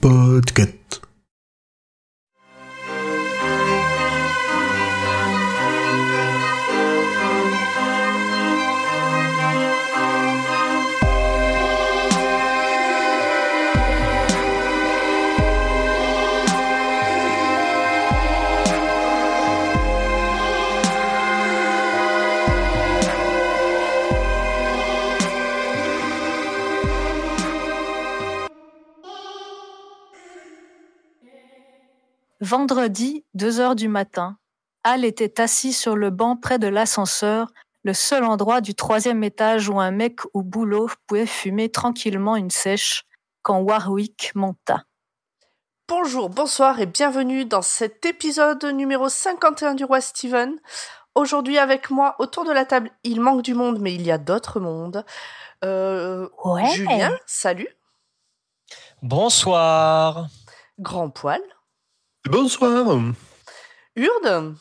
Podcast. Vendredi, 2 heures du matin, Al était assis sur le banc près de l'ascenseur, le seul endroit du troisième étage où un mec au boulot pouvait fumer tranquillement une sèche quand Warwick monta. Bonjour, bonsoir et bienvenue dans cet épisode numéro 51 du Roi Steven. Aujourd'hui avec moi autour de la table, il manque du monde mais il y a d'autres mondes. Euh, Ouais. Julien, salut. Bonsoir. Grand Poil. Bonsoir. Urde.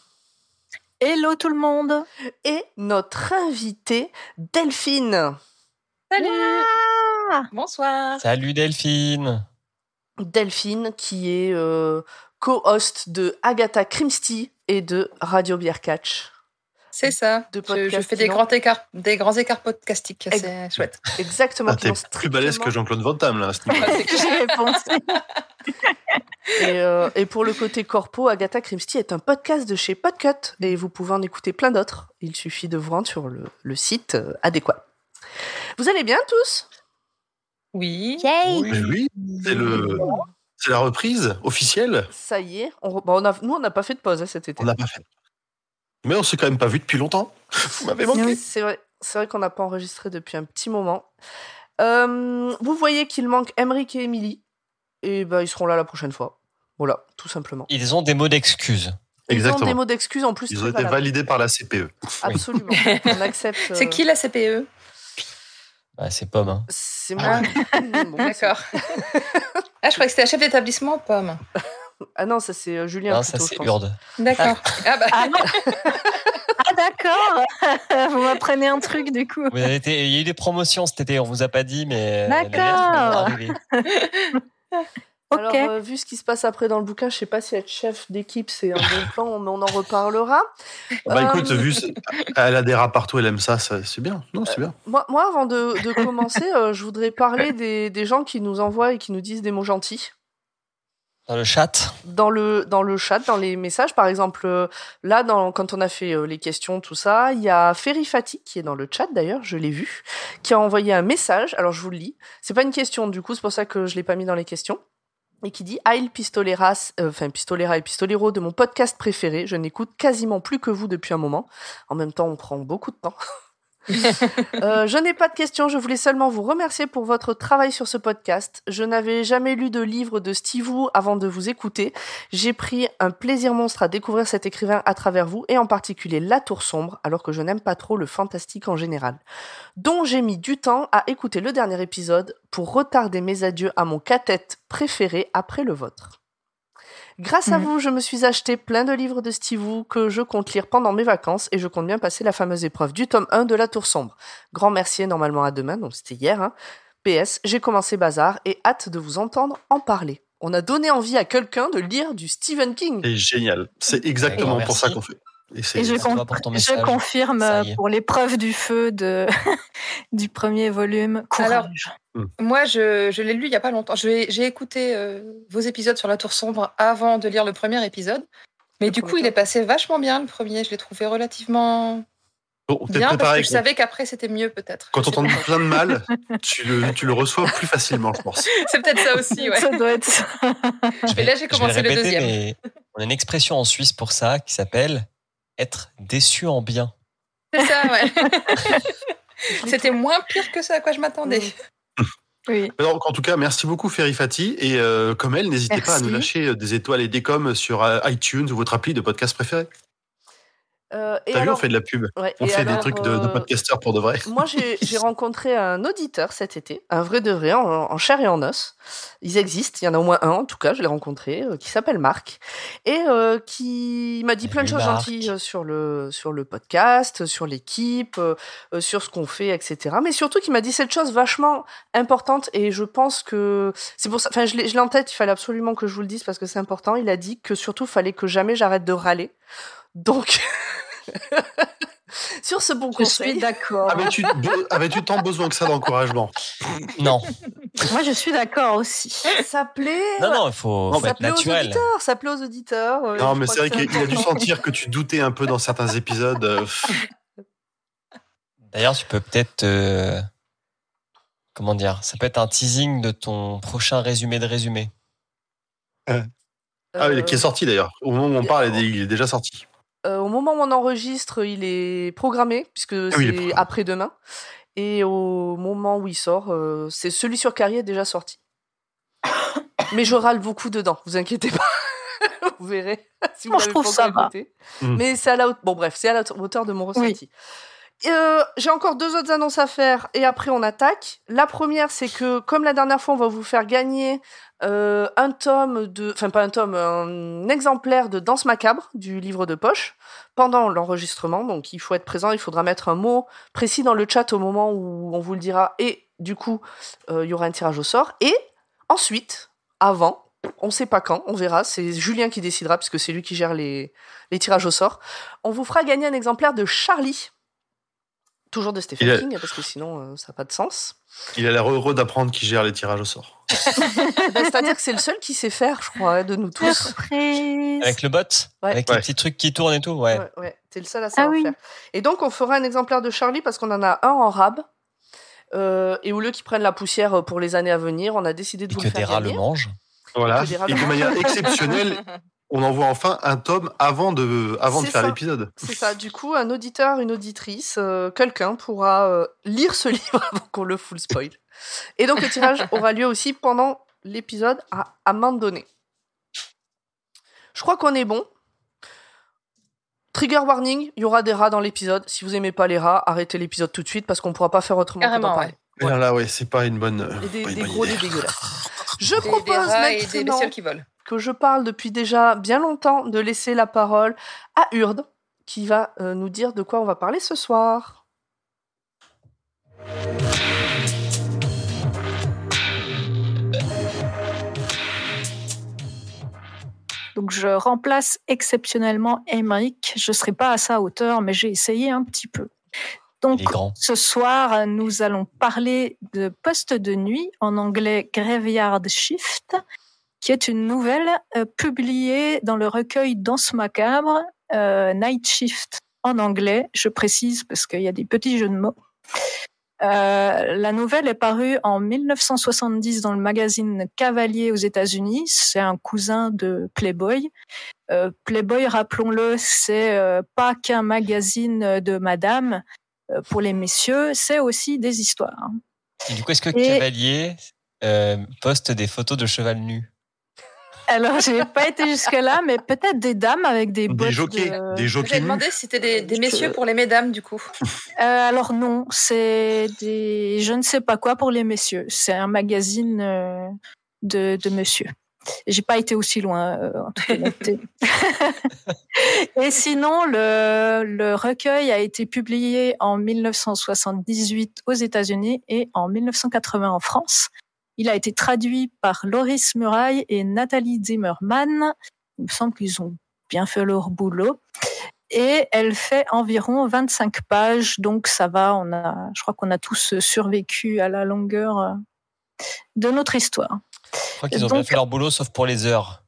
Hello tout le monde Et notre invitée Delphine. Salut Ah Bonsoir Salut Delphine. Delphine qui est euh, co-host de Agatha Christie et de Radio Beer Catch. C'est ça. De Je, fais des grands écarts, des grands écarts podcastiques. C'est chouette. Exactement. Ah, t'es plus balèze que Jean-Claude Van Damme, là. J'y ai pensé. Et, euh, et pour le côté corpo, Agatha Christie est un podcast de chez Podcut et vous pouvez en écouter plein d'autres. Il suffit de vous rendre sur le, le site euh, adéquat. Vous allez bien tous? Oui. Yay oui, c'est le, c'est la reprise officielle? Ça y est. On, re- bon, on a, nous, on n'a pas fait de pause hein, cet été. On n'a pas fait. Mais on s'est quand même pas vu depuis longtemps. Vous m'avez manqué. Oui. C'est vrai, c'est vrai qu'on n'a pas enregistré depuis un petit moment. Euh, vous voyez qu'il manque Emeric et Emily. Et ben, ils seront là la prochaine fois. Voilà, tout simplement. Ils ont des mots d'excuses. Ils ont Exactement. des mots d'excuses en plus. Ils ont été validés par la. CPE. Absolument. on accepte. C'est euh, qui la CPE Bah, c'est pomme. Hein. C'est moi. Ah. Bon, D'accord. ah, je croyais que c'était la chef d'établissement, Pomme. Ah non, ça c'est euh, Julien. Non, ça plutôt, c'est. Urde. D'accord. Ah bah. Ah, non. Ah, d'accord Vous m'apprenez un truc du coup. Vous avez été- Il y a eu des promotions cet été, on vous a pas dit, mais. euh, D'accord. Alors, euh, vu ce qui se passe après dans le bouquin, je sais pas si être chef d'équipe c'est un bon plan, mais on en reparlera. Bah écoute, vu, elle a des rats partout, elle aime ça, ça- c'est bien. Non, c'est bien. Moi, moi avant de, de commencer, euh, je voudrais parler des, des gens qui nous envoient et qui nous disent des mots gentils. Dans le chat. dans le dans le chat, dans les messages, par exemple, euh, là, dans, quand on a fait euh, les questions, tout ça, il y a Ferry Fati qui est dans le chat d'ailleurs, je l'ai vu, qui a envoyé un message. Alors je vous le lis. C'est pas une question, du coup, c'est pour ça que je l'ai pas mis dans les questions. Et qui dit Ail Pistoleras, euh, enfin Pistolera et Pistolero de mon podcast préféré. Je n'écoute quasiment plus que vous depuis un moment. En même temps, on prend beaucoup de temps. Euh, je n'ai pas de questions, je voulais seulement vous remercier pour votre travail sur ce podcast. Je n'avais jamais lu de livre de Steve Wu avant de vous écouter. J'ai pris un plaisir monstre à découvrir cet écrivain à travers vous, et en particulier La Tour Sombre, alors que je n'aime pas trop le fantastique en général. Dont j'ai mis du temps à écouter le dernier épisode pour retarder mes adieux à mon cathète préféré après le vôtre. Grâce à Mhm. vous, je me suis acheté plein de livres de Steve Wu que je compte lire pendant mes vacances et je compte bien passer la fameuse épreuve du tome 1 de La Tour Sombre. Grand merci et normalement à demain, donc c'était hier. Hein. PS, j'ai commencé Bazar et hâte de vous entendre en parler. On a donné envie à quelqu'un de lire du Stephen King. C'est génial. C'est exactement pour ça qu'on fait. Et c'est Et je, con- pour ton je confirme euh, pour l'épreuve du feu de du premier volume. Courage. Moi, je, je l'ai lu il y a pas longtemps. Vais- J'ai écouté euh, vos épisodes sur la Tour Sombre avant de lire le premier épisode. Mais Le du coup, il est passé vachement bien le premier. Je l'ai trouvé relativement Bon, bien parce que je savais qu'après c'était mieux peut-être. Quand on entend plein de mal, tu le, tu le reçois plus facilement, je pense. C'est peut-être ça aussi, ouais. Ça doit être ça. Je Mais là, j'ai je commencé le répéter, deuxième. mais on a une expression en Suisse pour ça qui s'appelle être déçu en bien. C'est ça, ouais. C'était moins pire que ça à quoi je m'attendais. Oui. Mais donc, en tout cas, merci beaucoup Ferry Fati. Et euh, comme elle, n'hésitez pas à nous lâcher euh, des étoiles et des coms sur euh, iTunes ou votre appli de podcast préféré. Euh, T'as vu, on fait de la pub. ouais, On fait des trucs de, de euh, podcasteurs pour de vrai. Moi, j'ai rencontré un auditeur cet été, un vrai de vrai, en, en chair et en os. Ils existent, il y en a au moins un en tout cas, je l'ai rencontré, euh, qui s'appelle Marc, et euh, qui m'a dit plein de choses Marc. gentilles sur le, sur le podcast, sur l'équipe, sur ce qu'on fait, etc. Mais surtout, qui m'a dit cette chose vachement importante, et je pense que c'est pour ça, enfin, je l'ai je l'ai en tête, il fallait absolument que je vous le dise parce que c'est important. Il a dit que surtout, fallait que jamais j'arrête de râler. Donc, sur ce bon Je conseil. suis d'accord. Avais-tu be- avais-tu tant besoin que ça d'encouragement? Non, Moi, je suis d'accord aussi. Ça plaît. non, non, il faut, Non, faut être naturel. auditeurs, ça plaît aux auditeurs. euh, Non, je mais c'est vrai qu'il a dû sentir que tu doutais un peu dans certains épisodes. euh, D'ailleurs, tu peux peut-être, euh, comment dire, ça peut être un teasing de ton prochain résumé de résumé. Ah, il est- Euh, qui est sorti d'ailleurs. Au moment où on parle, il est déjà sorti. Euh, au moment où on enregistre, il est programmé, puisque est c'est après-demain. Et au moment où il sort, euh, c'est celui sur Carrier est déjà sorti. Mais je râle beaucoup dedans, vous inquiétez pas. vous verrez si vous Moi, je trouve pas ça va. Mm. Mais c'est à la haute... Bon bref, c'est à la hauteur de mon ressenti. Euh, J'ai encore deux autres annonces à faire et après on attaque. La première, c'est que comme la dernière fois, on va vous faire gagner euh, un tome de, enfin pas un tome, un exemplaire de Danse macabre du livre de poche pendant l'enregistrement. Donc il faut être présent, il faudra mettre un mot précis dans le chat au moment où on vous le dira et du coup euh, il y aura un tirage au sort. Et ensuite, avant, on sait pas quand, on verra. C'est Julien qui décidera puisque c'est lui qui gère les tirages au sort. On vous fera gagner un exemplaire de Charlie. Toujours de Stephen a- King, parce que sinon euh, ça n'a pas de sens. Il a l'air heureux d'apprendre qui gère les tirages au sort. Ben, C'est-à-dire que c'est le seul qui sait faire, je crois, de nous tous. Surprise. Avec le bot Ouais. Avec Ouais. les petits trucs qui tournent et tout Ouais. Ouais, ouais, t'es le seul à savoir oui. faire. Et donc, on fera un exemplaire de Charlie parce qu'on en a un en rab. Euh, et au lieu qu'ils prennent la poussière pour les années à venir, on a décidé de Et vous que le des faire rats le mangent. Voilà. que des Et de manière exceptionnelle, on envoie enfin un tome avant de, avant de faire l'épisode. C'est ça. Du coup, un auditeur, une auditrice, euh, quelqu'un pourra euh, lire ce livre avant qu'on le full spoil. Et donc, le tirage aura lieu aussi pendant l'épisode à un moment donné. Je crois qu'on est bon. Trigger warning, il y aura des rats dans l'épisode. Si vous aimez pas les rats, arrêtez l'épisode tout de suite parce qu'on pourra pas faire autrement que Carrément, parler. Et là, là, ouais, c'est pas une bonne. Et des, pas une des bonne gros, idée. des dégueulasses. Je Des, des propose rats et des maintenant bestioles qui volent. Que je parle depuis déjà bien longtemps de laisser la parole à Urde, qui va euh, nous dire de quoi on va parler ce soir. Donc je remplace exceptionnellement Emmerich. Je ne serai pas à sa hauteur, mais j'ai essayé un petit peu. Donc ce soir, nous allons parler de Poste de nuit, en anglais Graveyard Shift, qui est une nouvelle euh, publiée dans le recueil Danse macabre, euh, Night Shift en anglais. Je précise parce qu'il y a des petits jeux de mots. Euh, la nouvelle est parue en 1970 dans le magazine Cavalier aux États-Unis. C'est un cousin de Playboy. Euh, Playboy, rappelons-le, c'est euh, pas qu'un magazine de madame pour les messieurs, c'est aussi des histoires. Et du coup, est-ce que Et- Cavalier poste des photos de cheval nu? Alors, j'ai pas été jusque-là, mais peut-être des dames avec des bottes Des jockeys, de- des jockeys. J'ai demandé si c'était des, des Je- messieurs pour les mesdames, du coup. Euh, alors non, c'est des je ne sais pas quoi pour les messieurs. C'est un magazine euh, de, de monsieur. J'ai pas été aussi loin euh, en toute honnêteté. Et sinon, le, le recueil a été publié en 1978 aux États-Unis et en 1980 en France. Il a été traduit par Loris Muraille et Nathalie Zimmerman. Il me semble qu'ils ont bien fait leur boulot et elle fait environ 25 pages, donc ça va. On a, je crois qu'on a tous survécu à la longueur euh, de notre histoire. Je crois qu'ils ont Donc- bien fait leur boulot, sauf pour les heures.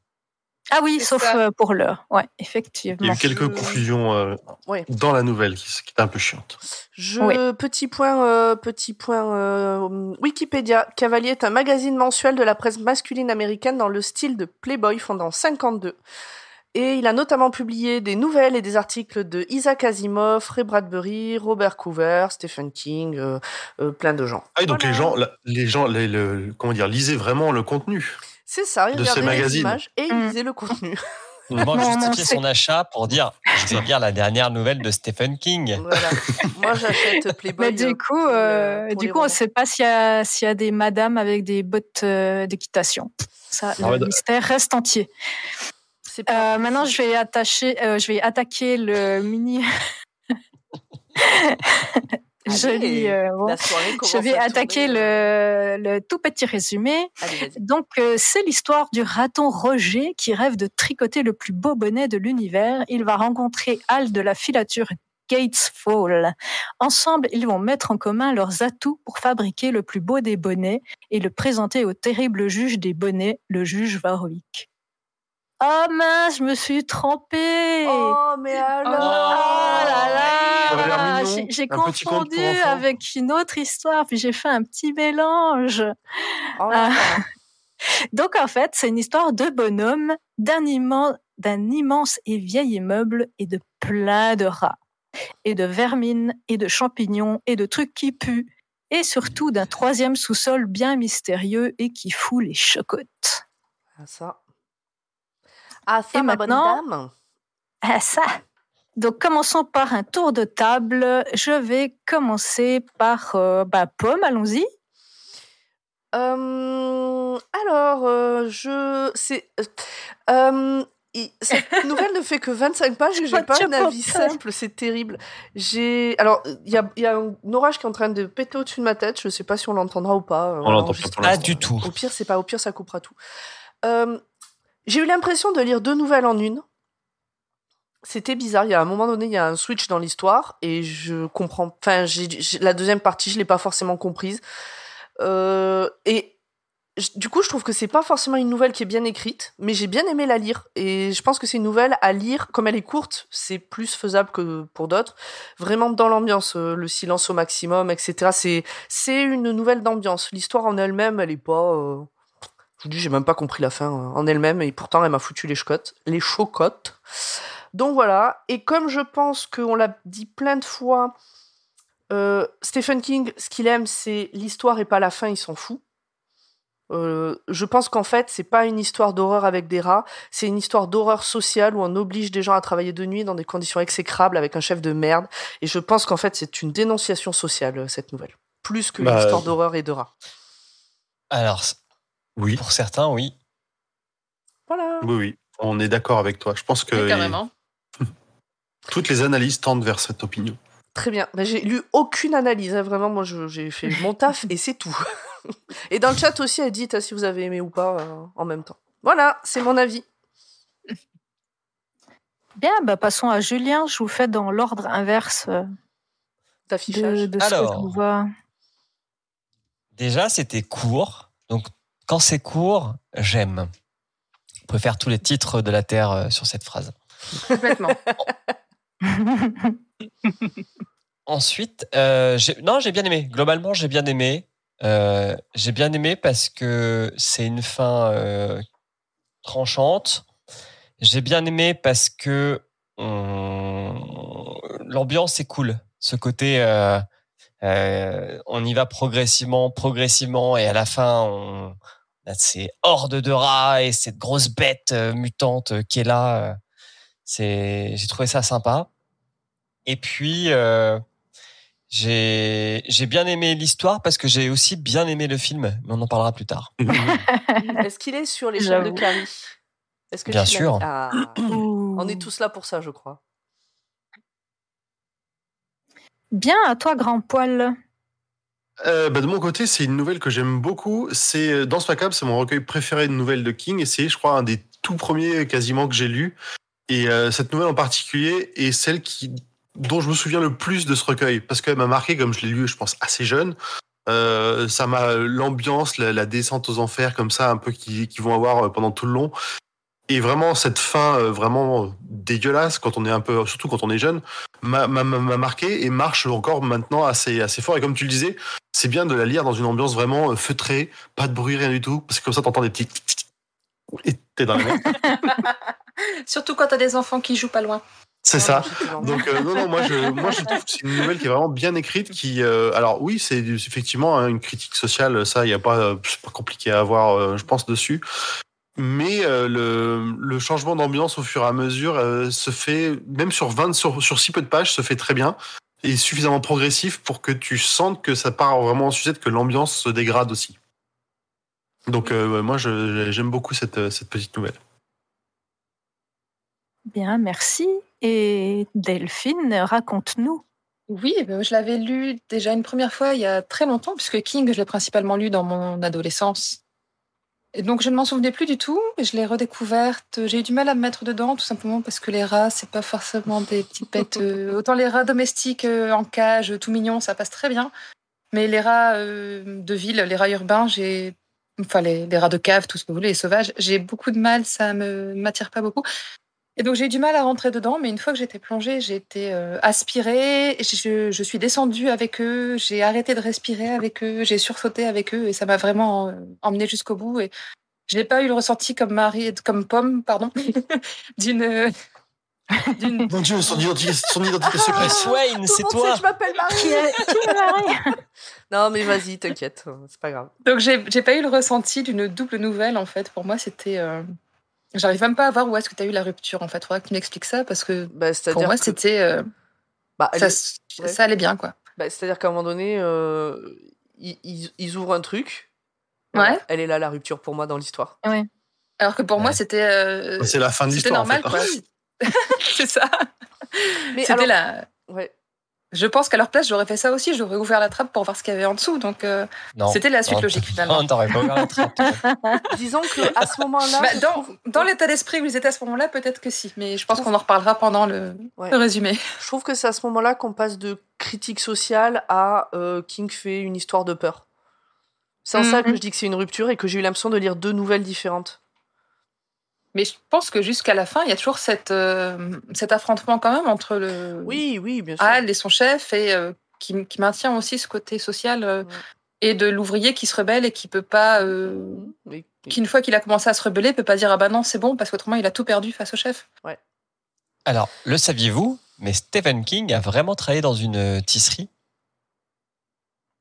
Ah oui, sauf ça. euh, pour l'heure. Ouais, Il y effectivement. a eu quelques confusions euh, Ouais. dans la nouvelle qui, qui est un peu chiante. Je, Oui. Petit point, euh, petit point euh, Wikipédia. Cavalier est un magazine mensuel de la presse masculine américaine dans le style de Playboy fondant 52. Et il a notamment publié des nouvelles et des articles de Isaac Asimov, Ray Bradbury, Robert Coover, Stephen King, euh, euh, plein de gens. Ah, et donc Voilà. les gens, la- les gens, les- le, comment dire, lisaient vraiment le contenu. C'est ça, il de ces regardait les magazines. images et il Mm. lisait le contenu. Non, non, justifier son achat pour dire je vais lire la dernière nouvelle de Stephen King. Voilà. Moi, j'achète Playboy. Mais euh, du coup, euh, euh, du coup, on ne sait pas s'il y, a- s'il y a des madames avec des bottes euh, d'équitation. Ça, Ah ouais, le mystère reste entier. Euh, maintenant, je vais attacher, euh, je vais attaquer le mini. Joli. euh, bon. Soirée Je vais attaquer le, le tout petit résumé. Allez. Donc, euh, c'est l'histoire du raton Roger qui rêve de tricoter le plus beau bonnet de l'univers. Il va rencontrer Al de la filature Gates Fall. Ensemble, ils vont mettre en commun leurs atouts pour fabriquer le plus beau des bonnets et le présenter au terrible juge des bonnets, le juge Warwick. Oh mince, je me suis trompée. Oh, mais alors Oh là là, j'ai confondu avec une autre histoire, puis j'ai fait un petit mélange. Oh là là. Donc en fait, c'est une histoire de bonhomme, d'un immense, d'un immense et vieil immeuble et de plein de rats, et de vermines, et de champignons, et de trucs qui puent, et surtout d'un troisième sous-sol bien mystérieux et qui fout les chocottes. Ah, ça. Ah, ça, Et ma maintenant bonne dame? Ah ça Donc commençons par un tour de table. Je vais commencer par euh, bah, Pomme, allons-y. Euh, alors, euh, je. C'est. euh, euh, cette nouvelle ne fait que 25 pages et j'ai pas un avis simple, c'est terrible. J'ai. Alors, il y a, il y a un orage qui est en train de péter au-dessus de ma tête, je sais pas si on l'entendra ou pas. On l'entend pas du tout. Au pire, c'est pas au pire, ça coupera tout. Euh, j'ai eu l'impression de lire deux nouvelles en une. C'était bizarre. Il y a un moment donné, il y a un switch dans l'histoire et je comprends. Enfin, la deuxième partie, je l'ai pas forcément comprise. Euh, et du coup, je trouve que c'est pas forcément une nouvelle qui est bien écrite, mais j'ai bien aimé la lire. Et je pense que c'est une nouvelle à lire, comme elle est courte, c'est plus faisable que pour d'autres. Vraiment dans l'ambiance, euh, le silence au maximum, etc. C'est, c'est une nouvelle d'ambiance. L'histoire en elle-même, elle est pas. euh, vous dis, j'ai même pas compris la fin euh, en elle-même, et pourtant elle m'a foutu les chocottes. Les chocottes. Donc voilà. Et comme je pense qu'on l'a dit plein de fois, euh, Stephen King, ce qu'il aime, c'est l'histoire et pas la fin, il s'en fout. Euh, je pense qu'en fait, c'est pas une histoire d'horreur avec des rats, c'est une histoire d'horreur sociale où on oblige des gens à travailler de nuit dans des conditions exécrables avec un chef de merde. Et je pense qu'en fait, c'est une dénonciation sociale, euh, cette nouvelle. Plus qu'une Bah, histoire d'horreur et de rats. Alors, Oui, pour certains, oui. Voilà. oui, oui. On est d'accord avec toi. Je pense que Oui, carrément. toutes les analyses tendent vers cette opinion. Très bien. Bah, j'ai lu aucune analyse. hein. Vraiment, moi, j'ai fait mon taf et c'est tout. et dans le chat aussi, elle dit si vous avez aimé ou pas euh, en même temps. Voilà, c'est mon avis. Bien, bah, passons à Julien. Je vous fais dans l'ordre inverse euh, D'affichage. de, de ce que Alors. je vois. Déjà, c'était court. Donc, quand c'est court, j'aime. On peut faire tous les titres de la Terre euh, sur cette phrase. Complètement. Ensuite, euh, j'ai- non, j'ai bien aimé. Globalement, j'ai bien aimé. Euh, j'ai bien aimé parce que c'est une fin euh, tranchante. J'ai bien aimé parce que on- l'ambiance est cool. Ce côté, on y va progressivement, progressivement, et à la fin, on ces hordes de rats et cette grosse bête euh, mutante euh, qui est là. euh, c'est, j'ai trouvé ça sympa. Et puis, euh, j'ai j'ai bien aimé l'histoire parce que j'ai aussi bien aimé le film, mais on en parlera plus tard. Est-ce qu'il est sur les chaînes de. Carrie? Est-ce que Bien sûr. Ah, On est tous là pour ça, je crois. Bien, à toi, grand poil. Euh, bah, de mon côté, c'est une nouvelle que j'aime beaucoup. C'est euh, Dans ce macabre, c'est mon recueil préféré de nouvelles de King et c'est, je crois, un des tout premiers quasiment que j'ai lu. Et euh, cette nouvelle en particulier est celle qui dont je me souviens le plus de ce recueil parce qu'elle m'a marqué comme je l'ai lu, je pense assez jeune. Euh, ça m'a l'ambiance, la, la descente aux enfers comme ça, un peu qui, qui vont avoir euh, pendant tout le long. Et vraiment cette fin euh, vraiment dégueulasse quand on est un peu, surtout quand on est jeune, m'a m'a- m'a marqué et marche encore maintenant assez assez fort. Et comme tu le disais, c'est bien de la lire dans une ambiance vraiment euh, feutrée, pas de bruit, rien du tout, parce que comme ça, t'entends des petits... Et t'es dans la. Surtout quand t'as des enfants qui jouent pas loin. C'est ça. Donc euh, non, non, moi je, moi je trouve que c'est une nouvelle qui est vraiment bien écrite. Qui, euh, alors oui, c'est effectivement hein, une critique sociale. Ça, il y a pas, euh, c'est pas compliqué à avoir, je pense dessus. Mais euh, le, le changement d'ambiance au fur et à mesure euh, se fait, même sur 20, sur, sur si peu de pages, se fait très bien et suffisamment progressif pour que tu sentes que ça part vraiment en sucette, que l'ambiance se dégrade aussi. Donc euh, moi, je- j'aime beaucoup cette, cette petite nouvelle. Bien, merci. Et Delphine, raconte-nous. Oui, eh ben, je l'avais lu déjà une première fois il y a très longtemps, puisque King, je l'ai principalement lu dans mon adolescence. Et donc, je ne m'en souvenais plus du tout. Je l'ai redécouverte. J'ai eu du mal à me mettre dedans, tout simplement parce que les rats, c'est pas forcément des petites bêtes. euh, autant les rats domestiques euh, en cage, tout mignons, ça passe très bien. Mais les rats euh, de ville, les rats urbains, j'ai. Enfin, les, les rats de cave, tout ce que vous voulez, les sauvages, j'ai beaucoup de mal, ça me m'attire pas beaucoup. Et donc j'ai eu du mal à rentrer dedans, mais une fois que j'étais plongée, j'ai été euh, aspirée, je, je suis descendue avec eux, j'ai arrêté de respirer avec eux, j'ai sursauté avec eux, et ça m'a vraiment euh, emmenée jusqu'au bout. Et je n'ai pas eu le ressenti comme Marie, comme Pomme, pardon, d'une euh, d'une Mon Dieu, son identité, son identité secrète. Swain, Tout le c'est monde sait toi. que je m'appelle Marie. Qui est, qui est Marie? Non, mais vas-y, t'inquiète, c'est pas grave. Donc j'ai j'ai pas eu le ressenti d'une double nouvelle en fait. Pour moi, c'était. J'arrive même pas à voir où est-ce que tu as eu la rupture en fait. Faudra que tu m'expliques ça parce que Bah, pour moi que- c'était. euh, bah, ça, ouais. allait bien quoi. bah, c'est-à-dire qu'à un moment donné, euh, ils, ils- ils ouvrent un truc. Ouais. Elle est là, la rupture pour moi dans l'histoire. Alors que pour moi c'était. euh, C'est la fin de C'était l'histoire. en normal fait. quoi. C'est ça. Mais C'était alors- la. Ouais. Je pense qu'à leur place, j'aurais fait ça aussi. J'aurais ouvert la trappe pour voir ce qu'il y avait en dessous. Donc, euh, c'était la suite Non, logique finalement. Non, t'aurais pas ouvert la trappe. Disons que à ce moment-là, Bah, dans trouve- dans l'état d'esprit où ils étaient à ce moment-là, peut-être que si. Mais je pense qu'on en reparlera pendant le, Ouais. le résumé. je trouve que c'est à ce moment-là qu'on passe de critique sociale à euh, King fait une histoire de peur. C'est en ça que je dis que c'est une rupture et que j'ai eu l'impression de lire deux nouvelles différentes. Mais je pense que jusqu'à la fin, il y a toujours cette, euh, cet affrontement quand même entre le Oui, oui, bien sûr. Al et son chef et euh, qui, qui maintient aussi ce côté social euh, Ouais. et de l'ouvrier qui se rebelle et qui peut pas, euh, Mhm. Mais- qui une fois qu'il a commencé à se rebeller, peut pas dire ah bah non c'est bon parce qu'autrement il a tout perdu face au chef. Alors, le saviez-vous Mais Stephen King a vraiment travaillé dans une tisserie?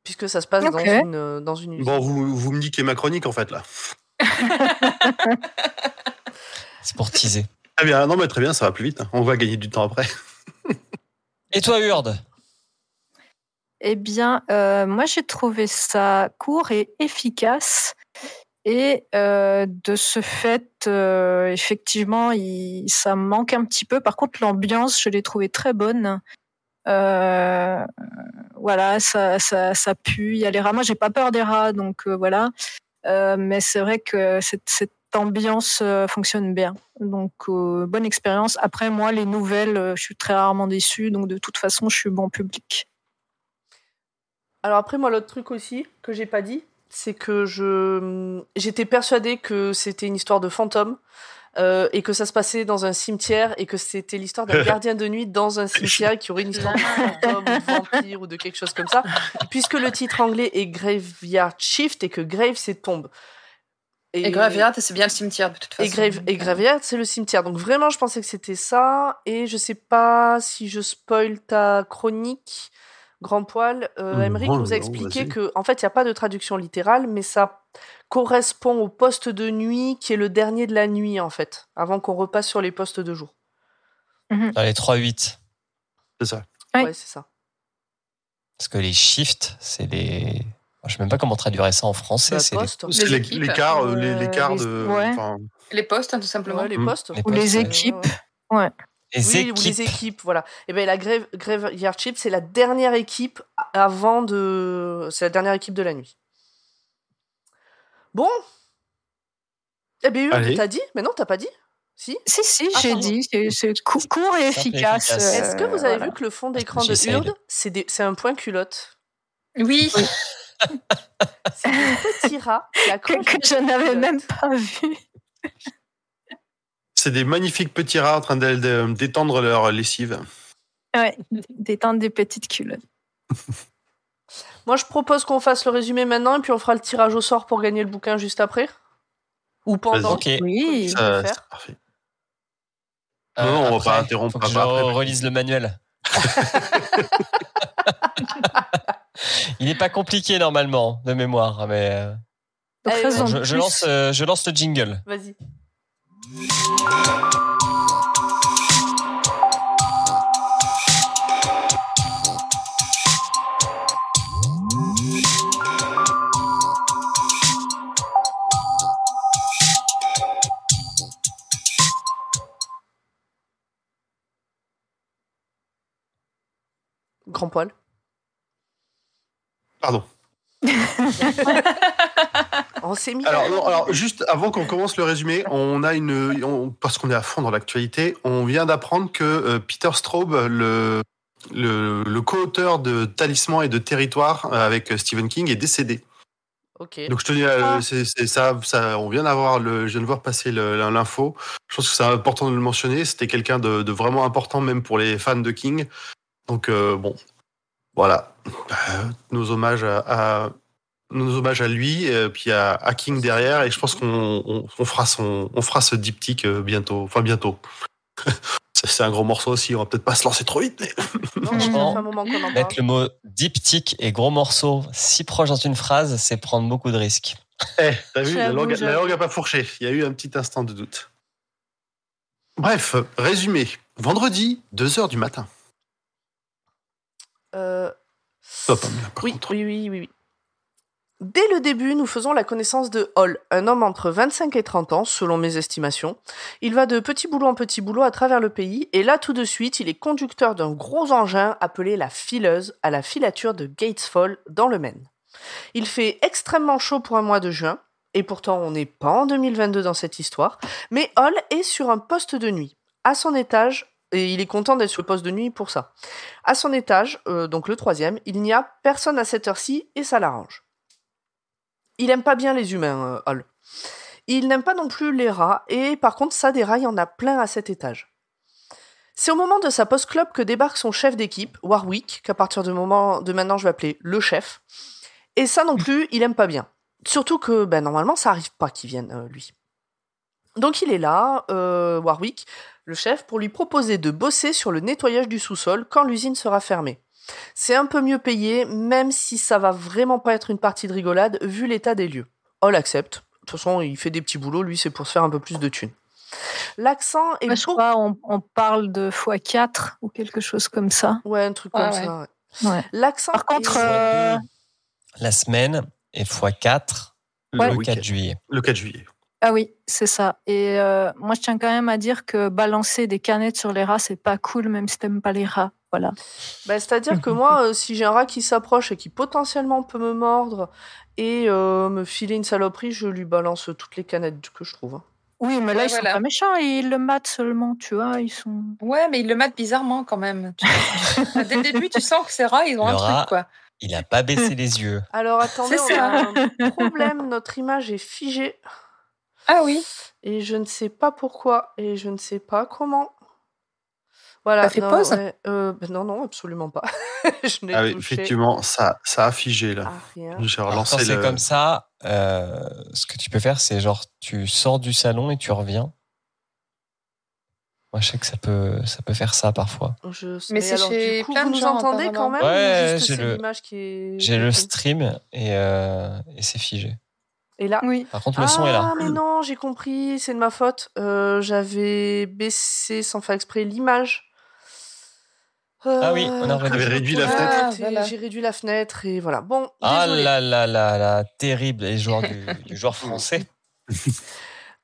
Puisque ça se passe dans une dans une usine. Bon, vous, vous me niquez ma chronique en fait là. C'est pour teaser. Très bien, non mais très bien, ça va plus vite. hein. On va gagner du temps après. Et toi, Urde Eh bien, euh, moi, j'ai trouvé ça court et efficace. Et euh, de ce fait, euh, effectivement, il- ça me manque un petit peu. Par contre, l'ambiance, je l'ai trouvée très bonne. Euh, voilà, ça, ça, ça pue. Il y a les rats. Moi, j'ai pas peur des rats, donc euh, voilà. Euh, mais c'est vrai que cette, cette ambiance euh, fonctionne bien. Donc, euh, bonne expérience. Après, moi, les nouvelles, euh, je suis très rarement déçue. Donc, de toute façon, je suis bon public. Alors après, moi, l'autre truc aussi que j'ai pas dit, c'est que je j'étais persuadée que c'était une histoire de fantôme euh, et que ça se passait dans un cimetière et que c'était l'histoire d'un gardien de nuit dans un cimetière et qu'il y aurait une histoire de fantôme ou de vampire ou de quelque chose comme ça, puisque le titre anglais est Graveyard Shift et que Grave c'est tombe. Et Graveyard, c'est bien le cimetière de toute façon. Et, Grave, et Graveyard, c'est le cimetière. Donc vraiment, je pensais que c'était ça. Et je sais pas si je spoil ta chronique, Grand Poil. Euh, non, nous a expliqué que, en fait, il n'y a pas de traduction littérale, mais ça correspond au poste de nuit qui est le dernier de la nuit, en fait, avant qu'on repasse sur les postes de jour. Dans les 3-8. C'est ça. Oui. Ouais, c'est ça. Parce que les shifts, c'est les. Je sais même pas comment traduire ça en français. C'est les- l'écart, euh, euh, les- l'écart les- de. ouais. Les postes, hein, tout simplement. Ouais, les Mm. postes. les Ou les euh, équipes. Ouais. Les oui, équipes. ou les équipes, voilà. Et ben la Grave, Graveyard Shift, c'est la dernière équipe avant de. C'est la dernière équipe de la nuit. Bon. Eh bien, t'as dit? Mais non, t'as pas dit? Si? Si, si, Ah, j'ai pardon. dit, c'est- c'est cou- court et efficace. efficace. euh, Est-ce que vous avez voilà. vu que le fond d'écran de. Hurd, c'est des- c'est un point culotte? Oui, C'est des petits rats qui que, que je n'avais même pas vu. C'est des magnifiques petits rats en train d'étendre leur lessive. Ouais, détendre des petites culottes. Moi, je propose qu'on fasse le résumé maintenant et puis on fera le tirage au sort pour gagner le bouquin juste après. Ou pendant. Ok. Oui. Ça- faire. c'est parfait. Euh, Non, on va après, pas interrompre Faut que je papa après. relise le manuel. Il n'est pas compliqué normalement de mémoire, mais euh, Donc, Je, je lance, euh, je lance le jingle. Vas-y. Grand poil. Pardon. On s'est mis. Alors, non, alors juste avant qu'on commence le résumé, on a une, on- parce qu'on est à fond dans l'actualité, on vient d'apprendre que euh, Peter Straub, le, le, le co-auteur de Talisman et de Territoire euh, avec euh, Stephen King, est décédé. Ok. Donc je tenais, à- Ah. c'est c'est ça, ça, on vient d'avoir le, je viens de voir passer le- l'info. Je pense que c'est important de le mentionner. C'était quelqu'un de, de vraiment important même pour les fans de King. Donc euh, bon, voilà, Euh, nos hommages à, à- nos hommages à lui, et puis à, à King derrière. Et je pense qu'on on, on fera son, on fera ce diptyque euh, bientôt, enfin bientôt. C'est un gros morceau aussi. On va peut-être pas se lancer trop vite, mais Non, Franchement. Mettre le mot diptyque et gros morceau si proche dans une phrase, c'est prendre beaucoup de risques. Eh, t'as vu, la langue, la j'avoue. langue a pas fourché. Il y a eu un petit instant de doute. Bref, résumé. Vendredi, 2h du matin. Euh, hein, par Oui, contre. oui, oui, oui, oui. Dès le début, nous faisons la connaissance de Hall, un homme entre 25 et 30 ans, selon mes estimations. Il va de petit boulot en petit boulot à travers le pays, et là, tout de suite, il est conducteur d'un gros engin appelé la fileuse à la filature de Gatesfall, dans le Maine. Il fait extrêmement chaud pour un mois de juin, et pourtant on n'est pas en 2022 dans cette histoire, mais Hall est sur un poste de nuit. À son étage, et il est content d'être sur le poste de nuit pour ça. À son étage, euh, donc le troisième, il n'y a personne à cette heure-ci et ça l'arrange. Il aime pas bien les humains, euh, Hall. Il n'aime pas non plus les rats et par contre ça des rats, il y en a plein à cet étage. C'est au moment de sa post-club que débarque son chef d'équipe, Warwick, qu'à partir de, moment, de maintenant je vais appeler le chef. Et ça non plus, il aime pas bien. Surtout que ben, normalement ça arrive pas qu'il vienne, euh, lui. Donc il est là, euh, Warwick, le chef, pour lui proposer de bosser sur le nettoyage du sous-sol quand l'usine sera fermée. C'est un peu mieux payé, même si ça va vraiment pas être une partie de rigolade vu l'état des lieux. Hall accepte. De toute façon, il fait des petits boulots, lui, c'est pour se faire un peu plus de thunes. L'accent est je crois on, on parle de x4 ou quelque chose comme ça. Ouais, un truc Ouais, comme ouais. ça. ouais. Ouais. L'accent. Par contre, est- euh, La semaine est x4 Le le week-end. 4 juillet. Le 4 juillet. Ah oui, c'est ça. Et euh, moi, je tiens quand même à dire que balancer des canettes sur les rats, c'est pas cool, même si t'aimes pas les rats. Voilà. Bah, C'est-à-dire que moi, euh, si j'ai un rat qui s'approche et qui potentiellement peut me mordre et euh, me filer une saloperie, je lui balance toutes les canettes que je trouve. hein. Oui, mais là, Ouais, ils sont pas méchants, ils le matent seulement, tu vois. Ils sont. Ouais, mais il le mate bizarrement quand même. Dès le début, tu sens que ces rats, ils ont Le un rat. truc, quoi. Il a pas baissé les yeux. Alors attendez, on a ça. un problème. Notre image est figée Ah oui, et je ne sais pas pourquoi et je ne sais pas comment. Voilà. T'as fait non, pause ouais, euh, ben non, non, absolument pas. je n'ai Ah oui, touché effectivement, ça, ça a figé là. rien. J'ai Alors, relancé quand c'est le. comme ça, euh, ce que tu peux faire, c'est genre tu sors du salon et tu reviens. Moi, je sais que ça peut, ça peut faire ça parfois. Je... Mais c'est alors, chez du coup, plein vous de nous gens, entendez quand même. Ouais, ou juste j'ai c'est le- l'image qui est. J'ai le stream et, euh, et c'est figé. Et là. Oui. Par contre, le son est là. Ah, mais non, j'ai compris, c'est de ma faute. Euh, J'avais baissé sans faire exprès l'image. Ah oui, on a Euh, réduit. je réduit la fenêtre. Ah, voilà. J'ai réduit la fenêtre et voilà. Bon, Ah désolé. là là là là, terrible, les joueurs du, du joueur français.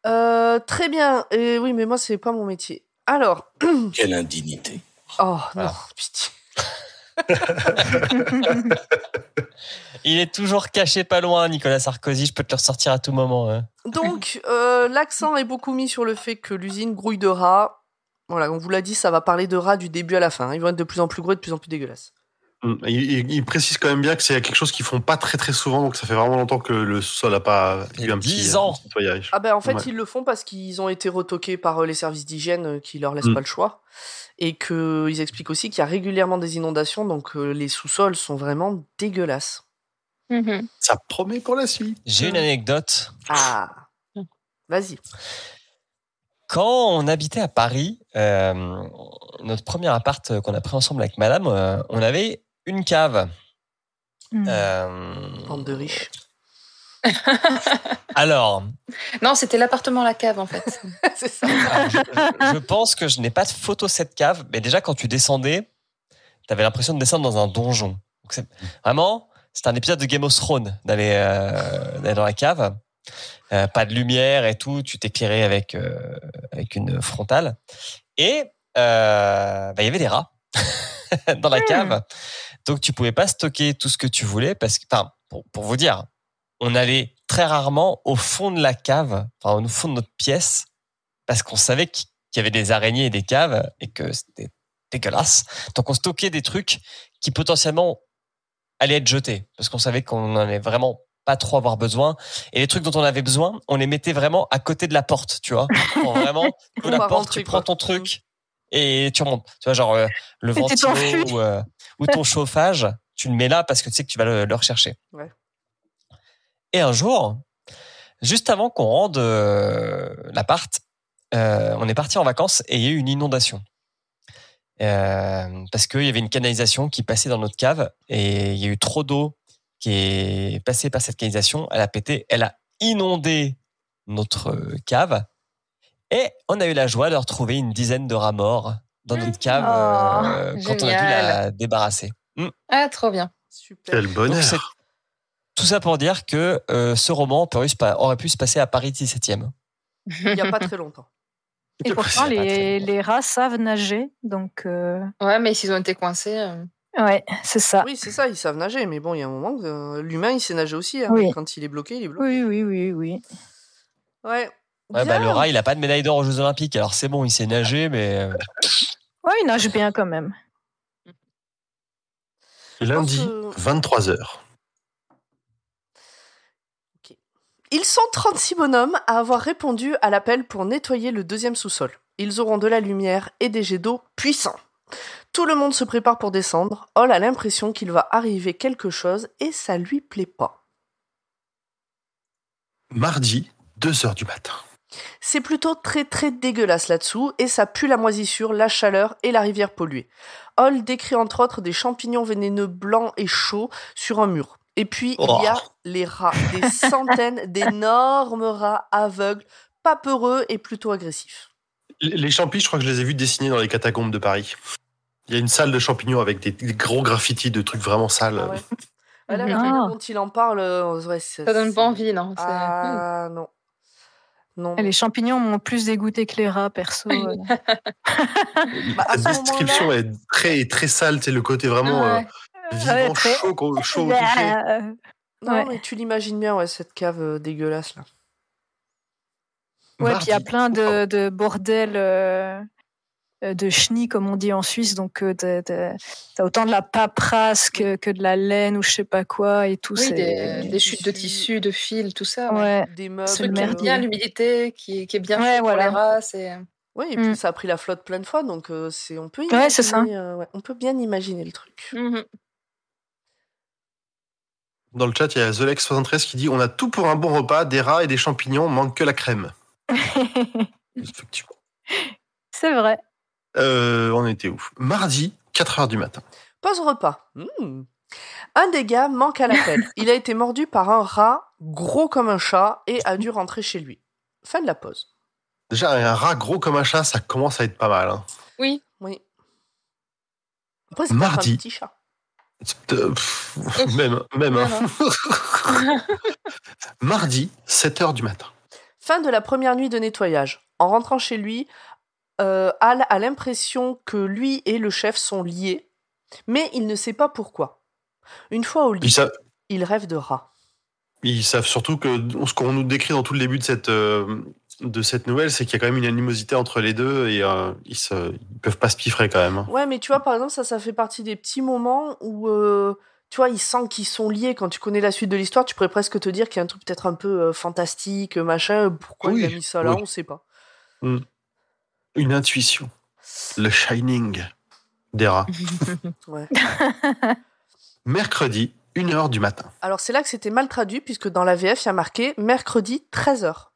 Euh, très bien. Et oui, mais moi, c'est pas mon métier. Alors. Quelle indignité. Oh Voilà. non, pitié. Il est toujours caché pas loin, Nicolas Sarkozy. Je peux te le ressortir à tout moment. hein. Donc, euh, l'accent est beaucoup mis sur le fait que l'usine grouille de rats. Voilà, on vous l'a dit, ça va parler de rats du début à la fin. Ils vont être de plus en plus gros et de plus en plus dégueulasses. Il, il- il précise quand même bien que c'est quelque chose qu'ils font pas très très souvent, donc ça fait vraiment longtemps que le sol a pas fait eu un petit 10 ans. un petit nettoyage. Ah ben en fait Ouais. ils le font parce qu'ils ont été retoqués par euh, les services d'hygiène euh, qui leur laissent Mm. pas le choix et que ils expliquent aussi qu'il y a régulièrement des inondations donc euh, les sous-sols sont vraiment dégueulasses. Mhm. Ça promet pour la suite. J'ai une anecdote. Ah vas-y. Quand on habitait à Paris, euh, notre premier appart qu'on a pris ensemble avec madame, euh, on avait une cave. Euh, Bande de riches. Alors, Non, c'était l'appartement, la cave, en fait. c'est ça. alors, je, je- je pense que je n'ai pas de photo de cette cave, mais déjà quand tu descendais, tu avais l'impression de descendre dans un donjon. Donc c'est- vraiment, c'est un épisode de Game of Thrones d'aller euh, d'aller dans la cave. Euh, pas de lumière et tout, tu t'éclairais avec euh, avec une frontale. Et euh, bah, il y avait des rats dans la Hmm. cave, donc tu pouvais pas stocker tout ce que tu voulais parce que, enfin, pour, pour vous dire, on allait très rarement au fond de la cave, enfin au fond de notre pièce, parce qu'on savait qu'il y avait des araignées et des caves et que c'était dégueulasse. Donc on stockait des trucs qui potentiellement allaient être jetés parce qu'on savait qu'on n'en allait vraiment pas trop avoir besoin. Et les trucs dont on avait besoin, on les mettait vraiment à côté de la porte, tu vois. Pour vraiment, tu ouvres la porte, tu prends ton truc et tu remontes. Tu vois, genre euh, le ventilo ou, euh, ou ton chauffage, tu le mets là parce que tu sais que tu vas le, le rechercher. Ouais. Et un jour, juste avant qu'on rende euh, l'appart, euh, on est parti en vacances et il y a eu une inondation. Euh, parce qu'il y avait une canalisation qui passait dans notre cave et il y a eu trop d'eau qui est passée par cette canalisation. Elle a pété, elle a inondé notre cave et on a eu la joie de retrouver une dizaine de rats morts dans notre cave Oh, euh, quand on a dû la débarrasser. Ah, trop bien. Super. Quel Donc, bonheur. c'est- tout ça pour dire que euh, ce roman aurait pu se passer à Paris 17e. Il n'y a pas très longtemps. Et pourtant, les, rats savent nager, donc euh, Ouais, mais s'ils ont été coincés. euh, ouais, c'est ça. Oui, c'est ça, ils savent nager, mais bon, il y a un moment, euh, l'humain, il sait nager aussi. hein. Oui. Quand il est bloqué, il est bloqué. Oui, oui, oui, oui. Ouais. Ouais, bah, le rat, il a pas de médaille d'or aux Jeux Olympiques, alors c'est bon, il sait nager, mais Ouais, il nage bien quand même. Lundi, pense, 23h. Ils sont 36 bonhommes à avoir répondu à l'appel pour nettoyer le deuxième sous-sol. Ils auront de la lumière et des jets d'eau puissants. Tout le monde se prépare pour descendre. Hall a l'impression qu'il va arriver quelque chose et ça lui plaît pas. Mardi, 2h du matin. C'est plutôt très très dégueulasse là-dessous et ça pue la moisissure, la chaleur et la rivière polluée. Hall décrit entre autres des champignons vénéneux blancs et chauds sur un mur. Et puis il y a Oh. les rats, des centaines d'énormes rats aveugles, pas peureux et plutôt agressifs. Les les champis, je crois que je les ai vus dessiner dans les catacombes de Paris. Il y a une salle de champignons avec des, des gros graffitis de trucs vraiment sales. Ah ouais. Ah, là, la Ah. manière dont il en parle, euh, ouais, Ça donne pas envie, non Ah non. Non. Et les champignons m'ont plus dégoûté que les rats, perso. euh. Bah, ce description est très, très sale, c'est le côté vraiment euh. Vivant, chaud, chaud au toucher. Euh, Non, Ouais. mais tu l'imagines bien, ouais, cette cave euh, dégueulasse là. Ouais, puis il y a plein de, de bordels euh, euh, de chenilles, comme on dit en Suisse. Donc, euh, t'as- autant de la paperasse que, que de la laine ou je sais pas quoi et tout. Oui, c'est- des, des chutes de tissus. de fils, tout ça. ouais. Ouais. Des meubles. C'est le truc qui aime bien l'humidité, qui, qui est bien Ouais, fait pour voilà. les rats. C'est... Oui, et puis Mm. ça a pris la flotte plein de fois, donc euh, c'est on peut Ouais, c'est ça. imaginer, euh, ouais, on peut bien imaginer le truc. Mhm. Dans le chat, il y a Zolex73 qui dit On a tout pour un bon repas, des rats et des champignons, manque que la crème. Effectivement. c'est vrai. Euh, on était où? Mardi, 4h du matin. Pause repas. Mm. Un des gars manque à l'appel. Il a été mordu par un rat gros comme un chat et a dû rentrer chez lui. Fin de la pause. Déjà, un rat gros comme un chat, ça commence à être pas mal. hein. Oui. Oui. Après, c'est Mardi. pas un petit chat. Pff, même, même. hein. Mardi, 7h du matin. Fin de la première nuit de nettoyage. En rentrant chez lui, euh, Al a l'impression que lui et le chef sont liés, mais il ne sait pas pourquoi. Une fois au lit, il rêve de rats. ils savent surtout que ce qu'on nous décrit dans tout le début de cette, euh, de cette nouvelle, c'est qu'il y a quand même une animosité entre les deux et euh, ils, se, ils peuvent pas se piffrer quand même. hein. Ouais, mais tu vois, par exemple, ça, ça fait partie des petits moments où, euh, tu vois, ils sentent qu'ils sont liés. Quand tu connais la suite de l'histoire, tu pourrais presque te dire qu'il y a un truc peut-être un peu euh, fantastique, machin. Pourquoi il a Oui, mis ça là, oui. on sait pas. Une intuition. Le Shining des rats. Ouais. Mercredi, 1h du matin. Alors, c'est là que c'était mal traduit, puisque dans la VF, il y a marqué mercredi 13h.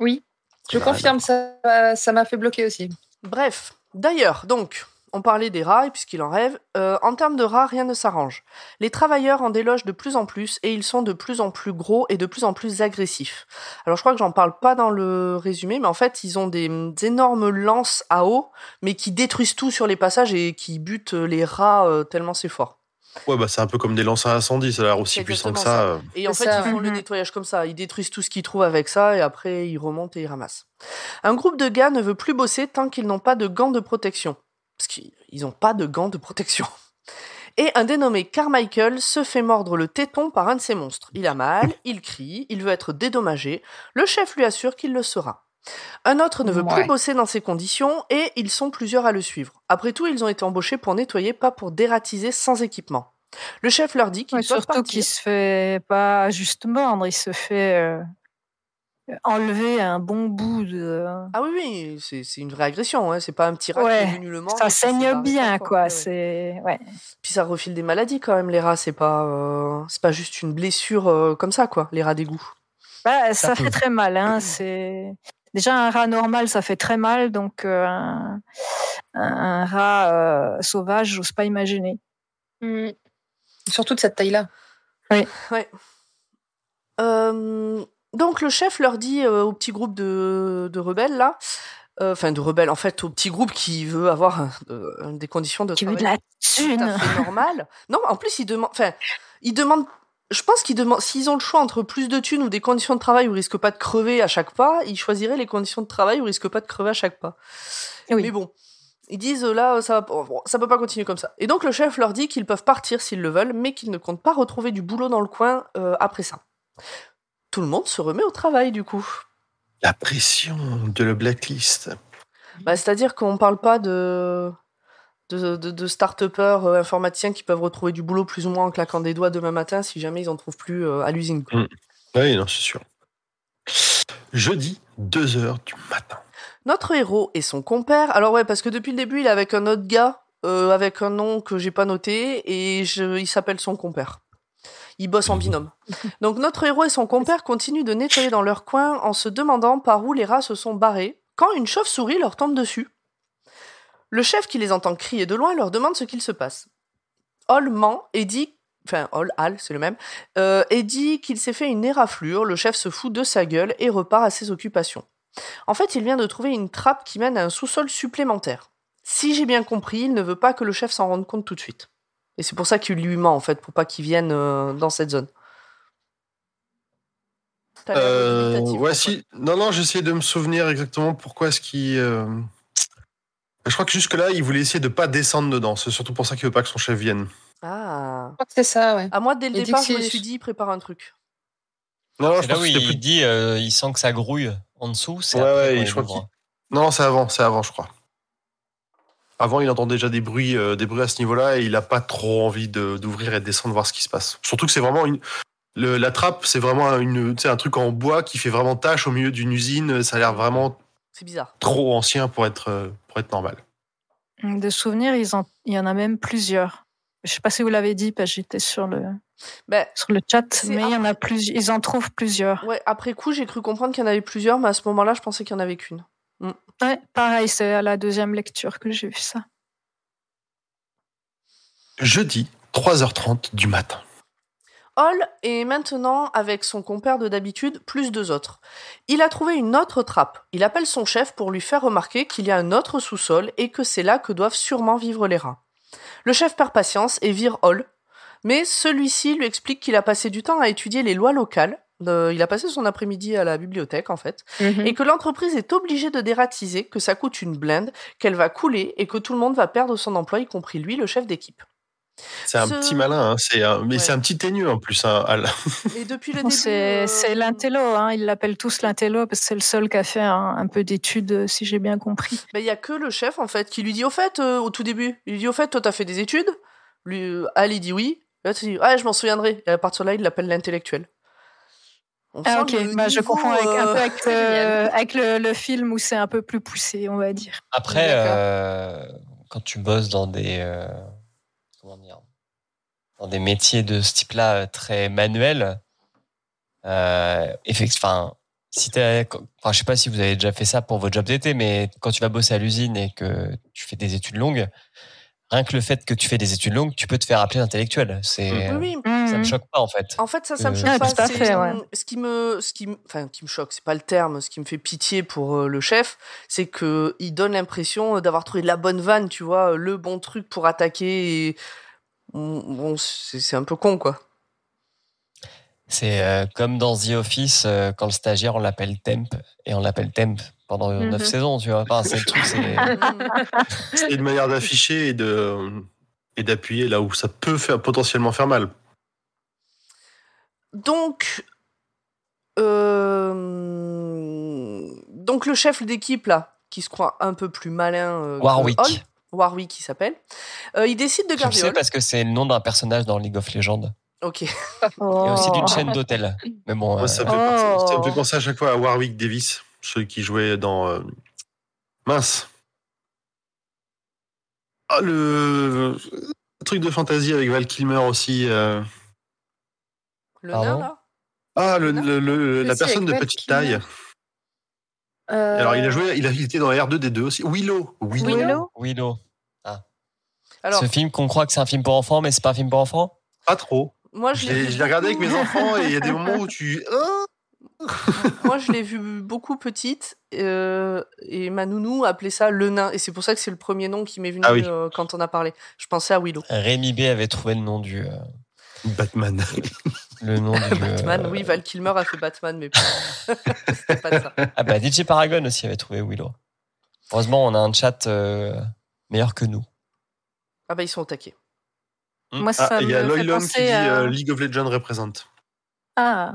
Oui, je Bah, confirme, ça ça m'a fait bloquer aussi. Bref, d'ailleurs, donc, on parlait des rats, et puisqu'il en rêve, euh, en termes de rats, rien ne s'arrange. Les travailleurs en délogent de plus en plus, et ils sont de plus en plus gros et de plus en plus agressifs. Alors je crois que j'en parle pas dans le résumé, mais en fait, ils ont des, des énormes lances à eau, mais qui détruisent tout sur les passages et qui butent les rats euh, tellement c'est fort. Ouais, bah c'est un peu comme des lances à incendie, ça a l'air aussi puissant que ça. ça. euh. Et en fait, ça, ils font le Mhm. nettoyage comme ça. Ils détruisent tout ce qu'ils trouvent avec ça et après, ils remontent et ils ramassent. Un groupe de gars ne veut plus bosser tant qu'ils n'ont pas de gants de protection. Parce qu'ils n'ont pas de gants de protection. Et un dénommé Carmichael se fait mordre le téton par un de ces monstres. Il a mal, il crie, il veut être dédommagé. Le chef lui assure qu'il le sera. Un autre ne veut plus bosser dans ces conditions et ils sont plusieurs à le suivre. Après tout, ils ont été embauchés pour nettoyer, pas pour dératiser sans équipement. Le chef leur dit qu'ils Ouais, surtout qu'il se fait pas juste mordre, il se fait euh, enlever un bon bout de. Ah oui, oui, c'est c'est une vraie agression. Hein. C'est pas un petit rat Ouais, qui est venu le mordre. ça saigne bien, quoi. C'est ouais. Puis ça refile des maladies quand même. Les rats, c'est pas, euh, c'est pas juste une blessure euh, comme ça, quoi. Les rats d'égout. Bah, ça, Ça fait peut. très mal. Hein. C'est déjà un rat normal, ça fait très mal. Donc euh, un, rat euh, sauvage, j'ose pas imaginer. Mm. Surtout de cette taille-là. Euh, donc le chef leur dit euh, au petit groupe de, de rebelles là, euh, enfin de rebelles en fait, au petit groupe qui veut avoir euh, des conditions de Qui veut travail de la tout à thune. fait normales. Non, en plus ils demandent, enfin ils demandent. Je pense qu'ils demandent, s'ils ont le choix entre plus de thunes ou des conditions de travail où ils risquent pas de crever à chaque pas, ils choisiraient les conditions de travail où ils risquent pas de crever à chaque pas. Oui. Mais bon, ils disent là, ça, bon, ça peut pas continuer comme ça. Et donc le chef leur dit qu'ils peuvent partir s'ils le veulent, mais qu'ils ne comptent pas retrouver du boulot dans le coin euh, après ça. Tout le monde se remet au travail du coup. La pression de le blacklist. Bah, C'est-à-dire qu'on parle pas de de, de, de start-upers euh, informaticiens qui peuvent retrouver du boulot plus ou moins en claquant des doigts demain matin si jamais ils en trouvent plus euh, à l'usine. quoi. Oui, non, c'est sûr. Jeudi, 2 heures du matin. Notre héros et son compère. Alors ouais, parce que depuis le début, il est avec un autre gars euh, avec un nom que j'ai pas noté et je, il s'appelle son compère. Ils bossent en binôme. Donc notre héros et son compère continuent de nettoyer dans leur coin en se demandant par où les rats se sont barrés quand une chauve-souris leur tombe dessus. Le chef qui les entend crier de loin leur demande ce qu'il se passe. Hall ment et dit, enfin Hall, Hal, c'est le même, euh, et dit qu'il s'est fait une éraflure. Le chef se fout de sa gueule et repart à ses occupations. En fait, il vient de trouver une trappe qui mène à un sous-sol supplémentaire. Si j'ai bien compris, il ne veut pas que le chef s'en rende compte tout de suite. Et c'est pour ça qu'il lui ment, en fait, pour pas qu'il vienne euh, dans cette zone. Euh, ouais, si. Non, non, j'essayais de me souvenir exactement pourquoi est-ce qu'il. Je crois que jusque-là, il voulait essayer de pas descendre dedans. C'est surtout pour ça qu'il veut pas que son chef vienne. Ah. Je crois que c'est ça, ouais. À moi, dès le Il départ, je me suis dit, prépare un truc. Non, non, je C'est là pense où il plus. dit, euh, il sent que ça grouille en dessous. C'est Ouais, après ouais, je crois ouvre. Non, c'est avant, c'est avant, je crois. Avant, il entend déjà des bruits, euh, des bruits à ce niveau-là et il a pas trop envie de- d'ouvrir et de descendre voir ce qui se passe. Surtout que c'est vraiment une. le- la trappe, c'est vraiment une, tu sais, un truc en bois qui fait vraiment tâche au milieu d'une usine. Ça a l'air vraiment C'est bizarre. trop ancien pour être, euh, pour être normal. De souvenirs, ils en- il y en a même plusieurs. Je sais pas si vous l'avez dit, parce que j'étais sur le Ben, sur le chat, mais il y en a plus. Ils en trouvent plusieurs. ouais, après coup, j'ai cru comprendre qu'il y en avait plusieurs, mais à ce moment-là, je pensais qu'il y en avait qu'une. Ouais, pareil, c'est à la deuxième lecture que j'ai vu ça. Jeudi, 3h30 du matin. Hall est maintenant avec son compère de d'habitude, plus deux autres. Il a trouvé une autre trappe. Il appelle son chef pour lui faire remarquer qu'il y a un autre sous-sol et que c'est là que doivent sûrement vivre les rats. Le chef perd patience et vire Hall, mais celui-ci lui explique qu'il a passé du temps à étudier les lois locales. Euh, il a passé son après-midi à la bibliothèque en fait, Mhm. et que l'entreprise est obligée de dératiser, que ça coûte une blinde, qu'elle va couler et que tout le monde va perdre son emploi, y compris lui, le chef d'équipe. C'est un Ce- petit malin, hein, c'est un- mais Ouais. c'est un petit teigneux en plus. hein, Al. Et depuis le début, C'est euh, c'est l'intello, hein, ils l'appellent tous l'intello parce que c'est le seul qui a fait un, un peu d'études, euh, si j'ai bien compris. Ben, il y a que le chef en fait qui lui dit au fait euh, au tout début, il lui dit au fait toi t'as fait des études, lui euh, Al il dit oui, là tu dis ah je m'en souviendrai et à partir de là il l'appelle l'intellectuel. On Ah sent ok, le bah, je confonds avec, un peu avec, le, avec le, le film où c'est un peu plus poussé, on va dire. Après, euh, quand tu bosses dans des, euh, dans des métiers de ce type-là euh, très manuels, euh, enfin, sais pas si vous avez déjà fait ça pour votre job d'été, mais quand tu vas bosser à l'usine et que tu fais des études longues, rien que le fait que tu fais des études longues, tu peux te faire appeler intellectuel. C'est, Oui, oui. ça me choque pas en fait. En fait, ça, ça me Euh, choque Ah, pas. tout à c'est- fait, ouais. Ce qui me, ce qui, enfin, qui me choque, c'est pas le terme. Ce qui me fait pitié pour euh, le chef, c'est que il donne l'impression d'avoir trouvé la bonne vanne, tu vois, le bon truc pour attaquer. Et... Bon, c'est un peu con, quoi. C'est euh, comme dans The Office, euh, quand le stagiaire, on l'appelle Temp, et on l'appelle Temp pendant Mhm. neuf saisons, tu vois. Enfin, c'est une manière d'afficher et de et d'appuyer là où ça peut faire potentiellement faire mal. Donc, euh, donc le chef d'équipe là, qui se croit un peu plus malin euh, que Warwick. Hall, Warwick, qui s'appelle, euh, il décide de Je le garder sais Hall. parce que c'est le nom d'un personnage dans League of Legends. Ok. Et aussi d'une Oh. chaîne d'hôtels. Mais bon, Moi, euh, ça, me fait penser, Oh. ça me fait penser à chaque fois à Warwick Davis, celui qui jouait dans euh, mince. Ah, le... le truc de fantasy avec Val Kilmer aussi. euh. Le nain là? Ah, le, Non. le- le- la personne de Val petite Kilmer. taille. Euh, Alors, il a joué, il a été dans R2D2 aussi. Willow. Willow. Willow Willow. Alors, Ce film qu'on croit que c'est un film pour enfants, mais c'est pas un film pour enfants? Pas trop. Moi Je je l'ai l'ai vu je l'ai regardé avec beaucoup- mes enfants et il y a des moments où tu. Ah Moi, je l'ai vu beaucoup petite euh, et ma nounou appelait ça le nain. Et c'est pour ça que c'est le premier nom qui m'est venu Ah oui. euh, quand on a parlé. Je pensais à Willow. Rémi B avait trouvé le nom du. euh, Batman. le nom du. Batman, euh, oui, Val Kilmer a fait Batman, mais c'était pas ça. Ah bah DJ Paragon aussi avait trouvé Willow. Heureusement, on a un chat euh, meilleur que nous. Ah bah, ils sont au taquet. Moi, Ah, ça il y a me fait Loylon qui penser dit à... euh, League of Legends représente. Ah,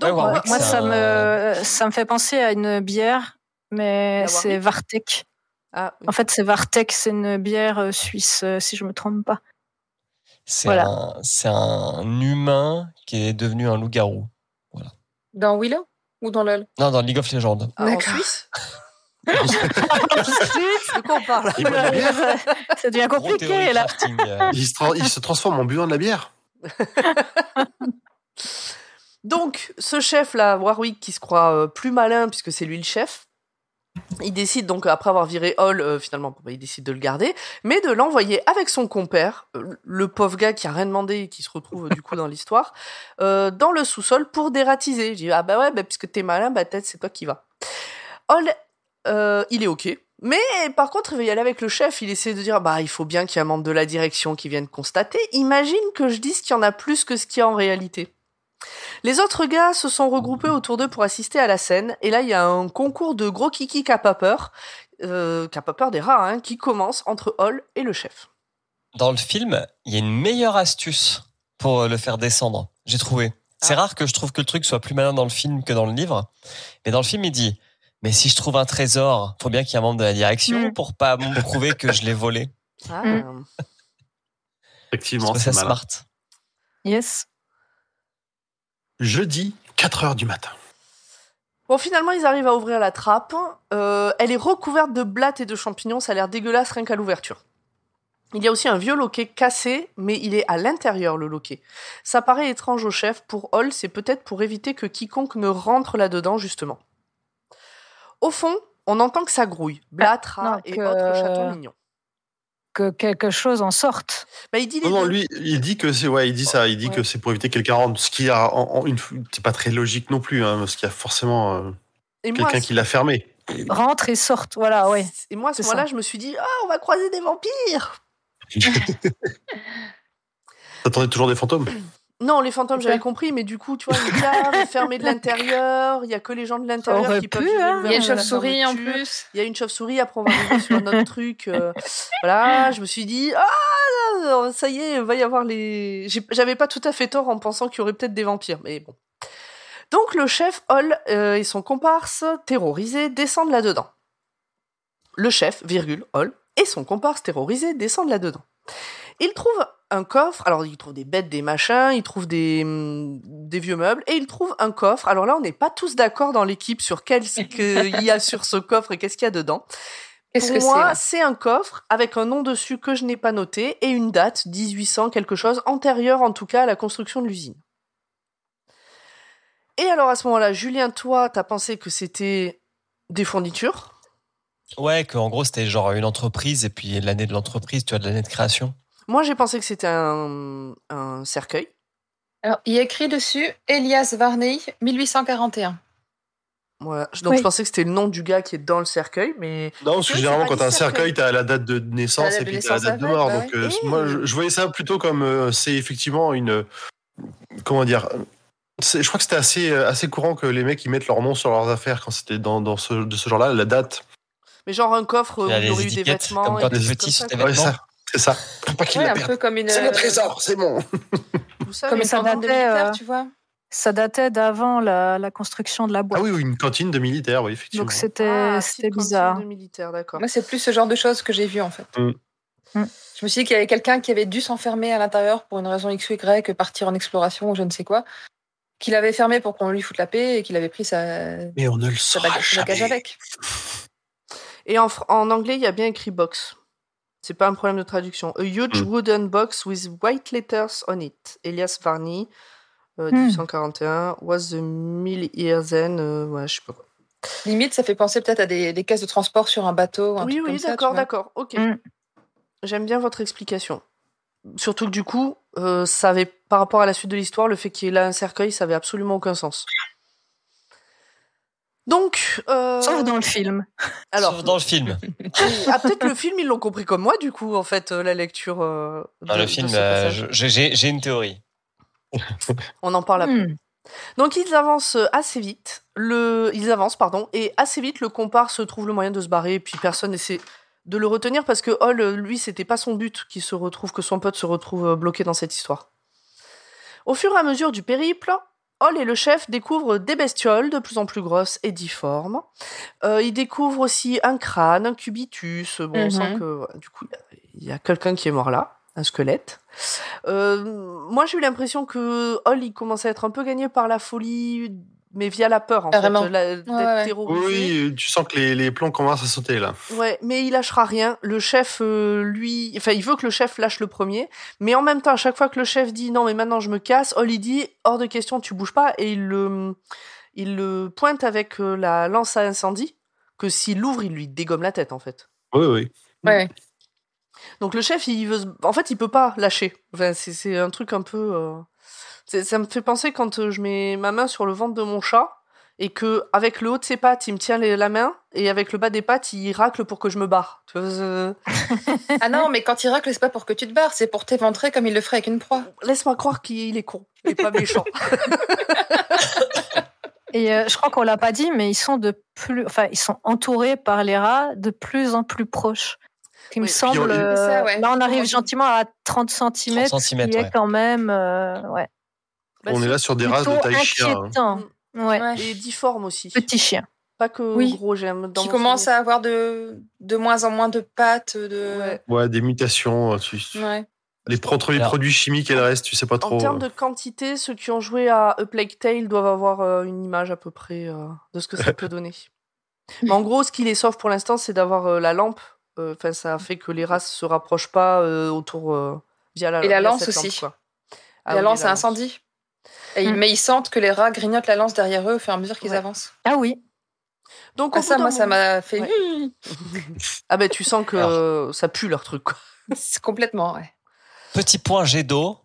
Donc, Ouais, Warwick, moi, ça me, ça me fait penser à une bière, mais c'est Vartek. Ah, oui. En fait, c'est Vartek, c'est une bière euh, suisse, euh, si je me trompe pas. C'est Voilà. un, c'est un humain qui est devenu un loup-garou. Dans Willow Ou dans LOL? Non, dans League of Legends. Ah, en. Suisse? De quoi on parle Il boit de la bière. Ça devient compliqué, là. euh, Il se, tra- il se transforme en buvant de la bière. Donc, ce chef-là, Warwick, qui se croit euh, plus malin puisque c'est lui le chef, il décide donc, après avoir viré Hall, euh, finalement, bah, il décide de le garder, mais de l'envoyer avec son compère, euh, le pauvre gars qui a rien demandé et qui se retrouve euh, du coup dans l'histoire, euh, dans le sous-sol pour dératiser. Je dis, ah bah ouais, bah, puisque t'es malin, bah peut-être c'est toi qui va. Hall, euh, il est ok. Mais par contre, il va y aller avec le chef. Il essaie de dire, bah, il faut bien qu'il y ait un membre de la direction qui vienne constater. Imagine que je dise qu'il y en a plus que ce qu'il y a en réalité. Les autres gars se sont regroupés autour d'eux pour assister à la scène, et là il y a un concours de gros kiki qui a pas peur, euh, qui a pas peur des rats, hein, qui commence entre Hall et le chef. Dans le film, il y a une meilleure astuce pour euh, le faire descendre. J'ai trouvé. C'est Ah. rare que je trouve que le truc soit plus malin dans le film que dans le livre. Mais dans le film, il dit Mais si je trouve un trésor, faut bien qu'il y ait un membre de la direction Mm. pour pas me prouver que je l'ai volé. Ah. Mm. Effectivement, c'est smart. Yes. Jeudi, 4 heures du matin. Bon, finalement, ils arrivent à ouvrir la trappe. Euh, elle est recouverte de blattes et de champignons, ça a l'air dégueulasse rien qu'à l'ouverture. Il y a aussi un vieux loquet cassé, mais il est à l'intérieur, le loquet. Ça paraît étrange au chef. Pour Hall, c'est peut-être pour éviter que quiconque ne rentre là-dedans, justement. Au fond, on entend que ça grouille. Rats non, et que- autres chatons mignons. Que quelque chose en sorte. Bah, il dit Non, non, lui, il dit que c'est, ouais, il dit ça, il dit Ouais. que c'est pour éviter que quelqu'un rentre. Ce qui a, en, en une, c'est pas très logique non plus, hein, parce qu'il y a forcément euh, quelqu'un qui l'a fermé. Rentre et sorte, voilà, ouais. Et moi, à ce moment-là, je me suis dit, ah, on va croiser des vampires. T'attendais toujours des fantômes? Non, les fantômes, j'avais compris, mais du coup, tu vois, une cave fermée de l'intérieur, il y a que les gens de l'intérieur qui peuvent hein. Il y a une chauve-souris en plus. Il y a une chauve-souris, après on va arriver sur un autre truc. euh, voilà, je me suis dit, ah, ça y est, il va y avoir les. J'avais pas tout à fait tort en pensant qu'il y aurait peut-être des vampires, mais bon. Donc le chef Hall euh, et son comparse, terrorisés, descendent là-dedans. Le chef, virgule, Hall, et son comparse terrorisé descendent là-dedans. Ils trouvent un coffre, alors ils trouvent des bêtes, des machins, ils trouvent des, hum, des vieux meubles, et ils trouvent un coffre. Alors là, on n'est pas tous d'accord dans l'équipe sur qu'est-ce qu'il y a sur ce coffre et qu'est-ce qu'il y a dedans. Pour que moi, c'est un coffre avec un nom dessus que je n'ai pas noté et une date, 1800 quelque chose, antérieure en tout cas à la construction de l'usine. Et alors à ce moment-là, Julien, toi, t'as pensé que c'était des fournitures? Ouais, qu'en gros, c'était genre une entreprise et puis l'année de l'entreprise, tu vois, de l'année de création. Moi, j'ai pensé que c'était un, un cercueil. Alors, il y a écrit dessus Elias Varney, 1841. Voilà. Donc Oui. je pensais que c'était le nom du gars qui est dans le cercueil, mais Non, parce que Oui, généralement, quand t'as un cercueil. t'as la date de naissance et puis t'as la date de mort. bah Donc, euh, moi, je, je voyais ça plutôt comme euh, c'est effectivement une. Comment dire Je crois que c'était assez, euh, assez courant que les mecs ils mettent leur nom sur leurs affaires quand c'était dans, dans ce, de ce genre-là, la date. mais genre un coffre où Il y aurait eu des vêtements. comme quand des t'es petit sur tes quoi. Ouais, vêtements. ça. C'est ça. Pour pas qu'ils Ouais, la un perdent. peu comme une. C'est mon trésor, c'est mon. Comme une ça cantine de euh, tu vois. Ça datait d'avant la, la construction de la boîte. Ah oui, oui, une cantine de militaires, oui, effectivement. Donc c'était Ah, bizarre. de militaire, d'accord. Moi, c'est plus ce genre de choses que j'ai vu en fait. Mm. Mm. Je me suis dit qu'il y avait quelqu'un qui avait dû s'enfermer à l'intérieur pour une raison X ou Y, partir en exploration ou je ne sais quoi, qu'il avait fermé pour qu'on lui foute la paix et qu'il avait pris sa, Mais on ne le sa saura baga- sa bagage jamais. avec. Et en anglais, il y a bien écrit box. C'est pas un problème de traduction. A huge Mm. wooden box with white letters on it. Elias Varney, euh, Mm. 1841, was the mill years end, euh, ouais, je sais pas quoi. Limite, ça fait penser peut-être à des, des caisses de transport sur un bateau. Un Oui, truc oui, comme ça, tu d'accord, d'accord. Ok. Mm. J'aime bien votre explication. Surtout que du coup, euh, ça avait, par rapport à la suite de l'histoire, le fait qu'il y ait là un cercueil, ça avait absolument aucun sens. Donc, euh, Sauf dans le film. alors, Sauf dans le film. ah, peut-être le film, ils l'ont compris comme moi, du coup, en fait, euh, la lecture. euh, le film, euh, j'ai une théorie. On en parle après. Hmm. Donc ils avancent assez vite. Le, ils avancent pardon et assez vite le comparse trouve le moyen de se barrer et puis personne n'essaie de le retenir parce que Hall lui c'était pas son but qu'il se retrouve que son pote se retrouve bloqué dans cette histoire. Au fur et à mesure du périple, Hall et le chef découvrent des bestioles de plus en plus grosses et difformes. Euh, ils découvrent aussi un crâne, un cubitus. Bon, on Mhm. sent que voilà, du coup il y a- il y a, quelqu'un qui est mort là, un squelette. Euh, moi, j'ai eu l'impression que Hall, il commençait à être un peu gagné par la folie, mais via la peur, en Carrément. fait, la- d'être Ouais, ouais. terrorisé. Oui, tu sens que les, les plombs commencent à sauter là. Ouais, mais il lâchera rien. Le chef, euh, lui, enfin, il veut que le chef lâche le premier, mais en même temps, à chaque fois que le chef dit non, mais maintenant je me casse, Hall, il dit hors de question, tu bouges pas, et il le, il le pointe avec euh, la lance à incendie, que s'il l'ouvre, il lui dégomme la tête, en fait. Oui, oui. Ouais. Donc le chef, il veut, en fait, il peut pas lâcher. Enfin, c'est, c'est un truc un peu. euh, ça me fait penser quand euh, je mets ma main sur le ventre de mon chat et que avec le haut de ses pattes, il me tient les- la main et avec le bas des pattes, il racle pour que je me barre. Ah non, mais quand il racle, c'est pas pour que tu te barres, c'est pour t'éventrer comme il le ferait avec une proie. Laisse-moi croire qu'il est con et pas méchant. Et euh, je crois qu'on l'a pas dit, mais ils sont de plus, enfin, ils sont entourés par les rats de plus en plus proches. Il me semble. On- euh, Ça, ouais. Là, on arrive gentiment à 30 cm, 30 ce qui est quand même, euh, ouais, Bah, on est là sur des races de taille chien. hein. inquiétant. Ouais. Ouais. Et difforme aussi. Petit chien. Pas que Oui. gros, j'aime. Qui commence à avoir de, de moins en moins de pattes, de. Ouais. Ouais, des mutations. euh, tu- Ouais. les, entre les produits chimiques et le reste, tu sais pas trop. En termes euh. de quantité, ceux qui ont joué à A Plague Tale doivent avoir euh, une image à peu près euh, de ce que ça peut donner. Mais en gros, ce qui les sauve pour l'instant, c'est d'avoir euh, la lampe. Euh, Enfin, ça fait que les races se rapprochent pas euh, autour euh, via la Et la via lance cette lampe, aussi. Ah la oui, lance la à incendie. Et ils, Mm. mais ils sentent que les rats grignotent la lance derrière eux au fur et à mesure qu'ils Ouais. avancent. Ah oui. Donc, Ah, ça, moi, ça m'a fait. Ouais. Ah ben, tu sens que ça pue leur truc. Quoi. C'est complètement, ouais. Petit point jet d'eau.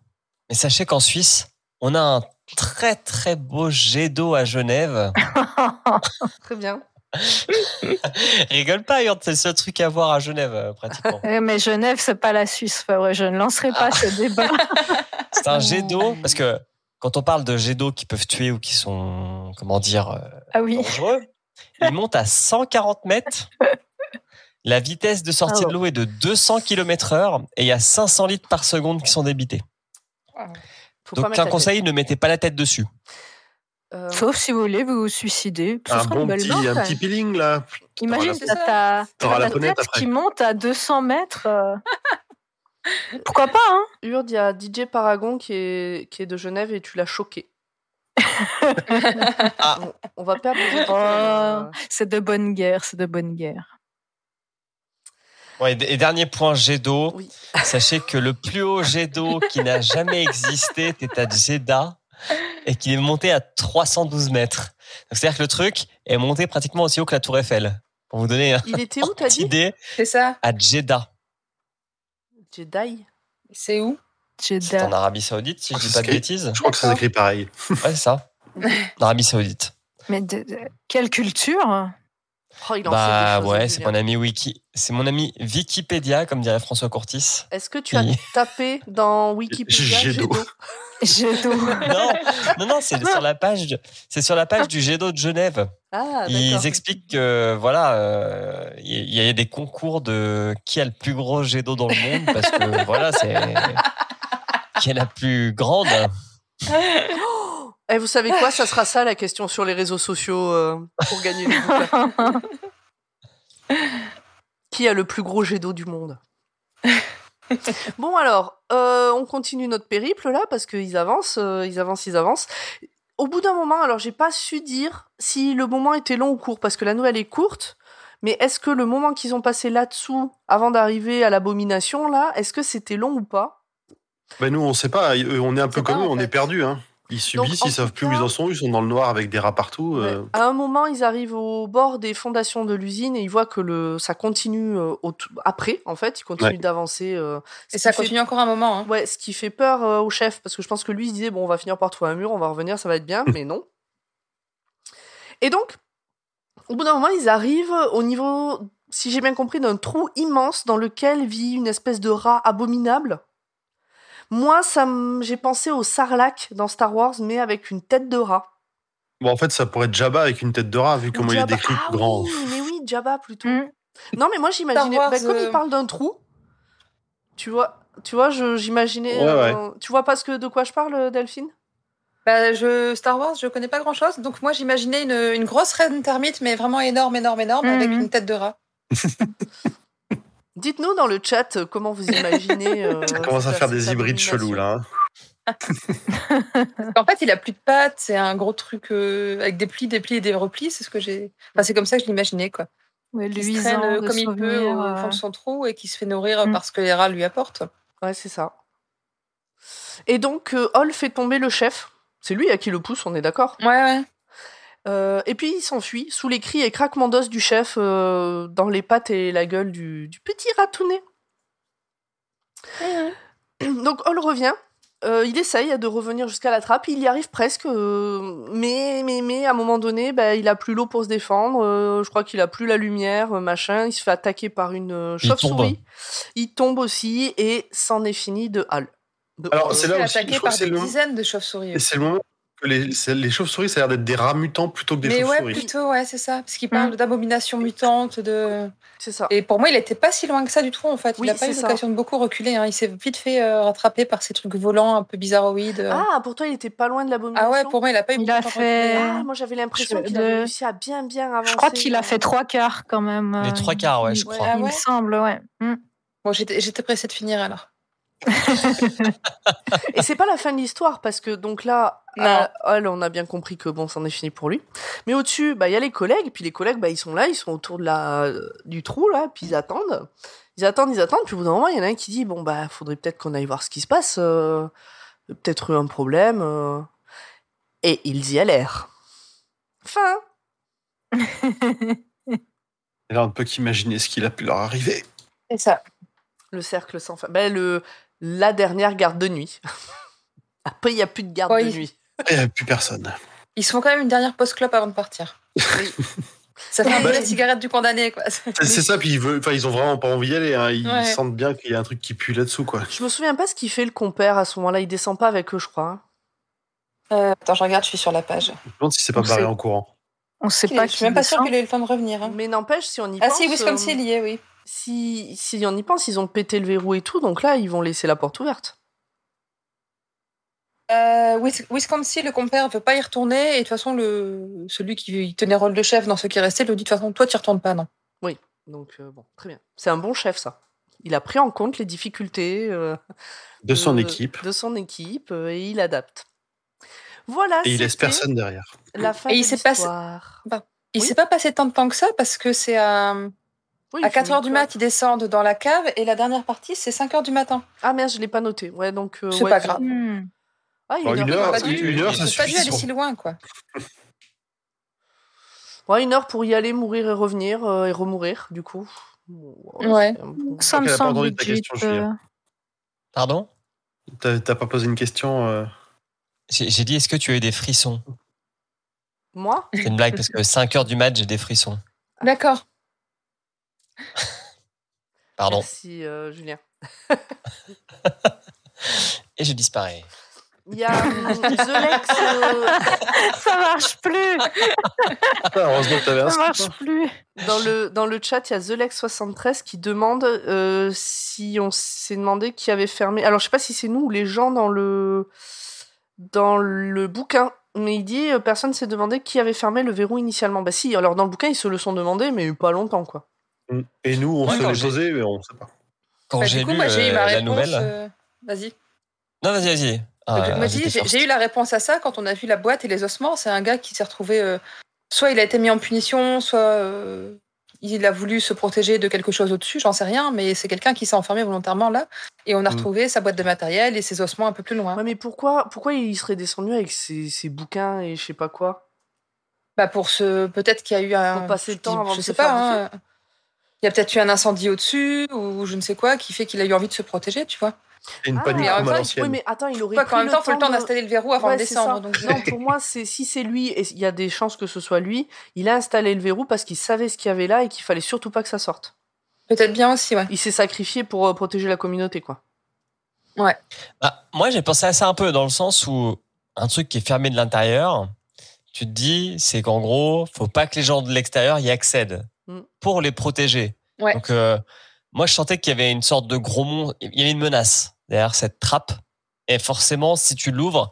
Mais sachez qu'en Suisse, on a un très très beau jet d'eau à Genève. Très bien. Rigole pas, Yurt, c'est le seul truc à voir à Genève, euh, pratiquement. Eh, mais Genève, c'est pas la Suisse. Enfin, ouais, je ne lancerai pas ce débat. C'est un jet d'eau, parce que quand on parle de jets d'eau qui peuvent tuer ou qui sont, comment dire, euh, Ah oui. dangereux, ils montent à 140 mètres. La vitesse de sortie Ah de l'eau est de 200 km heure et il y a 500 litres par seconde qui sont débités. Faut pas Donc, un conseil, ne mettez pas la tête dessus. Euh, Sauf si vous voulez vous suicider. Ce Un sera une bon belle petit, mort, un petit peeling là. Imagine, t'as ta, la ta fenêtre tête après. qui monte à 200 mètres. Pourquoi pas, hein Urde, il y a DJ Paragon qui est, qui est de Genève et tu l'as choqué. Ah. on, va perdre Oh, C'est de bonne guerre, c'est de bonne guerre. Ouais, et dernier point jet d'eau. Oui. Sachez que le plus haut jet d'eau qui n'a jamais existé était à Jeddah. et qu'il est monté à 312 mètres. Donc, C'est-à-dire que le truc est monté pratiquement aussi haut que la Tour Eiffel. Pour vous donner Il était où, une idée, C'est ça. à Jeddah. Jedi. C'est où? C'est en Arabie Saoudite, si je dis pas de bêtises. Je crois que ça s'écrit pareil. Ouais, c'est ça. En Arabie Saoudite. Mais de, de- quelle culture? Oh, il en Bah fait des choses, ouais, hein, c'est mon ami Wiki, c'est mon ami Wikipédia, comme dirait François Courtis. Est-ce que tu as tapé dans Wikipédia Jet d'eau. Jet d'eau Jeddah. non, non, non, c'est sur la page, c'est sur la page du jet d'eau de Genève. Ah, Ils expliquent que voilà, euh, il y, a des concours de qui a le plus gros jet d'eau dans le monde parce que voilà, c'est qui est la plus grande. Oh Eh, vous savez quoi? Ça sera ça la question sur les réseaux sociaux euh, pour gagner les bouquins. Qui a le plus gros jet d'eau du monde? Bon alors, euh, on continue notre périple là parce qu'ils avancent, euh, ils avancent, ils avancent. Au bout d'un moment, alors j'ai pas su dire si le moment était long ou court parce que la nouvelle est courte. Mais est-ce que le moment qu'ils ont passé là-dessous avant d'arriver à l'abomination là, est-ce que c'était long ou pas? Ben nous, on sait pas. On est un peu comme pas, eux, on fait. est perdus. Hein. Ils subissent, en ils savent plus où ils en sont. Ils sont dans le noir avec des rats partout. euh. À un moment, ils arrivent au bord des fondations de l'usine et ils voient que le, ça continue euh, au après, en fait, ils continuent Ouais. d'avancer. euh, Et ça fait- continue encore un moment. Hein. Ouais, ce qui fait peur euh, au chef, parce que je pense que lui, il se disait, bon, on va finir par trouver un mur, on va revenir, ça va être bien, mais non. Et donc, au bout d'un moment, ils arrivent au niveau, si j'ai bien compris, d'un trou immense dans lequel vit une espèce de rat abominable. Moi, ça j'ai pensé au Sarlacc dans Star Wars, mais avec une tête de rat. Bon, en fait, ça pourrait être Jabba avec une tête de rat, vu comment il est décrit ah grand. Oui, mais oui, Jabba plutôt. Mm. Non, mais moi j'imaginais, bah, comme il euh, parle d'un trou, tu vois, tu vois, je- j'imaginais. Ouais, euh, Tu vois pas ce que de quoi je parle, Delphine? Bah, je, Star Wars, je connais pas grand chose. Donc, moi, j'imaginais une, une grosse reine termite, mais vraiment énorme, énorme, énorme, avec Mhm. une tête de rat. Dites-nous dans le chat euh, comment vous imaginez. euh, Ça commence à faire des hybrides chelous, là. hein. En fait, il a plus de pattes, c'est un gros truc euh, avec des plis, des plis et des replis. C'est ce que j'ai. Enfin, c'est comme ça que je l'imaginais, quoi. Ouais, Qui se traîne euh, comme il peut au fond de son trou et qui se fait nourrir Mm. parce que les rats lui apportent. Ouais, c'est ça. Et donc, euh, Hall fait tomber le chef. C'est lui à qui le pousse, on est d'accord? Ouais, ouais. Euh, Et puis il s'enfuit sous les cris et craquements d'os du chef euh, dans les pattes et la gueule du, du petit ratounet. Donc Hall revient. Euh, il essaye de revenir jusqu'à la trappe, il y arrive presque, euh, mais, mais, mais à un moment donné, bah, il a plus l'eau pour se défendre, euh, je crois qu'il a plus la lumière, machin, il se fait attaquer par une euh, Il chauve-souris, il tombe aussi, et c'en est fini de Hall. De Alors, c'est là aussi, je crois par que des le- dizaines de chauves-souris. Et c'est le moment que les, chauves-souris, ça a l'air d'être des rats mutants plutôt que des Mais ouais, chauves-souris. plutôt, ouais, c'est ça. Parce qu'il parle Mm. d'abomination mutante, de. C'est ça. Et pour moi, il était pas si loin que ça du tout, en fait. Oui, il a pas eu l'occasion de beaucoup reculer. hein. Il s'est vite fait euh, rattraper par ces trucs volants un peu bizarroïdes. euh. Ah, pour toi, il était pas loin de l'abomination Ah ouais, pour moi, il a pas eu Il beaucoup a fait- reculer. Ah, moi j'avais l'impression qu'il de- avait réussi à bien bien avancer. Je crois qu'il a fait trois quarts quand même. Les euh, trois quarts, ouais, je il- crois. Ah Il ouais me semble, ouais. Mm. Bon, j'étais j'étais pressée de finir alors. Et c'est pas la fin de l'histoire parce que donc là, à Hall, on a bien compris que bon, c'en est fini pour lui. Mais au-dessus, bah il y a les collègues, puis les collègues, bah ils sont là, ils sont autour de la du trou là, puis ils attendent, ils attendent, ils attendent. Puis au bout d'un moment, il y en a un qui dit bon bah faudrait peut-être qu'on aille voir ce qui se passe, euh, peut-être eu un problème. euh. Et ils y allèrent. Fin. Et là, on ne peut qu'imaginer ce qu'il a pu leur arriver. C'est ça. Le cercle sans fin. Ben, le, la dernière garde de nuit. Après, il n'y a plus de garde de nuit. Il n'y a plus personne. Ils se font quand même une dernière post-clope avant de partir. Oui. Ça fait un peu Bah, la cigarette du condamné, quoi. C'est ça, puis ils, veulent, enfin, ils ont vraiment pas envie d'y aller. hein. Ils Ouais. sentent bien qu'il y a un truc qui pue là-dessous, quoi. Je me souviens pas ce qu'il fait le compère à ce moment-là. Il descend pas avec eux, je crois. hein. Euh, attends, je regarde, je suis sur la page. Je me demande si c'est pas On barré en courant. On sait Je pas suis qui même pas sûre descend. qu'il ait eu le temps de revenir. hein. Mais n'empêche, si on y Ah pense. si, Wisconsin, euh, il y est, oui. Si, si on y pense, ils ont pété le verrou et tout. Donc là, ils vont laisser la porte ouverte. Euh, Wis- Wisconsin, le compère, veut pas y retourner. Et de toute façon, le... celui qui tenait rôle de chef dans ceux qui restaient, lui dit de toute façon, toi, tu y retournes pas, non. Donc euh, bon, très bien. C'est un bon chef, ça. Il a pris en compte les difficultés euh, De son de- équipe. de son équipe euh, et il adapte. Voilà. Et il laisse personne derrière. La fin Et il de s'est passé-. Il Oui. s'est pas passé tant de temps que ça parce que c'est à, Oui, à il fait 4 heures une du mat, ils descendent dans la cave et la dernière partie, c'est 5 heures du matin. Ah merde, je l'ai pas noté. Ouais, donc. euh, C'est ouais, pas grave. Hmm. Ah, il Bon, est une heure, heure, une heure, ça faut pas dû suffit. aller si loin, quoi. Ouais, une heure pour y aller, mourir et revenir euh, et remourir, du coup. Ouais. bon- Ça me semble euh, Pardon? T'as pas posé une question euh, J'ai j'ai dit, est-ce que tu as eu des frissons? Moi? C'est une blague parce que 5 heures du match, j'ai des frissons. D'accord. Pardon. Merci, euh, Julien. Et je disparais. Il y a hum, The Lex. euh, Ça marche plus. ah, Heureusement que t'avais un Ça marche hein. plus. Dans le, dans le chat, il y a TheLex73 qui demande euh, si on s'est demandé qui avait fermé. Alors, je sais pas si c'est nous ou les gens dans le, dans le bouquin, mais il dit euh, personne s'est demandé qui avait fermé le verrou initialement. Bah, si, alors dans le bouquin, ils se le sont demandé, mais pas longtemps, quoi. Et nous, on Ouais, se j'ai- posé, mais on sait pas. Quand Bah, j'ai lu moi, j'ai eu euh, la nouvelle. euh, Vas-y. Non, vas-y, vas-y. Ah, moi, je j'ai eu la réponse à ça quand on a vu la boîte et les ossements. C'est un gars qui s'est retrouvé. euh, soit il a été mis en punition, soit euh, il a voulu se protéger de quelque chose au-dessus, j'en sais rien, mais c'est quelqu'un qui s'est enfermé volontairement là. Et on a Mm. retrouvé sa boîte de matériel et ses ossements un peu plus loin. Ouais, mais pourquoi, pourquoi il serait descendu avec ses, ses bouquins et je sais pas quoi? Bah pour ce, peut-être qu'il y a eu un. Pour passer le temps avant je de sais se pas. faire hein, Il y a peut-être eu un incendie au-dessus ou je ne sais quoi qui fait qu'il a eu envie de se protéger, tu vois. Une Ah, panique mais en comme à l'ancienne. Oui, mais attends, il aurait qu'en même temps, il faut le temps de- d'installer le verrou avant Ouais, de descendre. Donc... Non, pour moi, c'est si c'est lui, et il y a des chances que ce soit lui, il a installé le verrou parce qu'il savait ce qu'il y avait là et qu'il fallait surtout pas que ça sorte. Peut-être bien aussi, ouais. Il s'est sacrifié pour euh, protéger la communauté, quoi. Ah, moi, j'ai pensé à ça un peu dans le sens où un truc qui est fermé de l'intérieur, tu te dis, c'est qu'en gros, faut pas que les gens de l'extérieur y accèdent Mm. pour les protéger. Ouais. Donc, euh, moi, je sentais qu'il y avait une sorte de gros monstre, il y avait une menace derrière cette trappe. Et forcément, si tu l'ouvres,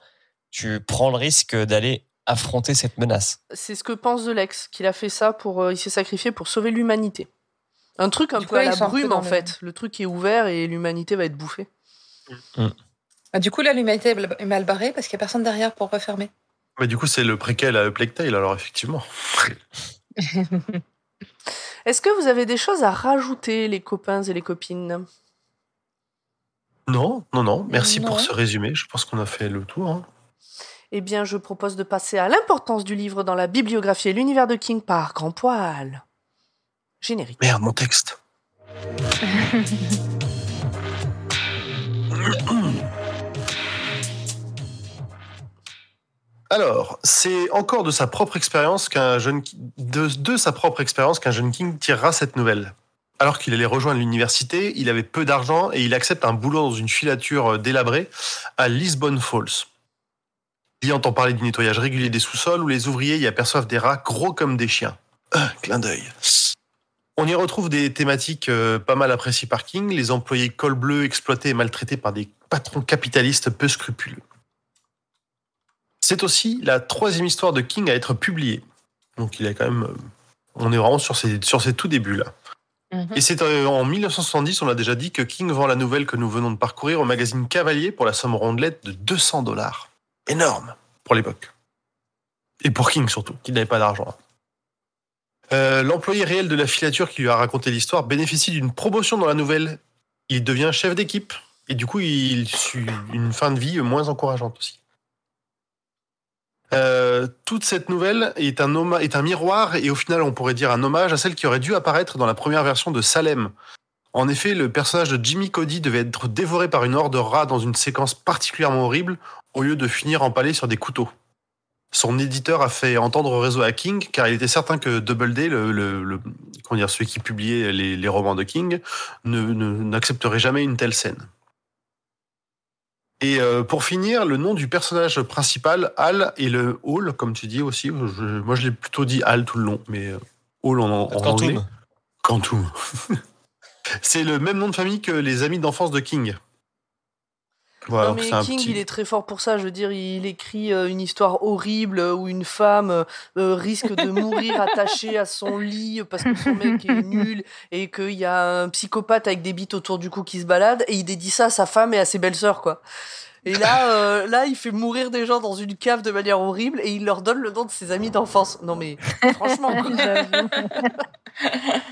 tu prends le risque d'aller affronter cette menace. C'est ce que pense The Lex, qu'il a fait ça pour. euh, il s'est sacrifié pour sauver l'humanité. Un truc un Du peu coup, à la brume, en fait. Le truc est ouvert et l'humanité va être bouffée. Ah, du coup, là, l'humanité est mal barrée parce qu'il n'y a personne derrière pour refermer. Mais du coup, c'est le préquel à Plague Tale, alors effectivement. Est-ce que vous avez des choses à rajouter, les copains et les copines? Non, non, non. Merci Non. pour ce résumé. Je pense qu'on a fait le tour. hein. Eh bien, je propose de passer à l'importance du livre dans la bibliographie et l'univers de King par Grand Poil. Générique. Merde, mon texte. Alors, c'est encore de sa propre expérience qu'un jeune de, sa propre expérience qu'un jeune King tirera cette nouvelle. Alors qu'il allait rejoindre l'université, il avait peu d'argent et il accepte un boulot dans une filature euh, délabrée à Lisbon Falls. Il y entend parler du nettoyage régulier des sous-sols où les ouvriers y aperçoivent des rats gros comme des chiens. Un clin d'œil. On y retrouve des thématiques euh, pas mal appréciées par King, les employés col bleu exploités et maltraités par des patrons capitalistes peu scrupuleux. C'est aussi la troisième histoire de King à être publiée. Donc il est quand même... on est vraiment sur ses, sur ses tout débuts là. Mhm. Et c'est euh, en 1970, on l'a déjà dit, que King vend la nouvelle que nous venons de parcourir au magazine Cavalier pour la somme rondelette de 200 dollars. Énorme pour l'époque. Et pour King surtout, qui n'avait pas d'argent. Euh, L'employé réel de la filature qui lui a raconté l'histoire bénéficie d'une promotion dans la nouvelle. Il devient chef d'équipe. Et du coup, il suit une fin de vie moins encourageante aussi. Euh, toute cette nouvelle est un, miroir et au final, on pourrait dire un hommage à celle qui aurait dû apparaître dans la première version de Salem. En effet, le personnage de Jimmy Cody devait être dévoré par une horde de rats dans une séquence particulièrement horrible au lieu de finir empalé sur des couteaux. Son éditeur a fait entendre au réseau à King car il était certain que Doubleday, le, le, celui qui publiait les, romans de King, n'accepterait jamais une telle scène. Et euh, pour finir, le nom du personnage principal, Hal, et le Hall, comme tu dis aussi. je- moi, je l'ai plutôt dit Hal tout le long, mais euh, Hall en, en anglais. Quantum. Quantum. c'est le même nom de famille que les amis d'enfance de King. Voilà, non, mais King, petit- il est très fort pour ça. Je veux dire, il écrit euh, une histoire horrible euh, où une femme euh, risque de mourir attachée à son lit parce que son mec est nul et qu'il y a un psychopathe avec des bites autour du cou qui se balade et il dédie ça à sa femme et à ses belles-sœurs, quoi. Et là, euh, là, il fait mourir des gens dans une cave de manière horrible et il leur donne le nom de ses amis d'enfance. Non mais franchement.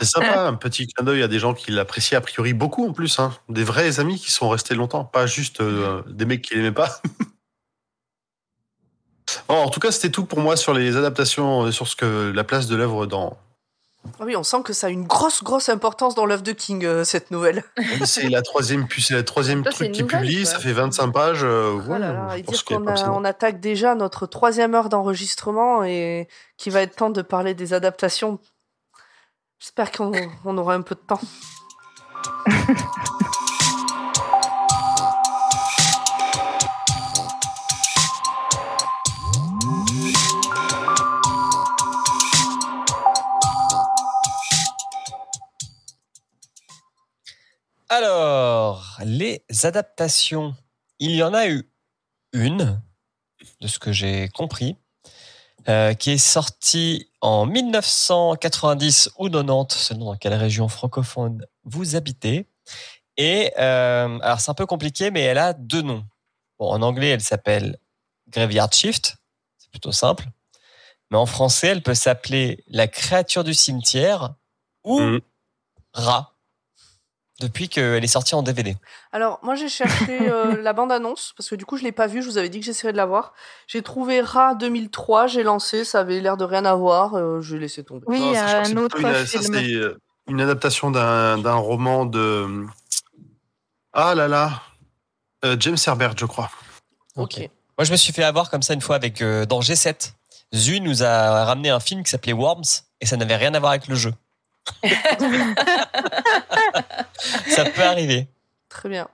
C'est sympa, un petit clin d'œil à des gens qui l'appréciaient a priori beaucoup en plus. hein. Des vrais amis qui sont restés longtemps, pas juste euh, des mecs qui l'aimaient pas. en tout cas, c'était tout pour moi sur les adaptations, euh, sur ce que la place de l'œuvre dans. Ah Oui, on sent que ça a une grosse, grosse importance dans l'œuvre de King, euh, cette nouvelle. C'est la troisième, puis c'est la troisième Toi, truc une qui nouvelle, publie, ça fait 25 pages. euh, ouais, là là, je et pense dire qu'il y a qu'on on attaque déjà notre troisième heure d'enregistrement et qu'il va être temps de parler des adaptations. J'espère qu'on on aura un peu de temps. Alors, les adaptations. Il y en a eu une, de ce que j'ai compris, euh, qui est sortie en 1990 ou 90, selon dans quelle région francophone vous habitez. Et euh, alors, c'est un peu compliqué, mais elle a deux noms. Bon, en anglais, elle s'appelle Graveyard Shift. C'est plutôt simple. Mais en français, elle peut s'appeler La créature du cimetière ou Mhm. Rat depuis qu'elle est sortie en DVD. Alors, moi, j'ai cherché euh, la bande-annonce, parce que du coup, je l'ai pas vue, je vous avais dit que j'essaierais de la voir. J'ai trouvé Ra 2003, j'ai lancé, ça avait l'air de rien avoir, euh, je vais laisser tomber. Oui, Non, ça, que un autre une, ça, film. c'est, euh, une adaptation d'un d'un roman de. Ah là là. Euh, James Herbert, je crois. Ok. Moi, je me suis fait avoir comme ça une fois avec euh, dans G7. Zu nous a ramené un film qui s'appelait Worms et ça n'avait rien à voir avec le jeu. ça peut arriver. Très bien.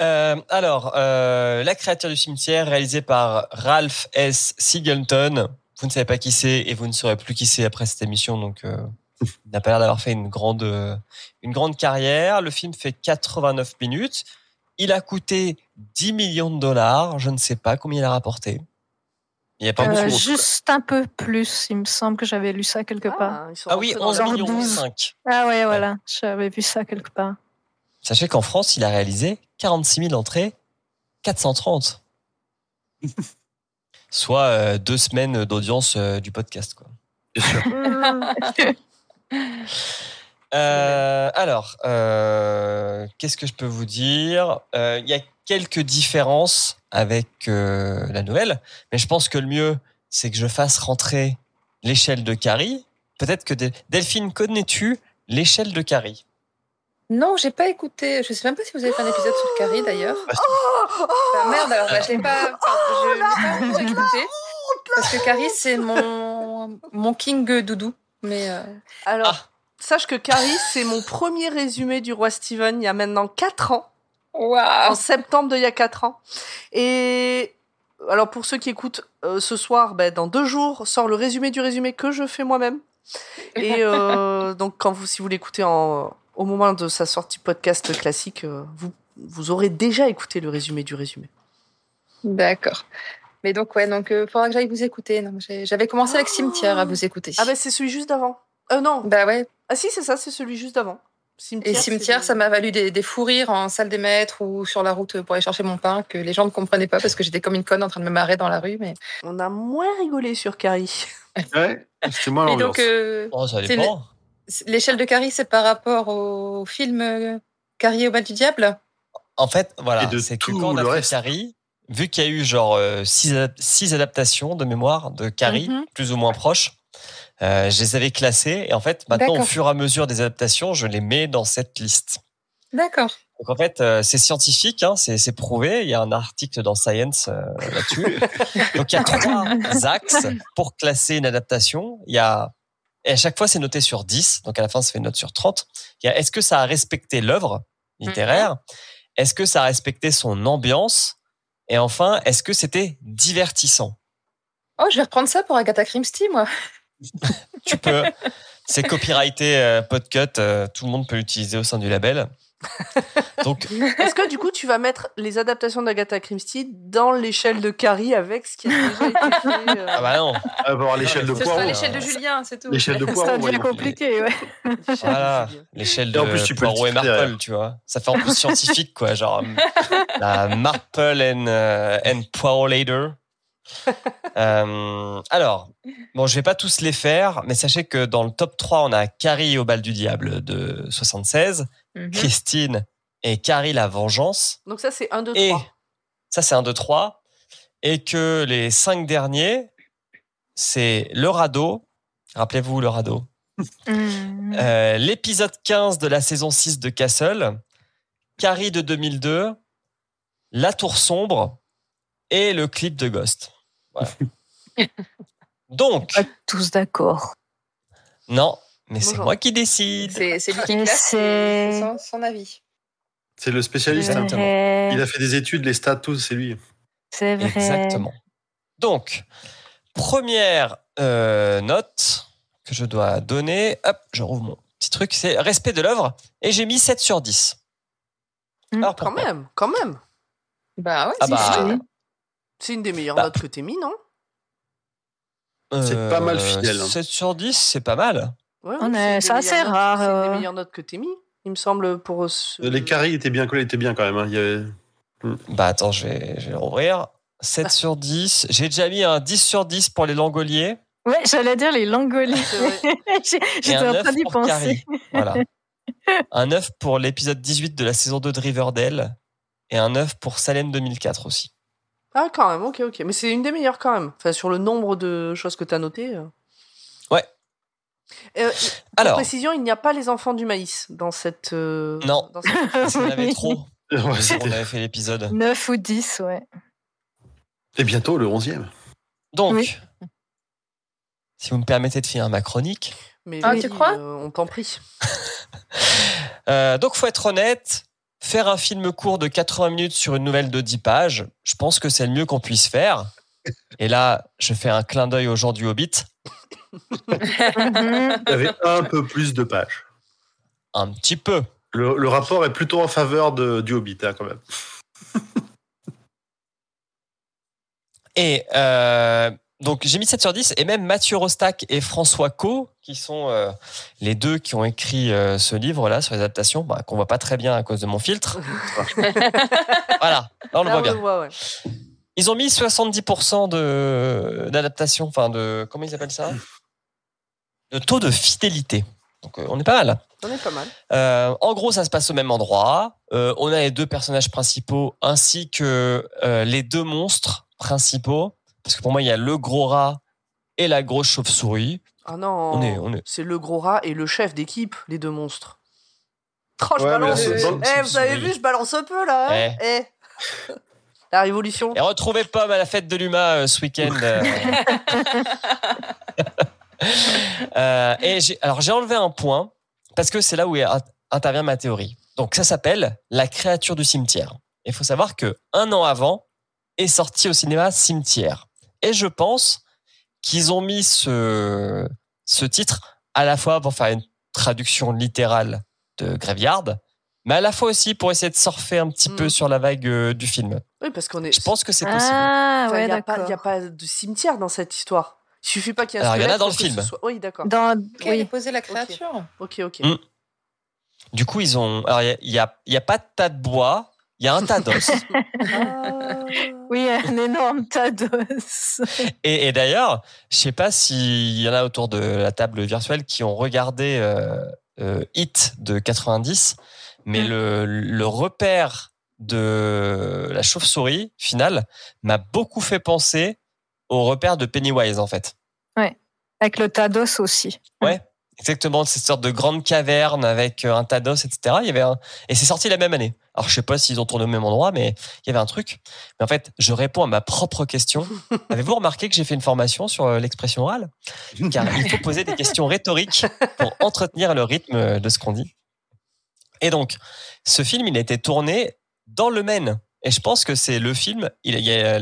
Euh, alors, euh, La créature du cimetière, réalisée par Ralph S. Singleton. Vous ne savez pas qui c'est et vous ne saurez plus qui c'est après cette émission, donc euh, il n'a pas l'air d'avoir fait une grande, une grande carrière. Le film fait 89 minutes. Il a coûté 10 millions de dollars. Je ne sais pas combien il a rapporté. Il n'y a pas Euh, beaucoup. juste un peu plus, il me semble que j'avais lu ça quelque part. ils sont Ah oui, rentrés dans 11 le- Genre millions 12. 5. Ah ouais, voilà, j'avais vu ça quelque part. Sachez qu'en France, il a réalisé 46 000 entrées, 430. Soit euh, deux semaines d'audience euh, du podcast. Quoi. Bien sûr. Euh, alors, euh, qu'est-ce que je peux vous dire? Euh, Il y a quelques différences avec euh, la nouvelle, mais je pense que le mieux, c'est que je fasse rentrer l'échelle de Carrie. Peut-être que Del- Delphine, connais-tu l'échelle de Carrie? Non, j'ai pas écouté. Je sais même pas si vous avez fait un épisode sur Carrie d'ailleurs. Ah, Ah, merde, alors bah, je l'ai pas. je l'ai pas encore écouté. Parce que Carrie, c'est mon, mon king doudou. Mais euh, Alors, sache que Carrie, c'est mon premier résumé du roi Steven il y a maintenant 4 ans. En septembre d'il y a 4 ans. Et alors pour ceux qui écoutent euh, ce soir, ben, dans deux jours sort le résumé du résumé que je fais moi-même. Et euh, donc quand vous, si vous l'écoutez en, au moment de sa sortie podcast classique, euh, vous, vous aurez déjà écouté le résumé du résumé. D'accord. Mais donc, ouais, donc, faudra que j'aille vous écouter. J'avais commencé avec Cimetière à vous écouter. Ah ben c'est celui juste d'avant. Euh non. Bah ouais. Ah si c'est ça, c'est celui juste d'avant. Cimetière, Et Cimetière, c'est- ça m'a valu des, des fous rires en salle des maîtres ou sur la route pour aller chercher mon pain que les gens ne comprenaient pas parce que j'étais comme une conne en train de me marrer dans la rue. Mais... On a moins rigolé sur Carrie. Ouais, c'était moi Et l'ambiance. donc, euh, Oh, ça C'est dépend. l'échelle de Carrie, c'est par rapport au film euh, Carrie au bal du diable? En fait, voilà, c'est que tout quand on a le fait reste. Carrie, vu qu'il y a eu genre euh, six, adap- six adaptations de mémoire de Carrie, Mhm. plus ou moins proches, euh, je les avais classées. Et en fait, maintenant, au fur et à mesure des adaptations, je les mets dans cette liste. D'accord. Donc en fait, euh, c'est scientifique, hein, c'est c'est prouvé. Il y a un article dans Science euh, là-dessus. Donc il y a trois axes pour classer une adaptation. Il y a et à chaque fois c'est noté sur 10, donc à la fin ça fait une note sur 30. Il y a est-ce que ça a respecté l'œuvre littéraire? Est-ce que ça a respecté son ambiance? Et enfin, est-ce que c'était divertissant? Oh, je vais reprendre ça pour Agatha Christie, moi. Tu peux. C'est copyrighté euh, podcut, euh, tout le monde peut l'utiliser au sein du label. Donc Est-ce que du coup tu vas mettre les adaptations d'Agatha Christie dans l'échelle de Carrie avec ce qui a déjà été fait euh, ah bah non, voir l'échelle de l'échelle de Julien, c'est tout. L'échelle de Ça poireau. devient voyons. compliqué, ouais. l'échelle de Voilà, l'échelle de en plus, tu peux le Poirot et Marple, tu vois. Ça fait en plus scientifique, quoi, genre euh, la Marple and, euh, and Poirot later. Euh, alors, bon, je vais pas tous les faire, mais sachez que dans le top 3, on a Carrie au bal du diable de 76, Mhm. Christine et Carrie la vengeance. Donc ça c'est 1, 2, Et 3. ça, c'est un 2, 3. et que les cinq derniers, c'est le radeau. Rappelez-vous le radeau. Hmm. Euh, L'épisode 15 de la saison 6 de Castle, Carrie de 2002, La Tour Sombre et le clip de Ghost. Voilà. Donc, Pas tous d'accord. non, mais c'est moi qui décide. C'est lui qui classe, son, son avis. C'est le spécialiste. hein. Il a fait des études, les stats, tout, c'est lui. C'est vrai. Exactement. Donc, première euh, note que je dois donner. Hop, je rouvre mon petit truc. C'est respect de l'œuvre. Et j'ai mis 7 sur 10. Hmm, Alors, Quand même, quand même. Bah ouais, Ah bah. C'est une des meilleures Bah. notes que t'es mis, non? C'est pas mal fidèle, hein. 7 Euh, sur 10, c'est pas mal. Ouais, c'est assez rare, C'est une des euh. meilleures notes que t'es mis, il me semble, pour ce... Les caries étaient bien collés, étaient bien quand même. hein. Il y avait- Bah attends, je vais, je vais le rouvrir. 7 sur 10. J'ai déjà mis un 10 sur 10 pour les langoliers. Ouais, j'allais dire les langoliers. J'étais un en 9 train d'y pour penser. Carrie. Voilà. un 9 pour l'épisode 18 de la saison 2 de Riverdale. Et un 9 pour Salem 2004 aussi. Ah, quand même, ok, ok. Mais c'est une des meilleures quand même. Enfin, sur le nombre de choses que t'as notées. euh. Ouais. Euh, pour Alors, précision, il n'y a pas les enfants du maïs dans cette... euh, Non. dans cette- qu'on avait trop. On avait fait l'épisode. 9 ou 10, ouais. Et bientôt le 11e. Donc, Oui. si vous me permettez de finir ma chronique. Mais Ah, oui, tu crois? euh, On t'en prie. Euh, donc, faut être honnête, faire un film court de 80 minutes sur une nouvelle de 10 pages, je pense que c'est le mieux qu'on puisse faire. Et là, je fais un clin d'œil aux gens du Hobbit. Mhm. Il y avait un peu plus de pages. Un petit peu. Le, le rapport est plutôt en faveur de, du Hobbit, hein, quand même. Et euh, donc, j'ai mis 7 sur 10. Et même Mathieu Rostac et François Co, qui sont euh, les deux qui ont écrit euh, ce livre-là sur les adaptations, bah, qu'on voit pas très bien à cause de mon filtre. voilà, là, on le Là, voit bien. voit, ouais. Ils ont mis 70% de d'adaptation, enfin de comment ils appellent ça? De taux de fidélité. Donc euh, on est pas mal. On est pas mal. En gros, ça se passe au même endroit. On a les deux personnages principaux ainsi que les deux monstres principaux. Parce que pour moi, il y a le gros rat et la grosse chauve-souris. Ah non, On est- on est- c'est le gros rat et le chef d'équipe, les deux monstres. Oh, je Ouais, balance. c'est Eh, le- vous avez vu, je balance un peu là. hein Eh. La révolution. Et retrouvez Pomme à la fête de l'UMA euh, ce week-end. euh. Euh, et j'ai, alors j'ai enlevé un point parce que c'est là où intervient ma théorie. Donc ça s'appelle La créature du cimetière. Il faut savoir que un an avant est sorti au cinéma Cimetière. Et je pense qu'ils ont mis ce, ce titre à la fois pour faire une traduction littérale de Graveyard, mais à la fois aussi pour essayer de surfer un petit Mm. peu sur la vague euh, du film. Oui, parce qu'on est. Je pense que c'est possible. Ah, ouais, il n'y a, pas- d'accord. il y a pas de cimetière dans cette histoire. Il suffit pas qu'il y ait un Alors, il y en a dans le film. soit- Oui, d'accord. Dans... Est Oui. posée la créature? Ok, ok. Mm. Du coup, ils ont. Alors, il y a- il y a, il y a pas de tas de bois, il y a un tas d'os. Ah. Oui, un énorme tas d'os. et et d'ailleurs, je sais pas s'il y en a autour de la table virtuelle qui ont regardé euh, euh, Hit de 90, mais Mm. le, le repère de la chauve-souris finale m'a beaucoup fait penser au repère de Pennywise en fait. Avec le tas d'os aussi. Ouais, exactement, cette sorte de grande caverne avec euh, un tas d'os, etc. Il y avait un... Et c'est sorti la même année. Alors je sais pas s'ils ont tourné au même endroit, mais il y avait un truc. Mais en fait, je réponds à ma propre question. Avez-vous remarqué que j'ai fait une formation sur euh, l'expression orale? Car il faut poser des questions rhétoriques pour entretenir le rythme de ce qu'on dit. Et donc, ce film, il a été tourné dans le Maine. Et je pense que c'est le film, il y a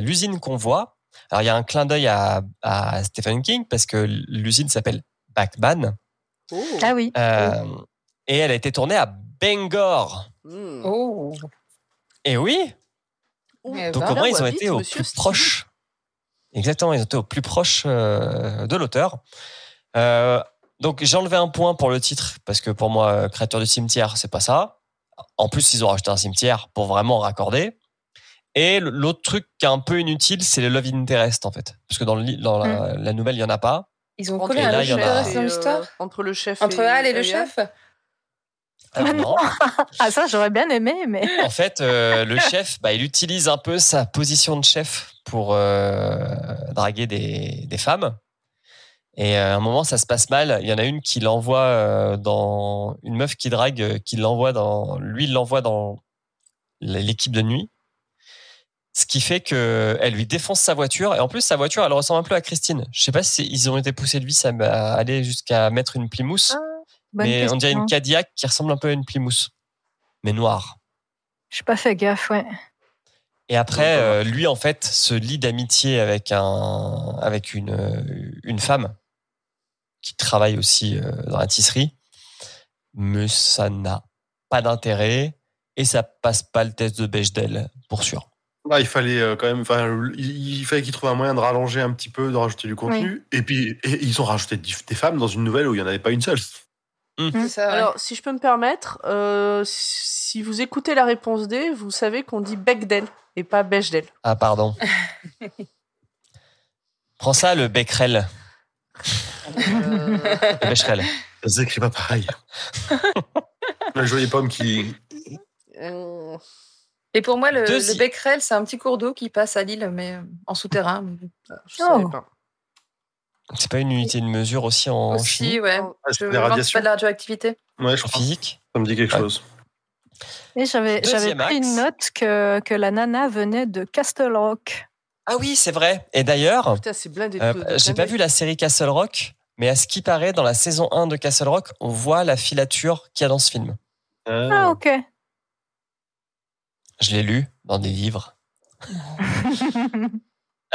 l'usine qu'on voit. Alors, il y a un clin d'œil à, à Stephen King parce que l'usine s'appelle Backban. Oh. Ah oui. Euh, et elle a été tournée à Bangor. Mm. Oh Et oui. Eh donc ben, au moins ils ont été au plus proche. Exactement, ils ont été au plus proche euh, de l'auteur. Euh, donc j'ai enlevé un point pour le titre parce que pour moi, euh, créature du cimetière, c'est pas ça. En plus, ils ont rajouté un cimetière pour vraiment raccorder. Et l'autre truc qui est un peu inutile, c'est le love interest en fait, parce que dans, le, li- dans la, la nouvelle, il y en a pas. Ils ont collé un et, dans euh, l'histoire Entre le chef Entre et Al et le chef Alors, non. Ah, ça, j'aurais bien aimé, mais. En fait, euh, le chef, bah, il utilise un peu sa position de chef pour euh, draguer des, des femmes. Et euh, à un moment, ça se passe mal. Il y en a une qui l'envoie euh, dans une meuf qui drague, qui l'envoie dans lui, il l'envoie dans l'équipe de nuit. Ce qui fait que elle lui défonce sa voiture et en plus sa voiture, elle ressemble un peu à Christine. Je sais pas si ils ont été poussés de vis à aller jusqu'à mettre une Plymouth, Bonne mais on dirait question. une Cadillac qui ressemble un peu à une Plymouth, mais noire. J'ai pas fait gaffe, ouais. Et après, euh, lui, en fait, se lie d'amitié avec un, avec une, une femme qui travaille aussi euh, dans la tisserie. Mais ça n'a pas d'intérêt et ça passe pas le test de Bechdel, pour sûr. Il fallait euh, quand même, enfin, il il fallait qu'ils trouvent un moyen de rallonger un petit peu, de rajouter du contenu. Et puis, et ils ont rajouté des femmes dans une nouvelle où il n'y en avait pas une seule. Ça, ouais. Alors, si je peux me permettre, euh, si vous écoutez la réponse D, vous savez qu'on dit Bechdel et pas Bechdel. Ah, pardon. Prends ça, le Becquerel. Euh, Le Becherel. Ça s'écrit pas pareil. La jolie pomme qui. euh, Et pour moi, le, le Becquerel, c'est un petit cours d'eau qui passe à Lille, mais euh, en souterrain. je savais Oh. pas. C'est pas une unité de mesure aussi en Aussi, chimie, ouais. Ah, Je des radiations. pas de la radioactivité. Ouais, je en crois. physique Ça me dit quelque Ouais. chose. Et j'avais pris une note que, que la nana venait de Castle Rock. Ah oui, c'est vrai. Et d'ailleurs, Euh, J'ai pas vu la série Castle Rock, mais à ce qui paraît, dans la saison 1 de Castle Rock, on voit la filature qu'il y a dans ce film. Ah, ok. Je l'ai lu dans des livres.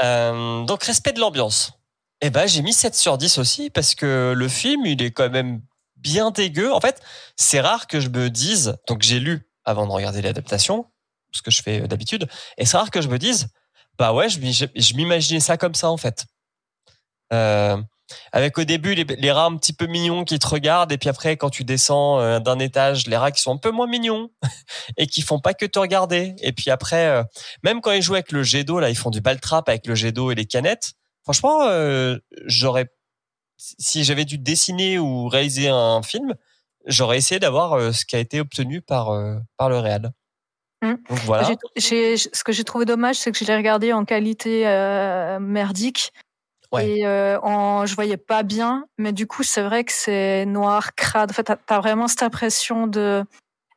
Euh, donc, respect de l'ambiance. Eh ben, j'ai mis 7 sur 10 aussi, parce que le film, il est quand même bien dégueu. En fait, c'est rare que je me dise, donc j'ai lu avant de regarder l'adaptation, ce que je fais d'habitude, et c'est rare que je me dise, bah ouais, je, m'y- je- je m'imaginais ça comme ça, en fait. Euh, avec au début les, les rats un petit peu mignons qui te regardent, et puis après, quand tu descends euh, d'un étage, les rats qui sont un peu moins mignons et qui font pas que te regarder. Et puis après, euh, même quand ils jouent avec le jet d'eau, là, ils font du ball trap avec le jet d'eau et les canettes. Franchement, euh, j'aurais, si j'avais dû dessiner ou réaliser un film, j'aurais essayé d'avoir ce qui a été obtenu par par le réal. Mm. Donc voilà. Ce que j'ai trouvé dommage, c'est que je l'ai regardé en qualité merdique. Ouais. Et euh, en, je voyais pas bien, mais du coup, c'est vrai que c'est noir, crade. En fait, t'as as vraiment cette impression de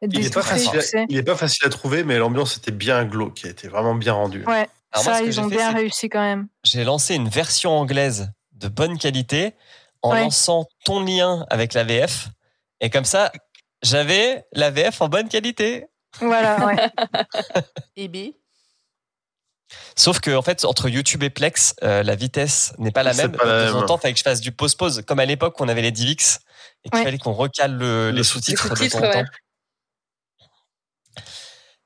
Il est, pas facile tu à, sais. il est pas facile à trouver, mais l'ambiance était bien glauque, qui a été vraiment bien rendue. Ouais, Alors ça, ils j'ai ont fait, bien réussi quand même. J'ai lancé une version anglaise de bonne qualité en Ouais. lançant ton lien avec la VF. Et comme ça, j'avais la VF en bonne qualité. Voilà, ouais. Et B Sauf que en fait, entre YouTube et Plex, euh, la vitesse n'est pas la même. pas la de temps en temps, il fallait que je fasse du pause-pause, comme à l'époque où on avait les DivX et qu'il Ouais. fallait qu'on recale le- les Le sous-titres de temps en ouais. temps.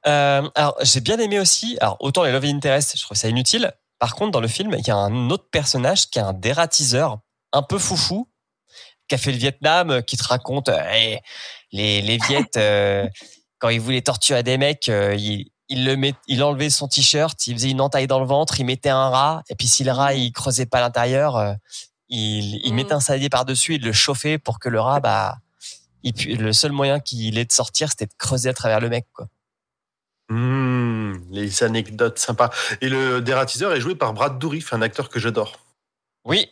Euh, alors, j'ai bien aimé aussi. Alors, autant les Love Interest, je trouve ça inutile. Par contre, dans le film, il y a un autre personnage qui est un dératiseur, un peu foufou, qui a fait le Vietnam, euh, qui te raconte euh, Hey, les, les Viettes, euh, quand ils voulaient torturer des mecs, euh, ils, il le met, il enlevait son t-shirt, il faisait une entaille dans le ventre, il mettait un rat, et puis si le rat il creusait pas l'intérieur, euh, il, il Mm. mettait un saladier par dessus, il le chauffait pour que le rat, bah, il le seul moyen qu'il ait de sortir, c'était de creuser à travers le mec, quoi. Mmh, les anecdotes sympas. Et le dératiseur est joué par Brad Dourif, un acteur que j'adore. Oui.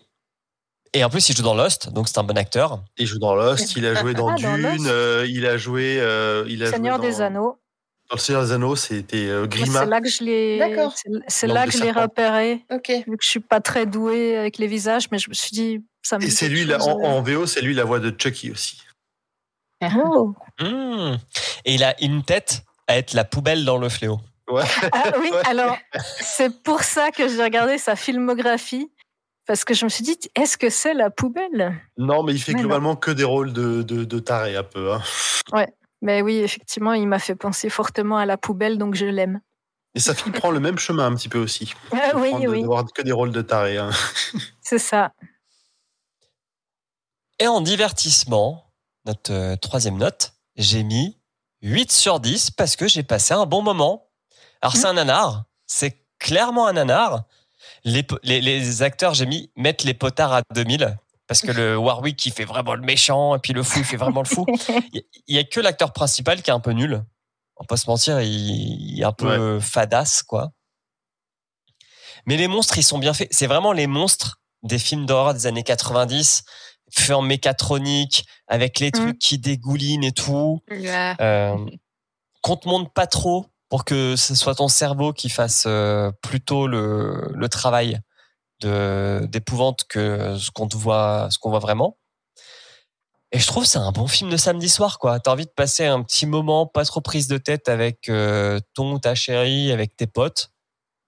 Et en plus, il joue dans Lost, donc c'est un bon acteur. Il joue dans Lost, il a joué dans Ah, Dune, euh, il a joué, euh, il a Seigneur joué dans, des Anneaux. Dans le Seigneur des Anneaux, c'était euh, Grima. C'est là que je l'ai. D'accord. c'est- là que je l'ai repéré. Ok. Vu que je suis pas très douée avec les visages, mais je me suis dit, ça me. Et c'est lui, en, euh. en VO, c'est lui la voix de Chucky aussi. Oh. Mmh. Et il a une tête à être la poubelle dans le fléau. Ouais. Ah oui, Ouais. alors c'est pour ça que j'ai regardé sa filmographie. Parce que je me suis dit, est-ce que c'est la poubelle? Non, mais il fait Mais non. globalement que des rôles de, de, de taré un peu. hein. Mais oui, effectivement, il m'a fait penser fortement à la poubelle, donc je l'aime. Et sa fille prend le même chemin un petit peu aussi. Ah oui, de- oui, d'avoir que des rôles de taré. hein. c'est ça. Et en divertissement, notre euh, troisième note, j'ai mis 8 sur 10 parce que j'ai passé un bon moment. Alors, c'est un nanar. C'est clairement un nanar. Les, les, les acteurs, j'ai mis mettre les potards à 2000 Parce que le Warwick, il fait vraiment le méchant, et puis le fou, il fait vraiment le fou. Il y a que l'acteur principal qui est un peu nul. On pas se mentir, il, il est un peu fadasse, quoi. Mais les monstres, ils sont bien faits. C'est vraiment les monstres des films d'horreur des années 90, faits en mécatronique, avec les Mm. trucs qui dégoulinent et tout. Ouais. Euh, qu'on te montre pas trop pour que ce soit ton cerveau qui fasse euh, plutôt le, le travail d'épouvante que ce qu'on voit ce qu'on voit vraiment. Et je trouve que c'est un bon film de samedi soir quoi. T'as envie de passer un petit moment pas trop prise de tête avec euh, ton ou ta chérie, avec tes potes.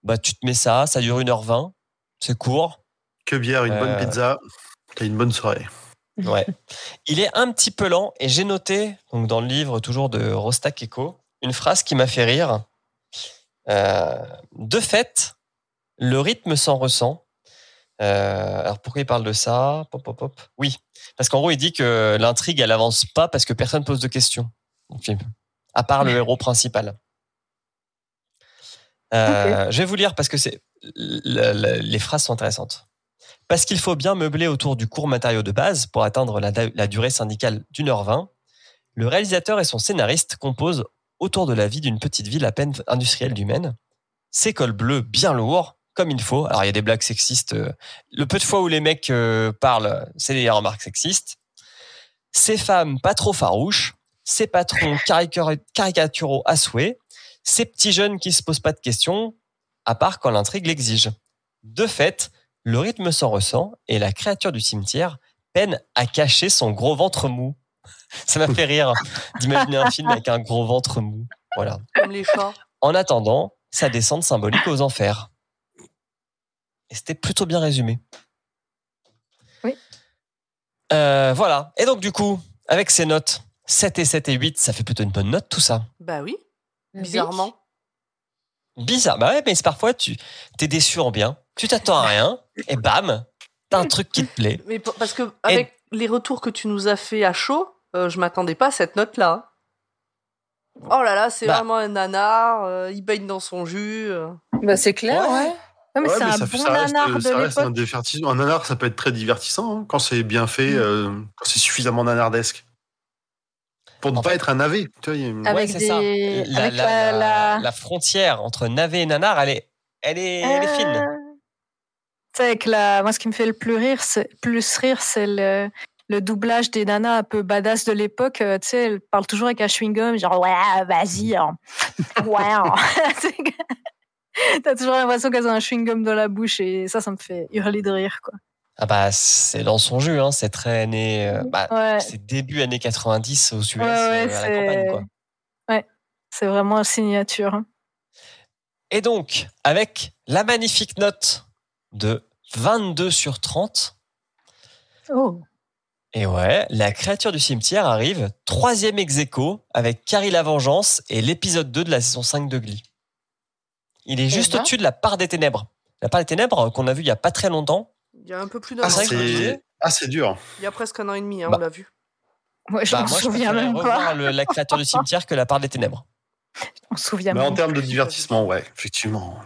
Bah tu te mets ça, ça dure 1h20, c'est court. Que bière, une bonne Euh. pizza, t'as une bonne soirée. Ouais. Il est un petit peu lent et j'ai noté, donc dans le livre toujours de Rostak Eco, une phrase qui m'a fait rire. Euh, de fait, le rythme s'en ressent. Euh, alors pourquoi il parle de ça? Pop, pop, pop. Oui, parce qu'en gros il dit que l'intrigue elle avance pas parce que personne pose de questions dans le film, à part le héros principal. Euh, Je vais vous lire parce que c'est le- le- les phrases sont intéressantes. Parce qu'il faut bien meubler autour du court matériau de base pour atteindre la, la durée syndicale d'une heure vingt, le réalisateur et son scénariste composent autour de la vie d'une petite ville à peine industrielle du Maine. Ses cols bleus bien lourds, comme il faut. Alors il y a des blagues sexistes. euh, Le peu de fois où les mecs euh, parlent, c'est des remarques sexistes. Ces femmes pas trop farouches, ces patrons caricaturaux à souhait, ces petits jeunes qui se posent pas de questions, à part quand l'intrigue l'exige. De fait, le rythme s'en ressent et la créature du cimetière peine à cacher son gros ventre mou. Ça m'a fait rire d'imaginer un film avec un gros ventre mou. Voilà. Comme les chats. En attendant, sa descente symbolique aux enfers. Et c'était plutôt bien résumé. Oui. Euh, voilà. Et donc, du coup, avec ces notes, 7 et 7 et 8, ça fait plutôt une bonne note, tout ça. Bah oui, bizarrement. Bizarre. Bah ouais, mais parfois, tu t'es déçu en bien. Tu t'attends à rien. Et bam, t'as un truc qui te plaît. Mais parce que avec les retours que tu nous as fait à chaud, euh, je m'attendais pas à cette note-là. Oh là là, c'est Bah. vraiment un nanar, euh, il baigne dans son jus. euh. Bah, c'est clair, Ouais. ouais. Ouais, mais Ouais, c'est mais un ça bon ça reste, nanar de ça reste un divertissement. Un nanar, ça peut être très divertissant hein, quand c'est bien fait, Mm. euh, quand c'est suffisamment nanardesque. Pour ne En pas fait- être un navet. Tu vois, Avec Ouais, c'est des- ça. La, avec la- la- la- la- la frontière entre navet et nanar, elle est, elle est, elle est fine. Euh, avec la... Moi, ce qui me fait le plus rire, c'est, plus rire, c'est le, le doublage des nanas un peu badass de l'époque. Euh, Tu sais, elles parlent toujours avec un chewing-gum, genre, ouais, vas-y. hein. Ouais. hein. T'as toujours l'impression qu'elles ont un chewing-gum dans la bouche et ça, ça me fait hurler de rire, quoi. Ah bah, c'est dans son jus, hein. C'est très année, euh, bah, Ouais, c'est début années 90 aux US, ouais, ouais, euh, à la campagne, quoi. Ouais, c'est vraiment une signature. hein. Et donc, avec la magnifique note de 22 sur 30, Oh. et ouais, la créature du cimetière arrive troisième ex aequo avec Carrie la Vengeance et l'épisode 2 de la saison 5 de Glee. Il est juste ben. au-dessus de la part des ténèbres. La part des ténèbres euh, qu'on a vu il y a pas très longtemps. Il y a un peu plus d'un Ah, an. c'est je ah, c'est dur. Il y a presque un an et demi, hein, Bah. on l'a vu. Ouais, je Bah, m'en moi, je souviens même revoir pas. le- la créature du cimetière que la part des ténèbres. On se souvient Mais même en termes de divertissement, ouais, effectivement.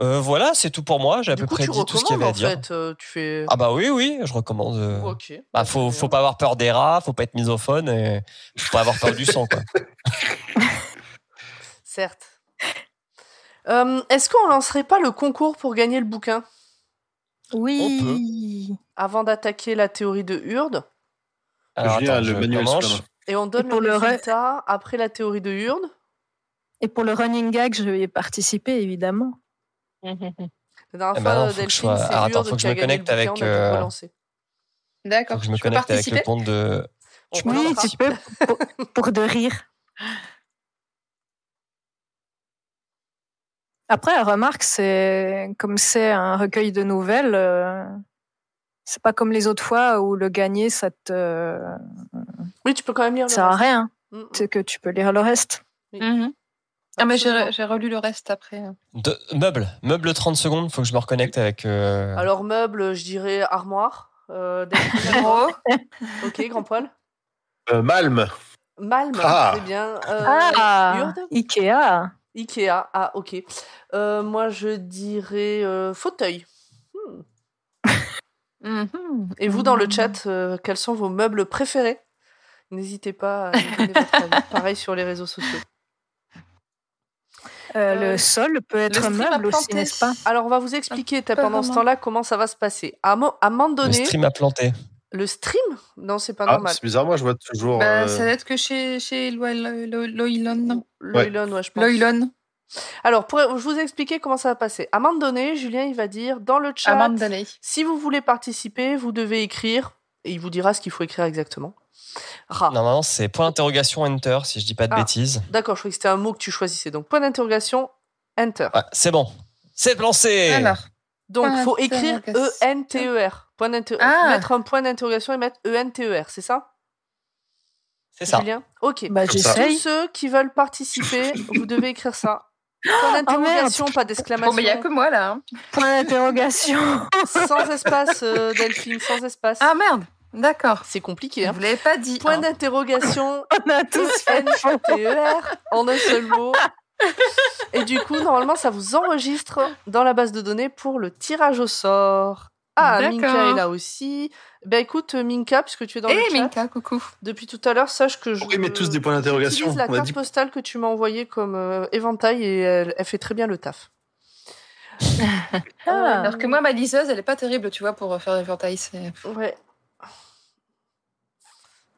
Euh, voilà, c'est tout pour moi. J'ai à du peu coup, près dit tout ce qu'il y avait à dire. fait. euh, tu fais. Ah bah oui, oui, je recommande. euh, ok. Bah, faut, faut pas avoir peur des rats, faut pas être misophone et faut pas avoir peur du sang, quoi. Certes. Euh, Est-ce qu'on lancerait pas le concours pour gagner le bouquin? Oui. avant d'attaquer la théorie de Hurde Alors, attends, le je manuel et on donne pour le le re- résultat après la théorie de Hurde Et pour le running gag, je vais y participer, évidemment. La dernière Eh ben fois, non, Delphine, sois- attends, faut que je me gagné le connecte avec, D'accord. que je me connecte avec le participer compte de. On Oui, participer. tu peux, pour, pour de rire. Après, remarque, c'est comme c'est un recueil de nouvelles, euh, c'est pas comme les autres fois où le gagner, ça te Oui, tu peux quand même lire le sert à rien. Mm, mm. C'est que tu peux lire le reste. Mhm. Ah, mais j'ai relu le reste après. De... Meuble. Meuble 30 secondes, faut que je me reconnecte avec. euh, Alors, meuble, je dirais armoire. Euh, ok, grand poil. Euh, Malm. Malm, Ah. c'est bien. Euh, ah, Ikea. Ikea, ah ok. Euh, moi je dirais euh, fauteuil. Hmm. Mhm. Et vous, dans le Mhm. chat, euh, quels sont vos meubles préférés? N'hésitez pas à nous donner votre avis. Pareil sur les réseaux sociaux. Le sol peut être a meuble aussi, n'est-ce pas? Alors, on va vous expliquer Pas pendant ce temps-là comment ça va se passer. À un mo- à un moment Le donné, stream a planté. Le stream? Non, c'est pas Ah, normal. c'est bizarre, moi je vois toujours. Bah, euh, Ça doit être que chez, chez Lo- Lo- Lo- Loilon. Loilon, ouais, je pense. Loilon. Alors, pour je vous expliquer comment ça va passer. À un moment donné, Julien, il va dire dans le chat, Lay. si vous voulez participer, vous devez écrire, et il vous dira ce qu'il faut écrire exactement. Ra. Normalement, c'est point d'interrogation enter, si je dis pas de Ah. bêtises. D'accord, je croyais que c'était un mot que tu choisissais. Donc, point d'interrogation, enter. Ouais, c'est bon. C'est lancé. Alors, Donc, Point faut écrire. E-N-T-E-R. Point Ah. Mettre un point d'interrogation et mettre E-N-T-E-R, c'est ça? C'est ça. Julien? Ok. Bah. Tous ceux qui veulent participer, vous devez écrire ça. Point d'interrogation, pas d'exclamation. bon, mais il n'y a que moi là. hein. Point d'interrogation. Sans espace, euh, Delphine, sans espace. Ah merde, d'accord. C'est compliqué, hein. Vous l'avez pas dit. Point hein. d'interrogation, On a tous fait faux. N-T-E-R, en un seul mot. Et du coup, normalement, ça vous enregistre dans la base de données pour le tirage au sort. Ah. Minka est là aussi. Ben écoute, Minka, puisque tu es dans Eh le chat, Minka, coucou. depuis tout à l'heure, sache que je. Pourquoi ils mettent tous des points d'interrogation la On carte dit- postale que tu m'as envoyée comme euh, éventail et elle, elle fait très bien le taf. Ah. Alors que moi, ma liseuse, elle est pas terrible, tu vois, pour faire l'éventail. C'est... Ouais.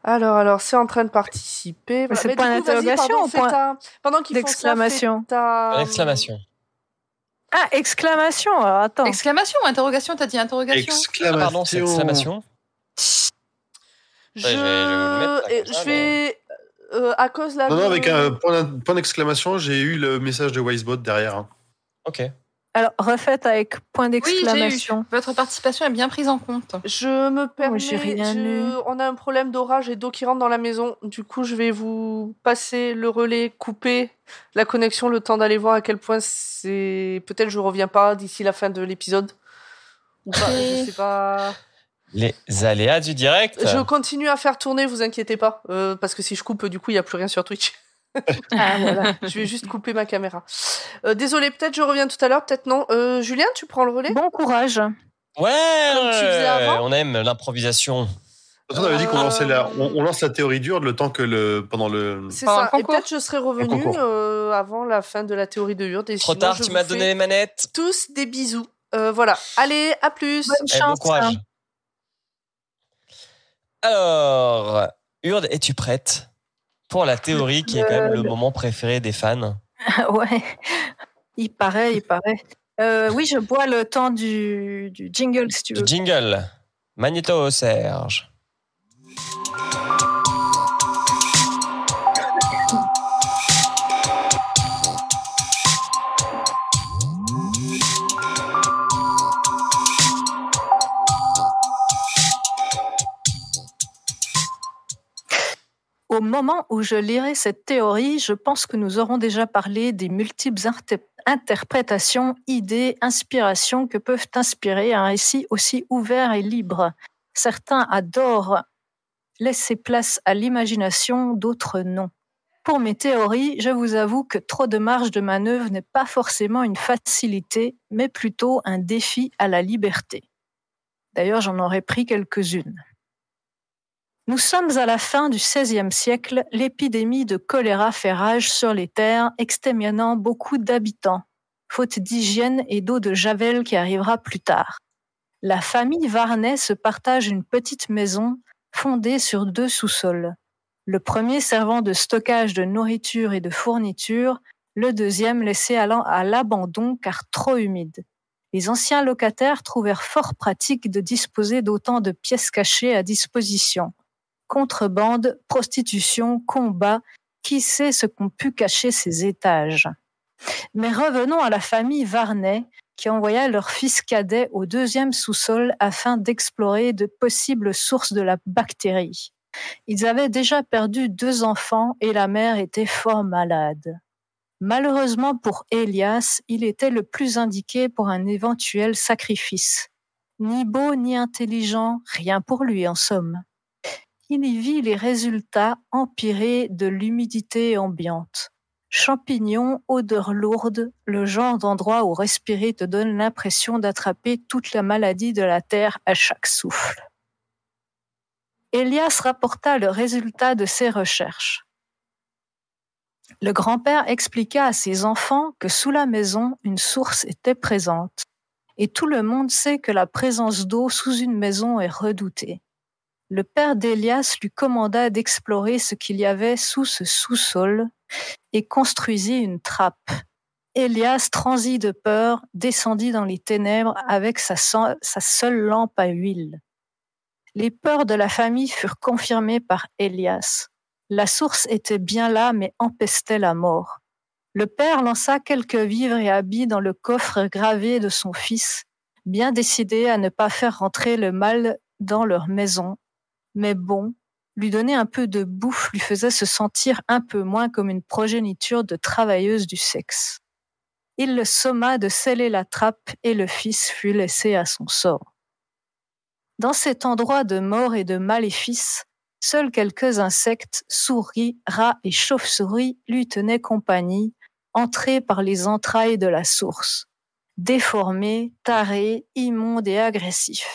Alors, alors, c'est en train de participer. Voilà. c'est Mais point d'interrogation ou point ta- Pendant qu'ils font ça, ta- Point d'exclamation. Ah, exclamation. Alors, attends. Exclamation ou interrogation T'as dit interrogation Ah, Exclamation. pardon, c'est exclamation. Je, Ouais, je vais ça, je vais euh, à cause là. Non, non, de- avec un point d'exclamation, j'ai eu le message de Wisebot derrière. hein. Ok. Alors, refaites avec point Oui, j'ai eu. d'exclamation. Votre participation est bien prise en compte. Je me permets. rien je- eu. On a un problème d'orage et d'eau qui rentre dans la maison. Du coup, je vais vous passer le relais, couper la connexion, le temps d'aller voir à quel point c'est. Peut-être je reviens pas d'ici la fin de l'épisode. Ou pas, je sais pas. Les aléas du direct. Je continue à faire tourner, vous inquiétez pas. euh, parce que si je coupe, du coup, il n'y a plus rien sur Twitch. Ah, voilà. je vais juste couper ma caméra. Euh, désolé, peut-être je reviens tout à l'heure, peut-être non. Euh, Julien, tu prends le relais? Bon courage. Ouais. Comme tu faisais avant? On aime l'improvisation. On avait dit qu'on lançait la, on, on lance la théorie dure le temps que le pendant le. C'est ça. Et peut-être je serai revenu euh, avant la fin de la théorie de Hurde. Trop sinon, tard, je tu m'as donné les manettes. tous des bisous. Euh, voilà. Allez, à plus. Bonne Eh, bon courage. Alors, Urde, es-tu prête? Pour la théorie qui est quand même le moment préféré des fans ouais. Il paraît, il paraît. Euh, oui, je bois le temps du, du jingle, si tu veux. Du jingle. Magnéto Serge. Au moment où je lirai cette théorie, je pense que nous aurons déjà parlé des multiples inter- interprétations, idées, inspirations que peuvent inspirer un récit aussi ouvert et libre. Certains adorent laisser place à l'imagination, d'autres non. Pour mes théories, je vous avoue que trop de marge de manœuvre n'est pas forcément une facilité, mais plutôt un défi à la liberté. D'ailleurs, j'en aurais pris quelques-unes. Nous sommes à la fin du XVIe siècle, l'épidémie de choléra fait rage sur les terres, exterminant beaucoup d'habitants, faute d'hygiène et d'eau de Javel qui arrivera plus tard. La famille Varnet se partage une petite maison fondée sur deux sous-sols. Le premier servant de stockage de nourriture et de fournitures, le deuxième laissé à l'an- à l'abandon car trop humide. Les anciens locataires trouvèrent fort pratique de disposer d'autant de pièces cachées à disposition contrebande, prostitution, combat, qui sait ce qu'ont pu cacher ces étages? Mais revenons à la famille Varnet, qui envoya leur fils cadet au deuxième sous-sol afin d'explorer de possibles sources de la bactérie. Ils avaient déjà perdu deux enfants et la mère était fort malade. Malheureusement pour Elias, il était le plus indiqué pour un éventuel sacrifice. Ni beau ni intelligent, rien pour lui en somme il y vit les résultats empirés de l'humidité ambiante. Champignons, odeur lourde, le genre d'endroit où respirer te donne l'impression d'attraper toute la maladie de la terre à chaque souffle. Elias rapporta le résultat de ses recherches. Le grand-père expliqua à ses enfants que sous la maison, une source était présente. Et tout le monde sait que la présence d'eau sous une maison est redoutée. Le père d'Elias lui commanda d'explorer ce qu'il y avait sous ce sous-sol et construisit une trappe. Elias transit de peur, descendit dans les ténèbres avec sa, sa seule lampe à huile. Les peurs de la famille furent confirmées par Elias. La source était bien là, mais empestait la mort. Le père lança quelques vivres et habits dans le coffre gravé de son fils, bien décidé à ne pas faire rentrer le mal dans leur maison. Mais bon, lui donner un peu de bouffe lui faisait se sentir un peu moins comme une progéniture de travailleuse du sexe. Il le somma de sceller la trappe et le fils fut laissé à son sort. Dans cet endroit de mort et de maléfice, Seuls quelques insectes, souris, rats et chauves-souris lui tenaient compagnie, entrés par les entrailles de la source, déformés, tarés, immondes et agressifs.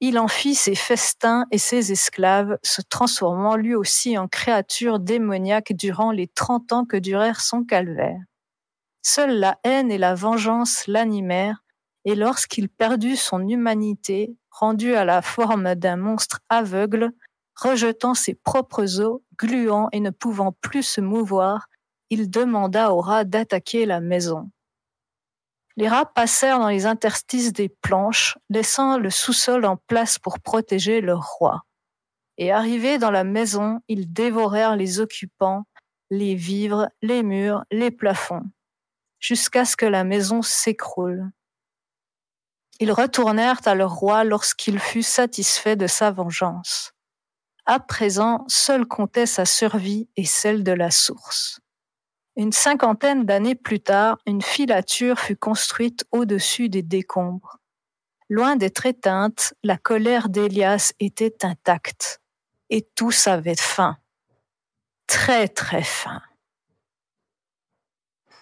Il en fit ses festins et ses esclaves, se transformant lui aussi en créature démoniaque durant les trente ans que durèrent son calvaire. Seule la haine et la vengeance l'animèrent, et lorsqu'il perdut son humanité, rendu à la forme d'un monstre aveugle, Rejetant ses propres os, gluant et ne pouvant plus se mouvoir, il demanda aux rats d'attaquer la maison. Les rats passèrent dans les interstices des planches, laissant le sous-sol en place pour protéger leur roi. Et arrivés dans la maison, ils dévorèrent les occupants, les vivres, les murs, les plafonds, jusqu'à ce que la maison s'écroule. Ils retournèrent à leur roi lorsqu'il fut satisfait de sa vengeance. À présent, seule comptait sa survie et celle de la source. Une cinquantaine d'années plus tard, une filature fut construite au-dessus des décombres. Loin d'être éteinte, la colère d'Elias était intacte. Et tous avaient faim. Très très faim.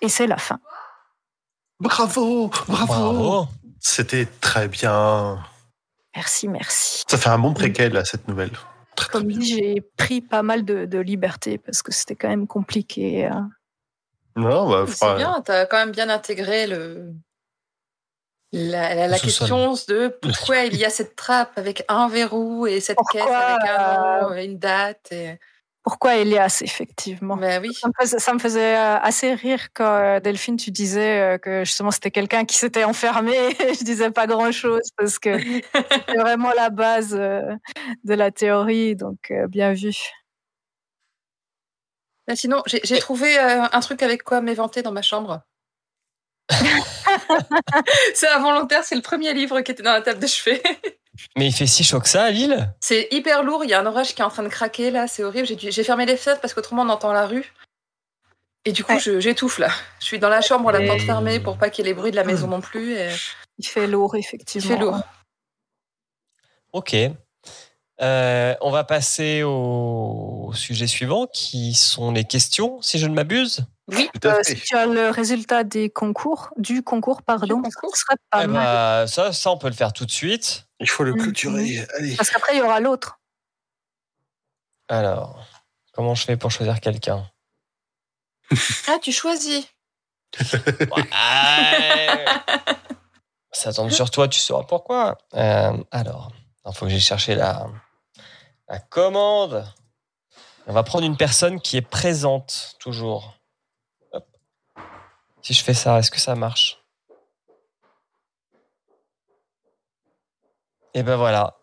Et c'est la fin. Bravo, bravo. Bravo. C'était très bien. Merci, merci. Ça fait un bon préquel à cette nouvelle. Très, Comme dit, j'ai pris pas mal de, de liberté parce que c'était quand même compliqué. euh. Non, bah, C'est bien, tu as quand même bien intégré le... la, la- question de pourquoi il y a cette trappe avec un verrou et cette Pourquoi, caisse avec un nom, une date. Et... Pourquoi Elias, effectivement? Ben oui. ça me, faisait, ça me faisait, euh, assez rire quand euh, Delphine, tu disais euh, que justement c'était quelqu'un qui s'était enfermé. Et je disais pas grand chose parce que c'est vraiment la base de la théorie. Donc, bien vu. Ben sinon, j'ai trouvé euh, un truc avec quoi m'éventer dans ma chambre. c'est involontaire, c'est le premier livre qui était dans la table de chevet. Mais il fait si chaud que ça à Lille C'est hyper lourd, il y a un orage qui est en train de craquer là, c'est horrible. J'ai fermé les fenêtres parce qu'autrement on entend la rue. Et du coup, Ouais. je- j'étouffe là. Je suis dans la chambre, la Et- porte fermée pour pas qu'il y ait les bruits de la maison non plus. Et... Il fait lourd, Il effectivement. fait lourd. Ok. Euh, on va passer au sujet suivant qui sont les questions, si je ne m'abuse. Oui, Euh, si tu as le résultat des concours, du concours, pardon, Du concours ce serait pas Eh mal. ben, ça, ça, on peut le faire tout de suite. Il faut le Mhm. clôturer. Allez. Parce qu'après, il y aura l'autre. Alors, comment je fais pour choisir quelqu'un? Ah, tu choisis. Ouais. Ça tombe sur toi, tu sauras pourquoi. Euh, alors, il faut que j'ai cherché la, la commande. On va prendre une personne qui est présente toujours. Hop. Si je fais ça, est-ce que ça marche? Et ben voilà.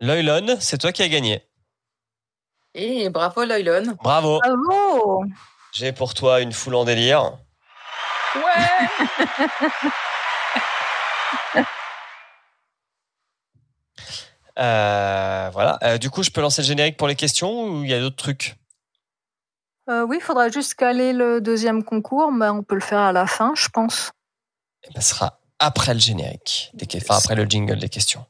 Loylon, c'est toi qui as gagné. Et bravo Loylon. Bravo. Bravo J'ai pour toi une foule en délire. Ouais voilà. Euh, du coup, je peux lancer le générique pour les questions ou il y a d'autres trucs? Euh, Oui, il faudra juste caler le deuxième concours, mais on peut le faire à la fin, je pense. Eh ben, Ce sera après le générique, des enfin après le jingle des questions.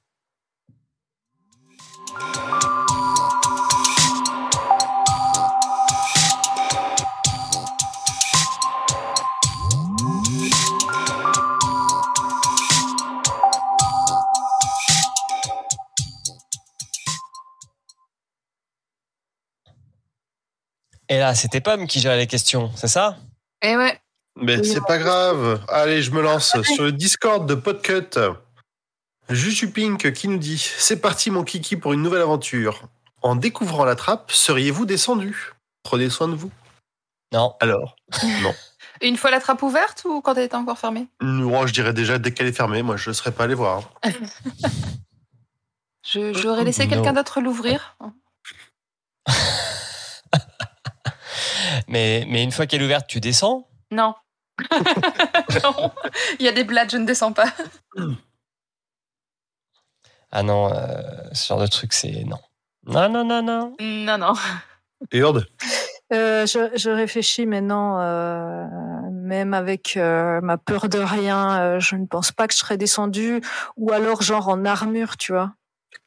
Et là, c'était Pomme qui gérait les questions, c'est ça? Et ouais. Mais c'est pas grave. Allez, je me lance sur le Discord de Podcut. Juju Pink qui nous dit C'est parti, mon kiki, pour une nouvelle aventure. En découvrant la trappe, seriez-vous descendu? Prenez soin de vous. Non. Alors? Une fois la trappe ouverte ou quand elle était encore fermée? Moi, je dirais déjà dès qu'elle est fermée. Moi, je ne serais pas allé voir. Je- J'aurais laissé Non. quelqu'un d'autre l'ouvrir. Mais, mais une fois qu'elle est ouverte, tu descends? Non. non. Il y a des blagues, je ne descends pas. Ah non, euh, ce genre de truc, c'est non. Non, non, non, non. Non, non. Urde? Euh, je, je réfléchis maintenant, euh, même avec euh, ma peur de rien, euh, je ne pense pas que je serais descendue, ou alors genre en armure, tu vois,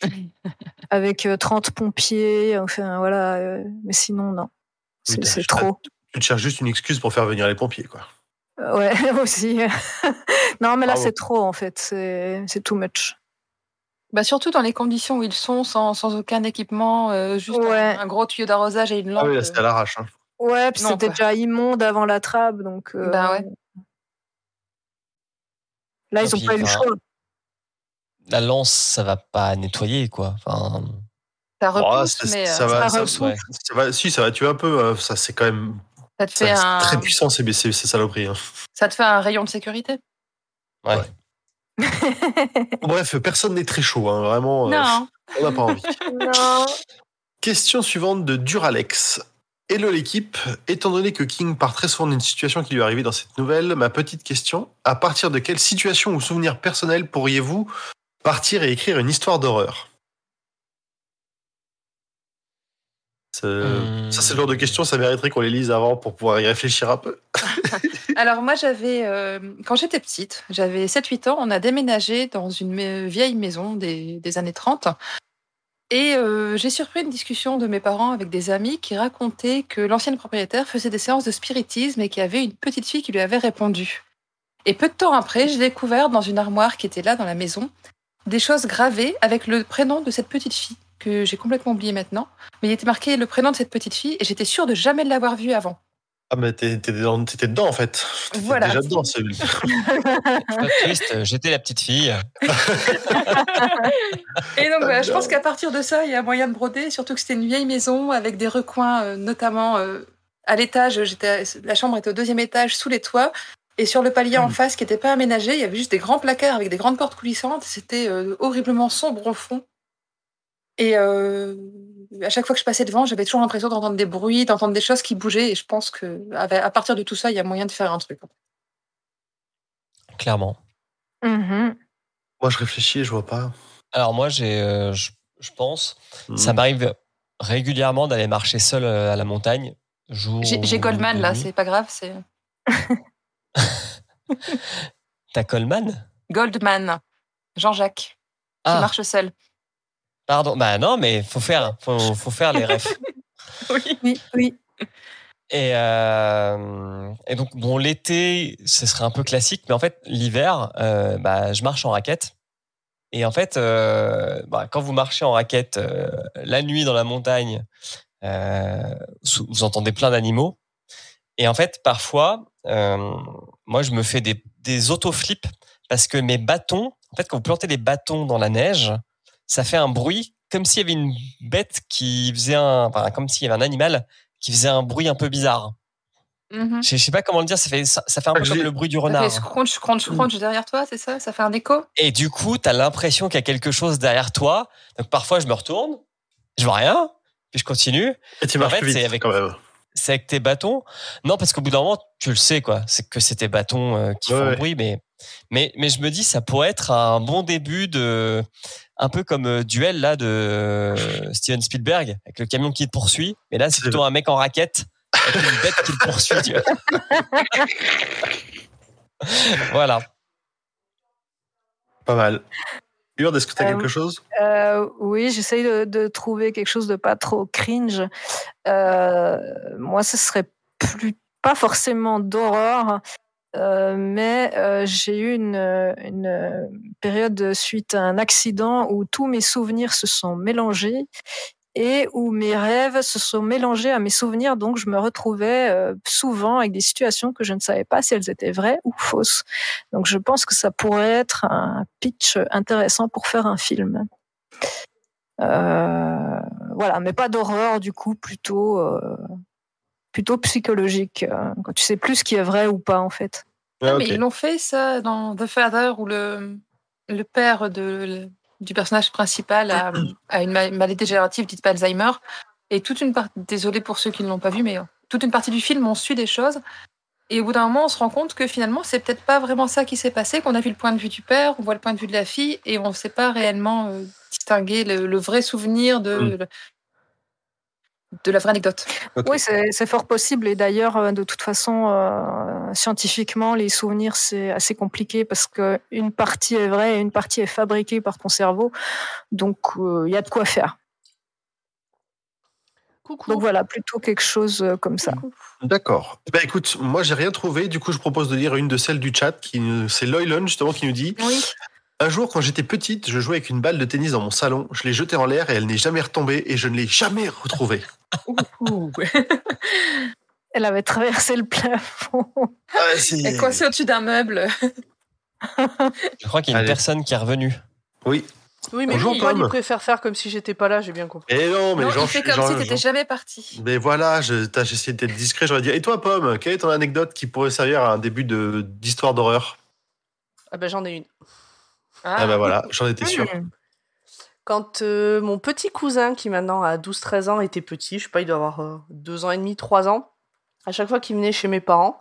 avec euh, 30 pompiers, enfin voilà, euh, mais sinon non, c'est trop. Tu te cherches juste une excuse pour faire venir les pompiers, quoi. Euh, Ouais, aussi. non, mais là c'est trop en fait, c'est c'est too much. Bah surtout dans les conditions où ils sont, sans, sans aucun équipement, euh, juste Ouais. un, un gros tuyau d'arrosage et une lampe. Ah oui, là, c'était à l'arrache. hein. Ouais, puis Non, c'était déjà immonde avant la trappe, donc. euh, Bah ouais. Là, ils ont puis, pas eu le choix. La lance, ça va pas nettoyer, quoi. Enfin, ça Oh, repousse, ça- mais ça euh, va, ça ça, repousse. ça va- si, ça va tuer un peu. euh, Ça, c'est quand même ça, te ça, fait un, très puissant, ces, ces, ces saloperies. hein. ça te fait un rayon de sécurité? ouais. Ouais. Bref, personne n'est très chaud, hein, vraiment. euh, Non. on n'a pas envie. non. Question suivante de Duralex. Hello l'équipe, étant donné que King part très souvent d'une situation qui lui est arrivée dans cette nouvelle, ma petite question, à partir de quelle situation ou souvenir personnel pourriez-vous partir et écrire une histoire d'horreur? C'est- Hmm. Ça, c'est le genre de questions, ça mériterait qu'on les lise avant pour pouvoir y réfléchir un peu. Alors moi j'avais, euh, quand j'étais petite, j'avais 7-8 ans, on a déménagé dans une vieille maison des, des années 30. Et euh, j'ai surpris une discussion de mes parents avec des amis qui racontaient que l'ancienne propriétaire faisait des séances de spiritisme et qu'il y avait une petite fille qui lui avait répondu. Et peu de temps après, j'ai découvert dans une armoire qui était là dans la maison des choses gravées avec le prénom de cette petite fille que j'ai complètement oublié maintenant. Mais il était marqué le prénom de cette petite fille et j'étais sûre de jamais l'avoir vue avant. Ah, mais t'étais dedans, en fait. T'étais Voilà. déjà dedans. triste, j'étais la petite fille. Et donc, voilà, je pense qu'à partir de ça, il y a moyen de broder, surtout que c'était une vieille maison avec des recoins, euh, notamment euh, à l'étage. La chambre était au deuxième étage, sous les toits. Et sur le palier en face, qui n'était pas aménagé, il y avait juste des grands placards avec des grandes portes coulissantes. C'était euh, horriblement sombre au fond. Et euh, à chaque fois que je passais devant, j'avais toujours l'impression d'entendre des bruits, d'entendre des choses qui bougeaient. Et je pense que avec- à partir de tout ça, il y a moyen de faire un truc. Clairement. Mhm. Moi, je réfléchis, je vois pas. Alors moi, j'ai, euh, je, je pense, Hmm. ça m'arrive régulièrement d'aller marcher seul euh, à la montagne. Jour J'ai, Goldman là, c'est pas grave, c'est T'as Coleman Goldman, Jean-Jacques, qui Ah, marche seul. Pardon. Bah non, mais faut faire, faut, faut faire les refs. Oui. Oui, oui. Et, euh, et donc, bon, l'été, ce serait un peu classique, mais en fait, l'hiver, euh, bah, je marche en raquette. Et en fait, euh, bah, quand vous marchez en raquette euh, la nuit dans la montagne, euh, vous entendez plein d'animaux. Et en fait, parfois, euh, moi, je me fais des, des autoflips parce que mes bâtons, en fait, quand vous plantez des bâtons dans la neige, ça fait un bruit comme s'il y avait une bête qui faisait un, enfin, comme s'il y avait un animal qui faisait un bruit un peu bizarre. Mhm. Je, je sais pas comment le dire, ça fait, ça, ça fait un peu Je comme le bruit du Ça renard. fait scrunch, crunch, crunch derrière toi, c'est ça? Ça fait un écho? Et du coup, tu as l'impression qu'il y a quelque chose derrière toi. Donc parfois, je me retourne, je vois rien, puis je continue. Et tu En marches fait, plus vite c'est avec- quand même. C'est avec tes bâtons. Non, parce qu'au bout d'un moment, tu le sais, quoi. C'est que c'est tes bâtons euh, qui Ouais, font ouais. le bruit, mais, mais, mais je me dis, ça pourrait être un bon début de, un peu comme euh, duel là de euh, Steven Spielberg avec le camion qui te poursuit. Mais là, c'est plutôt un mec en raquette avec une bête qui le poursuit. Tu vois. voilà. Pas mal. Urde, est-ce que tu as Euh, quelque chose? Euh, oui, j'essaye de, de trouver quelque chose de pas trop cringe. Euh, moi, ce serait plus pas forcément d'horreur, euh, mais euh, j'ai eu une, une période suite à un accident où tous mes souvenirs se sont mélangés et où mes rêves se sont mélangés à mes souvenirs, donc je me retrouvais euh, souvent avec des situations que je ne savais pas si elles étaient vraies ou fausses. Donc je pense que ça pourrait être un pitch intéressant pour faire un film. Euh, voilà, mais pas d'horreur du coup, plutôt euh, plutôt psychologique. euh, Quand tu sais plus ce qui est vrai ou pas en fait. Ah, Mais ils l'ont fait ça dans The Father où le, le père de, le- du personnage principal a, a une ma- maladie dégénérative dite Alzheimer. Et toute une partie, désolé pour ceux qui ne l'ont pas vu, mais euh, toute une partie du film, on suit des choses. Et au bout d'un moment, on se rend compte que finalement, c'est peut-être pas vraiment ça qui s'est passé, qu'on a vu le point de vue du père, on voit le point de vue de la fille, et on ne sait pas réellement euh, distinguer le, le vrai souvenir de, Mm. De la vraie anecdote. Oui, c'est fort possible. Et d'ailleurs, euh, de toute façon, euh, scientifiquement, les souvenirs, c'est assez compliqué parce que une partie est vraie et une partie est fabriquée par ton cerveau. Donc, euh, il y a de quoi faire. Coucou. Donc voilà, plutôt quelque chose comme ça. D'accord. Bah écoute, moi j'ai rien trouvé, du coup je propose de lire une de celles du chat, qui c'est Loylon justement qui nous dit Oui. Un jour quand j'étais petite, je jouais avec une balle de tennis dans mon salon, je l'ai jetée en l'air et elle n'est jamais retombée et je ne l'ai jamais retrouvée. Elle avait traversé le plafond. Ah, Elle est coincée au-dessus d'un meuble. Je crois qu'il y a une Allez. personne qui est revenue. Oui. Oui, mais Bonjour, Paul, il préfère faire comme si j'étais pas là, j'ai bien compris. Et non, mais non, genre, il fait comme genre- si t'étais genre- jamais parti. Mais voilà, je- t'as- j'ai essayé d'être discret, j'aurais dit Et toi, Pomme, quelle est ton anecdote qui pourrait servir à un début de- d'histoire d'horreur? Ah ben j'en ai une. Ah bah voilà, j'en étais sûr. Quand euh, mon petit cousin, qui maintenant a 12-13 ans, était petit, je sais pas, il doit avoir 2 ans et demi, 3 ans, à chaque fois qu'il venait chez mes parents,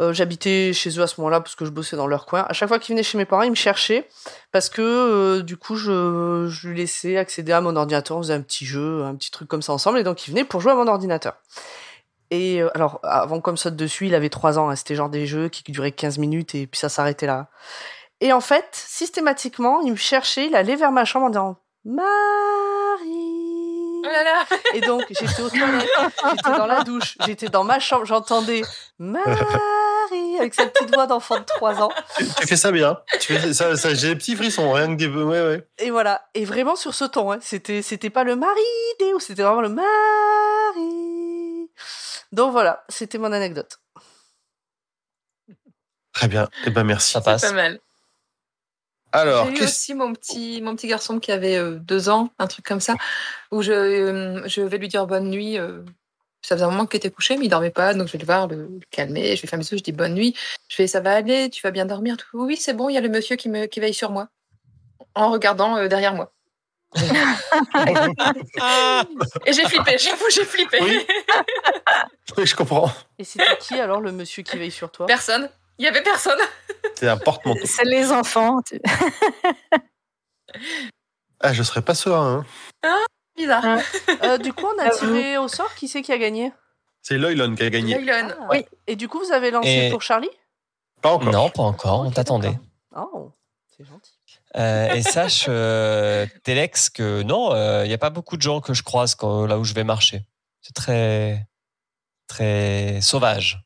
euh, j'habitais chez eux à ce moment-là parce que je bossais dans leur coin, à chaque fois qu'il venait chez mes parents, il me cherchait parce que euh, du coup, je, je lui laissais accéder à mon ordinateur, on faisait un petit jeu, un petit truc comme ça ensemble, et donc il venait pour jouer à mon ordinateur. Et euh, alors, avant comme saute dessus, il avait 3 ans, hein, c'était genre des jeux qui duraient 15 minutes et puis ça s'arrêtait là. Et en fait, systématiquement, il me cherchait, il allait vers ma chambre en disant Marie. Oh là là Et donc, j'étais aux toilettes, j'étais dans la douche, j'étais dans ma chambre, j'entendais Marie avec sa petite voix d'enfant de 3 ans. Tu, tu fais ça bien. Tu fais ça, ça- j'ai des petits frissons, rien que des. Ouais, ouais. Et voilà. Et vraiment sur ce ton, hein. c'était, c'était pas le Marie Déo, c'était vraiment le Marie. Donc voilà, c'était mon anecdote. Très bien. Eh ben merci. Ça passe. Pas mal. Alors, J'ai eu aussi mon petit, mon petit garçon qui avait euh, deux ans, un truc comme ça, où je, euh, je vais lui dire bonne nuit. euh, ça faisait un moment qu'il était couché, mais il dormait pas, donc je vais le voir, le, le calmer. Je vais faire mes yeux, je dis bonne nuit. Je fais ça va aller, tu vas bien dormir. Tout. Oui, c'est bon, il y a le monsieur qui, me, qui veille sur moi, en regardant euh, derrière moi. Et j'ai flippé, j'avoue, j'ai flippé. Oui. Oui, je comprends. Et c'était qui alors le monsieur qui veille sur toi? Personne. Il y avait personne. C'est un porte-manteau. C'est les enfants. tu- Ah, je serais pas serein. hein. Bizarre. Euh, Du coup, on a tiré au sort qui c'est qui a gagné? C'est Loylon qui a gagné. Nylon. Ah. Oui. Et du coup, vous avez lancé Et- pour Charlie? Pas encore. Non, pas encore, on t'attendait. Oh, c'est gentil. Euh, et sache, euh, Telex, que non, il n'y a pas beaucoup de gens que je croise quand, là où je vais marcher. C'est très, très sauvage.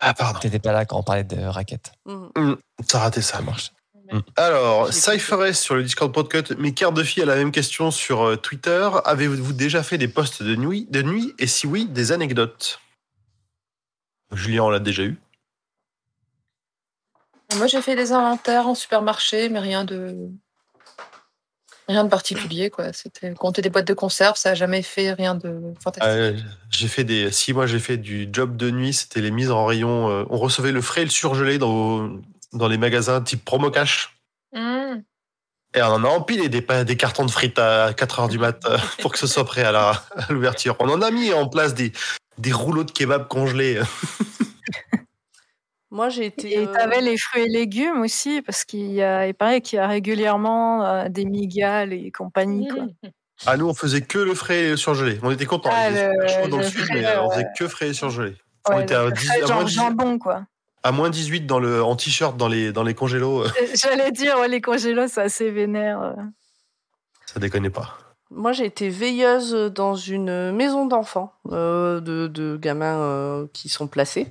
Ah, pardon. T'étais pas là quand on parlait de raquettes. Mhm. T'as raté ça. Ça marche. Alors, J'ai Cypher sur le Discord Podcut, mes cartes de filles a la même question sur euh, Twitter. Avez-vous déjà fait des posts de nuit, de nuit Et si oui, des anecdotes? Julien, on l'a déjà eu. Moi, j'ai fait des inventaires en supermarché, mais rien de rien de particulier, quoi. C'était compter des boîtes de conserve, ça a jamais fait rien de fantastique. Euh, j'ai fait des. Si moi j'ai fait du job de nuit, c'était les mises en rayon. euh, on recevait le frais et le surgelé dans, dans les magasins type promo cash. Mmh. Et on en a empilé des, des cartons de frites à 4 heures du mat euh, pour que ce soit prêt à la- à l'ouverture. On en a mis en place des, des rouleaux de kebab congelés. Moi, j'ai été. Et euh, t'avais les fruits et légumes aussi, parce qu'il y a, il paraît qu'il y a régulièrement euh, des migales et compagnie. Quoi. Mmh. Ah, nous, on faisait que le frais et le surgelé. On était contents. Ah, le- dans le, le sud, frais, mais euh, on euh, faisait que frais et surgelé. on était à, le 10 frais, à moins genre 10 jambon, quoi. à moins 18 dans le, en t-shirt dans les, dans les congélos. euh, J'allais dire, ouais, les congélos, c'est assez vénère. euh. Ça déconnait pas. Moi, j'ai été veilleuse dans une maison d'enfants, euh, de, de gamins euh, qui sont placés.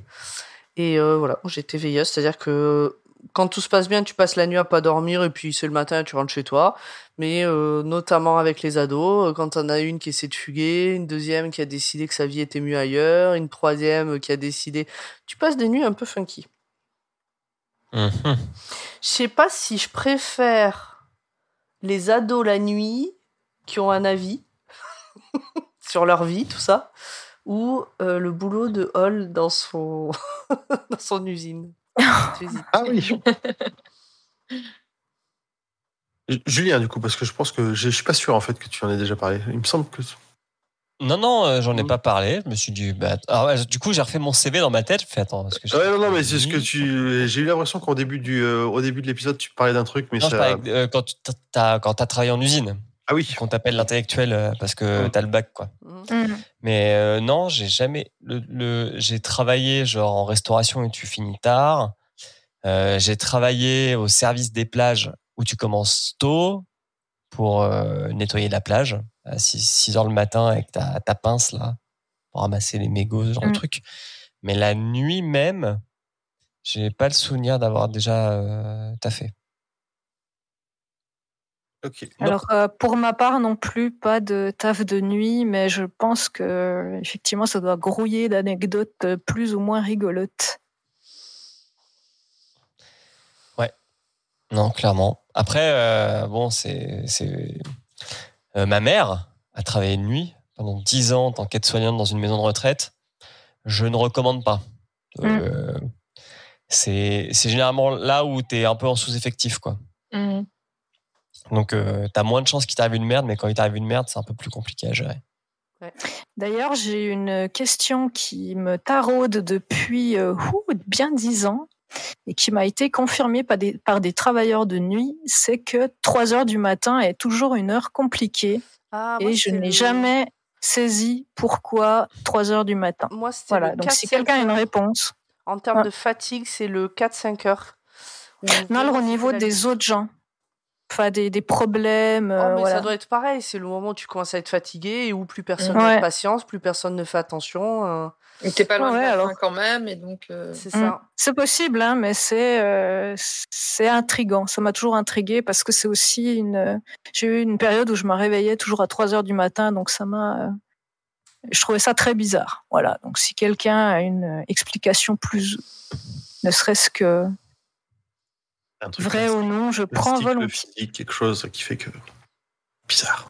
Et euh, voilà, j'étais veilleuse, c'est-à-dire que quand tout se passe bien, tu passes la nuit à pas dormir et puis c'est le matin, tu rentres chez toi. Mais euh, notamment avec les ados, euh, quand on a une qui essaie de fuguer, une deuxième qui a décidé que sa vie était mieux ailleurs, une troisième qui a décidé, tu passes des nuits un peu funky. Mhm. Je sais pas si je préfère les ados la nuit qui ont un avis sur leur vie, tout ça, ou euh, le boulot de Hall dans son dans son usine. Ah oui. Julien, du coup, parce que je pense que je je suis pas sûr en fait que tu en aies déjà parlé. Il me semble que. Non, non, euh, j'en ai pas parlé. Je me suis dit, bah, alors, du coup, j'ai refait mon CV dans ma tête. Je fais, attends, que Ouais, non, non, mais c'est ce que tu. J'ai eu l'impression qu'au début du, euh, au début de l'épisode, tu parlais d'un truc, mais Non, je ça. parlais, euh, quand tu as travaillé en usine, Ah oui. qu'on t'appelle l'intellectuel euh, parce que Mm. t'as le bac, quoi. Mhm. Mhm. Mais euh, non, j'ai jamais. Le, le- j'ai travaillé genre en restauration et tu finis tard. Euh, j'ai travaillé au service des plages où tu commences tôt pour euh, nettoyer la plage à 6, heures le matin avec ta, ta pince là pour ramasser les mégots, ce genre de Mm. truc. Mais la nuit même, j'ai pas le souvenir d'avoir déjà euh, taffé. Ok. Alors, euh, pour ma part, non plus, pas de taf de nuit, mais je pense que, effectivement, ça doit grouiller d'anecdotes euh, plus ou moins rigolotes. Non, clairement. Après, euh, bon, c'est. c'est euh, ma mère a travaillé de nuit pendant 10 ans en tant qu'aide-soignante dans une maison de retraite. Je ne recommande pas. Euh, c'est c'est généralement là où tu es un peu en sous-effectif, quoi. Mhm. Donc, euh, tu as moins de chances qu'il t'arrive une merde, mais quand il t'arrive une merde, c'est un peu plus compliqué à gérer. D'ailleurs, j'ai une question qui me taraude depuis euh, ouh, bien dix ans et qui m'a été confirmée par des, par des travailleurs de nuit, c'est que 3 heures du matin est toujours une heure compliquée Ah, moi, et je n'ai le- jamais saisi pourquoi 3 heures du matin. Moi, Voilà, le donc 4, si quelqu'un a une réponse. En termes Ouais. de fatigue, c'est le 4-5 heures. Où Non, alors, vraiment, au niveau des autres gens, enfin des, des problèmes. Oh, euh, mais voilà. ça doit être pareil. C'est le moment où tu commences à être fatigué et où plus personne Ouais. n'a de patience, plus personne ne fait attention. euh, Et T'es pas loin Ouais, de alors. quand même, et donc. euh, c'est Mm. ça. C'est possible, hein, mais c'est euh, c'est intrigant. Ça m'a toujours intrigué parce que c'est aussi une. J'ai eu une période où je me réveillais toujours à 3 heures du matin, donc ça m'a. euh, Je trouvais ça très bizarre. Voilà. Donc si quelqu'un a une explication plus, ne serait-ce que Un truc vrai ou non, je prends volontiers. physique, quelque chose qui fait que. Bizarre.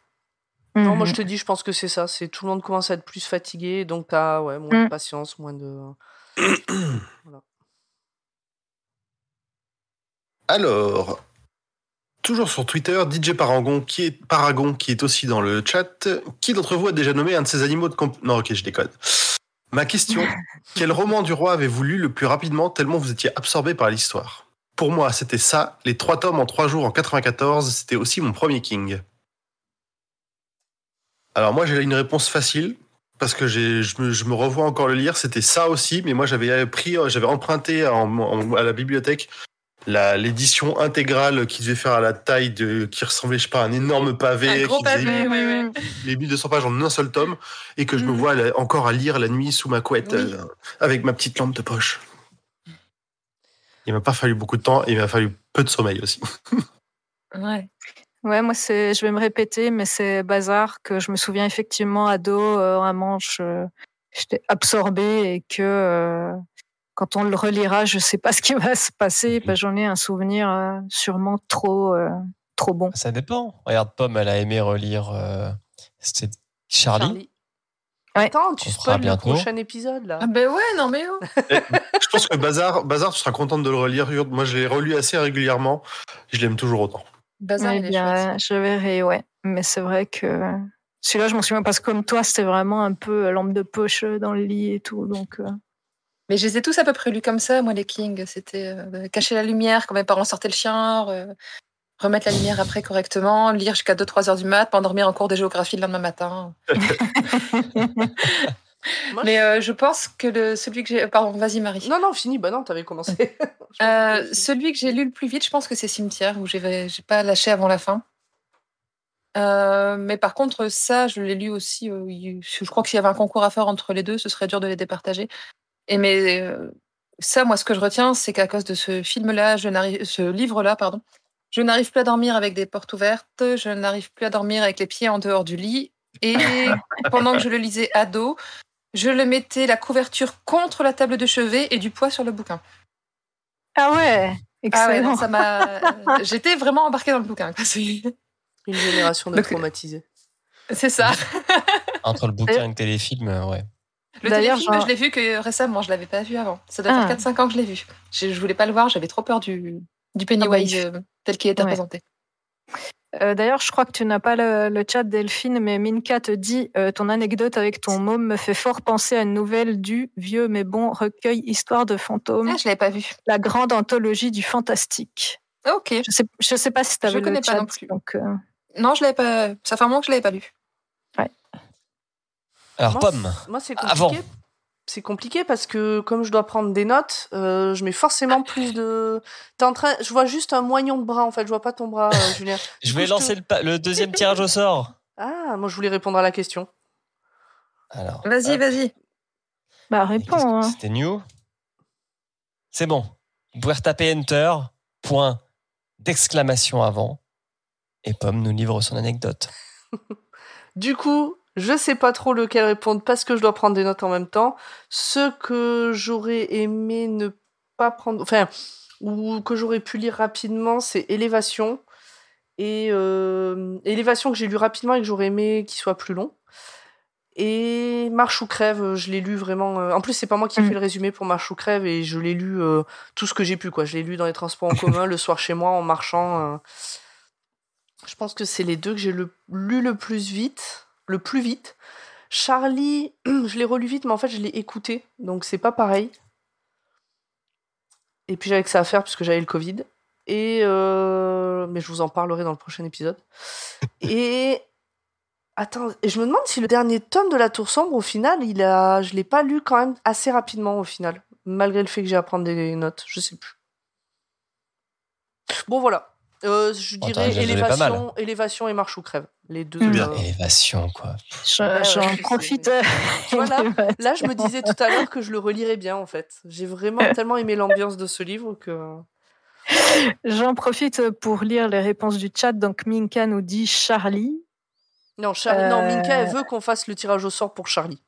Non, moi je te dis, je pense que c'est ça. C'est tout le monde commence à être plus fatigué, donc t'as ouais, moins de Mm. patience, moins de. Alors, toujours sur Twitter, DJ Paragon qui est, Paragon, qui est aussi dans le chat. Qui d'entre vous a déjà nommé un de ces animaux de comp... Non, ok, je déconne. Ma question, quel roman du roi avez-vous lu le plus rapidement tellement vous étiez absorbé par l'histoire? Pour moi, c'était ça, les trois tomes en trois jours en 94, c'était aussi mon premier King. Alors moi, j'ai une réponse facile, parce que je me, je me revois encore le lire, c'était ça aussi, mais moi j'avais pris, j'avais emprunté en- en- à la bibliothèque l'édition intégrale qui devait faire à la taille de qui ressemblait je sais pas à un énorme pavé Un gros qui pavé, les 1200 pages en un seul tome et que je me Mhm. vois encore à lire la nuit sous ma couette Oui. euh, avec ma petite lampe de poche. Il m'a pas fallu beaucoup de temps et il m'a fallu peu de sommeil aussi. Ouais. Ouais, moi, c'est, je vais me répéter, mais c'est Bazar que je me souviens effectivement ado, euh, vraiment, je, j'étais absorbée et que euh, quand on le relira, je sais pas ce qui va se passer. parce que j'en ai un souvenir euh, sûrement trop, euh, trop bon. Ça dépend. Regarde, Pomme, elle a aimé relire. euh, C'était Charlie. Attends, tu spoil le prochain épisode là. Ah ben ouais, non mais oh. je pense que Bazar, Bazar, tu seras contente de le relire. Moi, je l'ai relu assez régulièrement. Je l'aime toujours autant. Bazar, Eh il est bien, chouette. je verrai, ouais. Mais c'est vrai que celui-là, je m'en souviens parce que comme toi, c'était vraiment un peu euh, lampe de poche euh, dans le lit et tout. Donc, euh, Mais je les ai tous à peu près lus comme ça, moi, les Kings. C'était euh, cacher la lumière quand mes parents sortaient le chien, euh, remettre la lumière après correctement, lire jusqu'à 2-3 heures du mat, m'endormir en cours de géographie le lendemain matin. Mais euh, je pense que le, celui que j'ai. Pardon, vas-y, Marie. Non, non, fini. Bah non, t'avais commencé. Euh, celui que j'ai lu le plus vite, je pense que c'est Cimetière, où j'ai pas lâché avant la fin. Euh, mais par contre, ça, je l'ai lu aussi. je crois que s'il y avait un concours à faire entre les deux, ce serait dur de les départager. Et mais ça, moi, ce que je retiens, c'est qu'à cause de ce film-là, je ce livre-là, pardon, je n'arrive plus à dormir avec des portes ouvertes, je n'arrive plus à dormir avec les pieds en dehors du lit. Et pendant que je le lisais à dos, je le mettais la couverture contre la table de chevet et du poids sur le bouquin. Ah ouais, Ah ouais, excellent. non, ça m'a. J'étais vraiment embarquée dans le bouquin. quoi. C'est Une génération de Donc- traumatisés. c'est ça. Entre le bouquin et le téléfilm, euh, ouais. Le D'ailleurs, téléfilm, genre- je l'ai vu que récemment, je l'avais pas vu avant. Ça doit Ah. faire 4-5 ans que je l'ai vu. Je, je voulais pas le voir, j'avais trop peur du, du Pennywise Ah euh, tel qu'il était Ouais. présenté. Euh, D'ailleurs, je crois que tu n'as pas le, le chat Delphine, mais Minka te dit euh, ton anecdote avec ton môme me fait fort penser à une nouvelle du vieux mais bon recueil Histoire de fantômes, Ah, je l'avais pas vu. la grande anthologie du fantastique. Ok. Je sais, je sais pas si tu avais le connais pas non plus. donc euh, Non, je l'avais pas. Ça fait un moment que je l'avais pas lu. Alors, Moi, Pomme, Moi, c'est Avant. C'est compliqué parce que comme je dois prendre des notes, euh, je mets forcément plus de. T'es en train, je vois juste un moignon de bras en fait. Je vois pas ton bras, euh, Julien. je vais lancer le, deuxième tirage au sort. Ah, moi je voulais répondre à la question. Alors, Vas-y, vas-y. bah réponds. hein. C'était new? C'est bon. Vous pouvez retaper Enter, point d'exclamation avant. Et Pomme nous livre son anecdote. Du coup, je sais pas trop lequel répondre parce que je dois prendre des notes en même temps. Ce que j'aurais aimé ne pas prendre, enfin, ou que j'aurais pu lire rapidement, c'est Élévation. Et euh, Élévation que j'ai lu rapidement et que j'aurais aimé qu'il soit plus long. Et Marche ou crève, je l'ai lu vraiment. euh, En plus, c'est pas moi qui ai Mm. fait le résumé pour Marche ou crève et je l'ai lu euh, tout ce que j'ai pu. quoi. Je l'ai lu dans les transports en commun, le soir chez moi, en marchant. euh. Je pense que c'est les deux que j'ai le, lu le plus vite, le plus vite. Charlie, je l'ai relu vite, mais en fait, je l'ai écouté, donc c'est pas pareil. Et puis j'avais que ça à faire puisque j'avais le Covid. Et euh, mais je vous en parlerai dans le prochain épisode. Et attends, et je me demande si le dernier tome de la Tour sombre, au final, il a, je l'ai pas lu quand même assez rapidement au final, malgré le fait que j'ai à prendre des notes. Je sais plus. Bon voilà. Euh, je Oh, dirais élévation, élévation et marche ou crève. Les deux. Mm. euh, Élévation, quoi. Je- Ouais, ouais, J'en profite. Voilà. Là, je me disais tout à l'heure que je le relirais bien, en fait. J'ai vraiment tellement aimé l'ambiance de ce livre que. J'en profite pour lire les réponses du chat. Donc Minka nous dit Charlie. Non, Charlie, non, Euh. Minka, elle veut qu'on fasse le tirage au sort pour Charlie.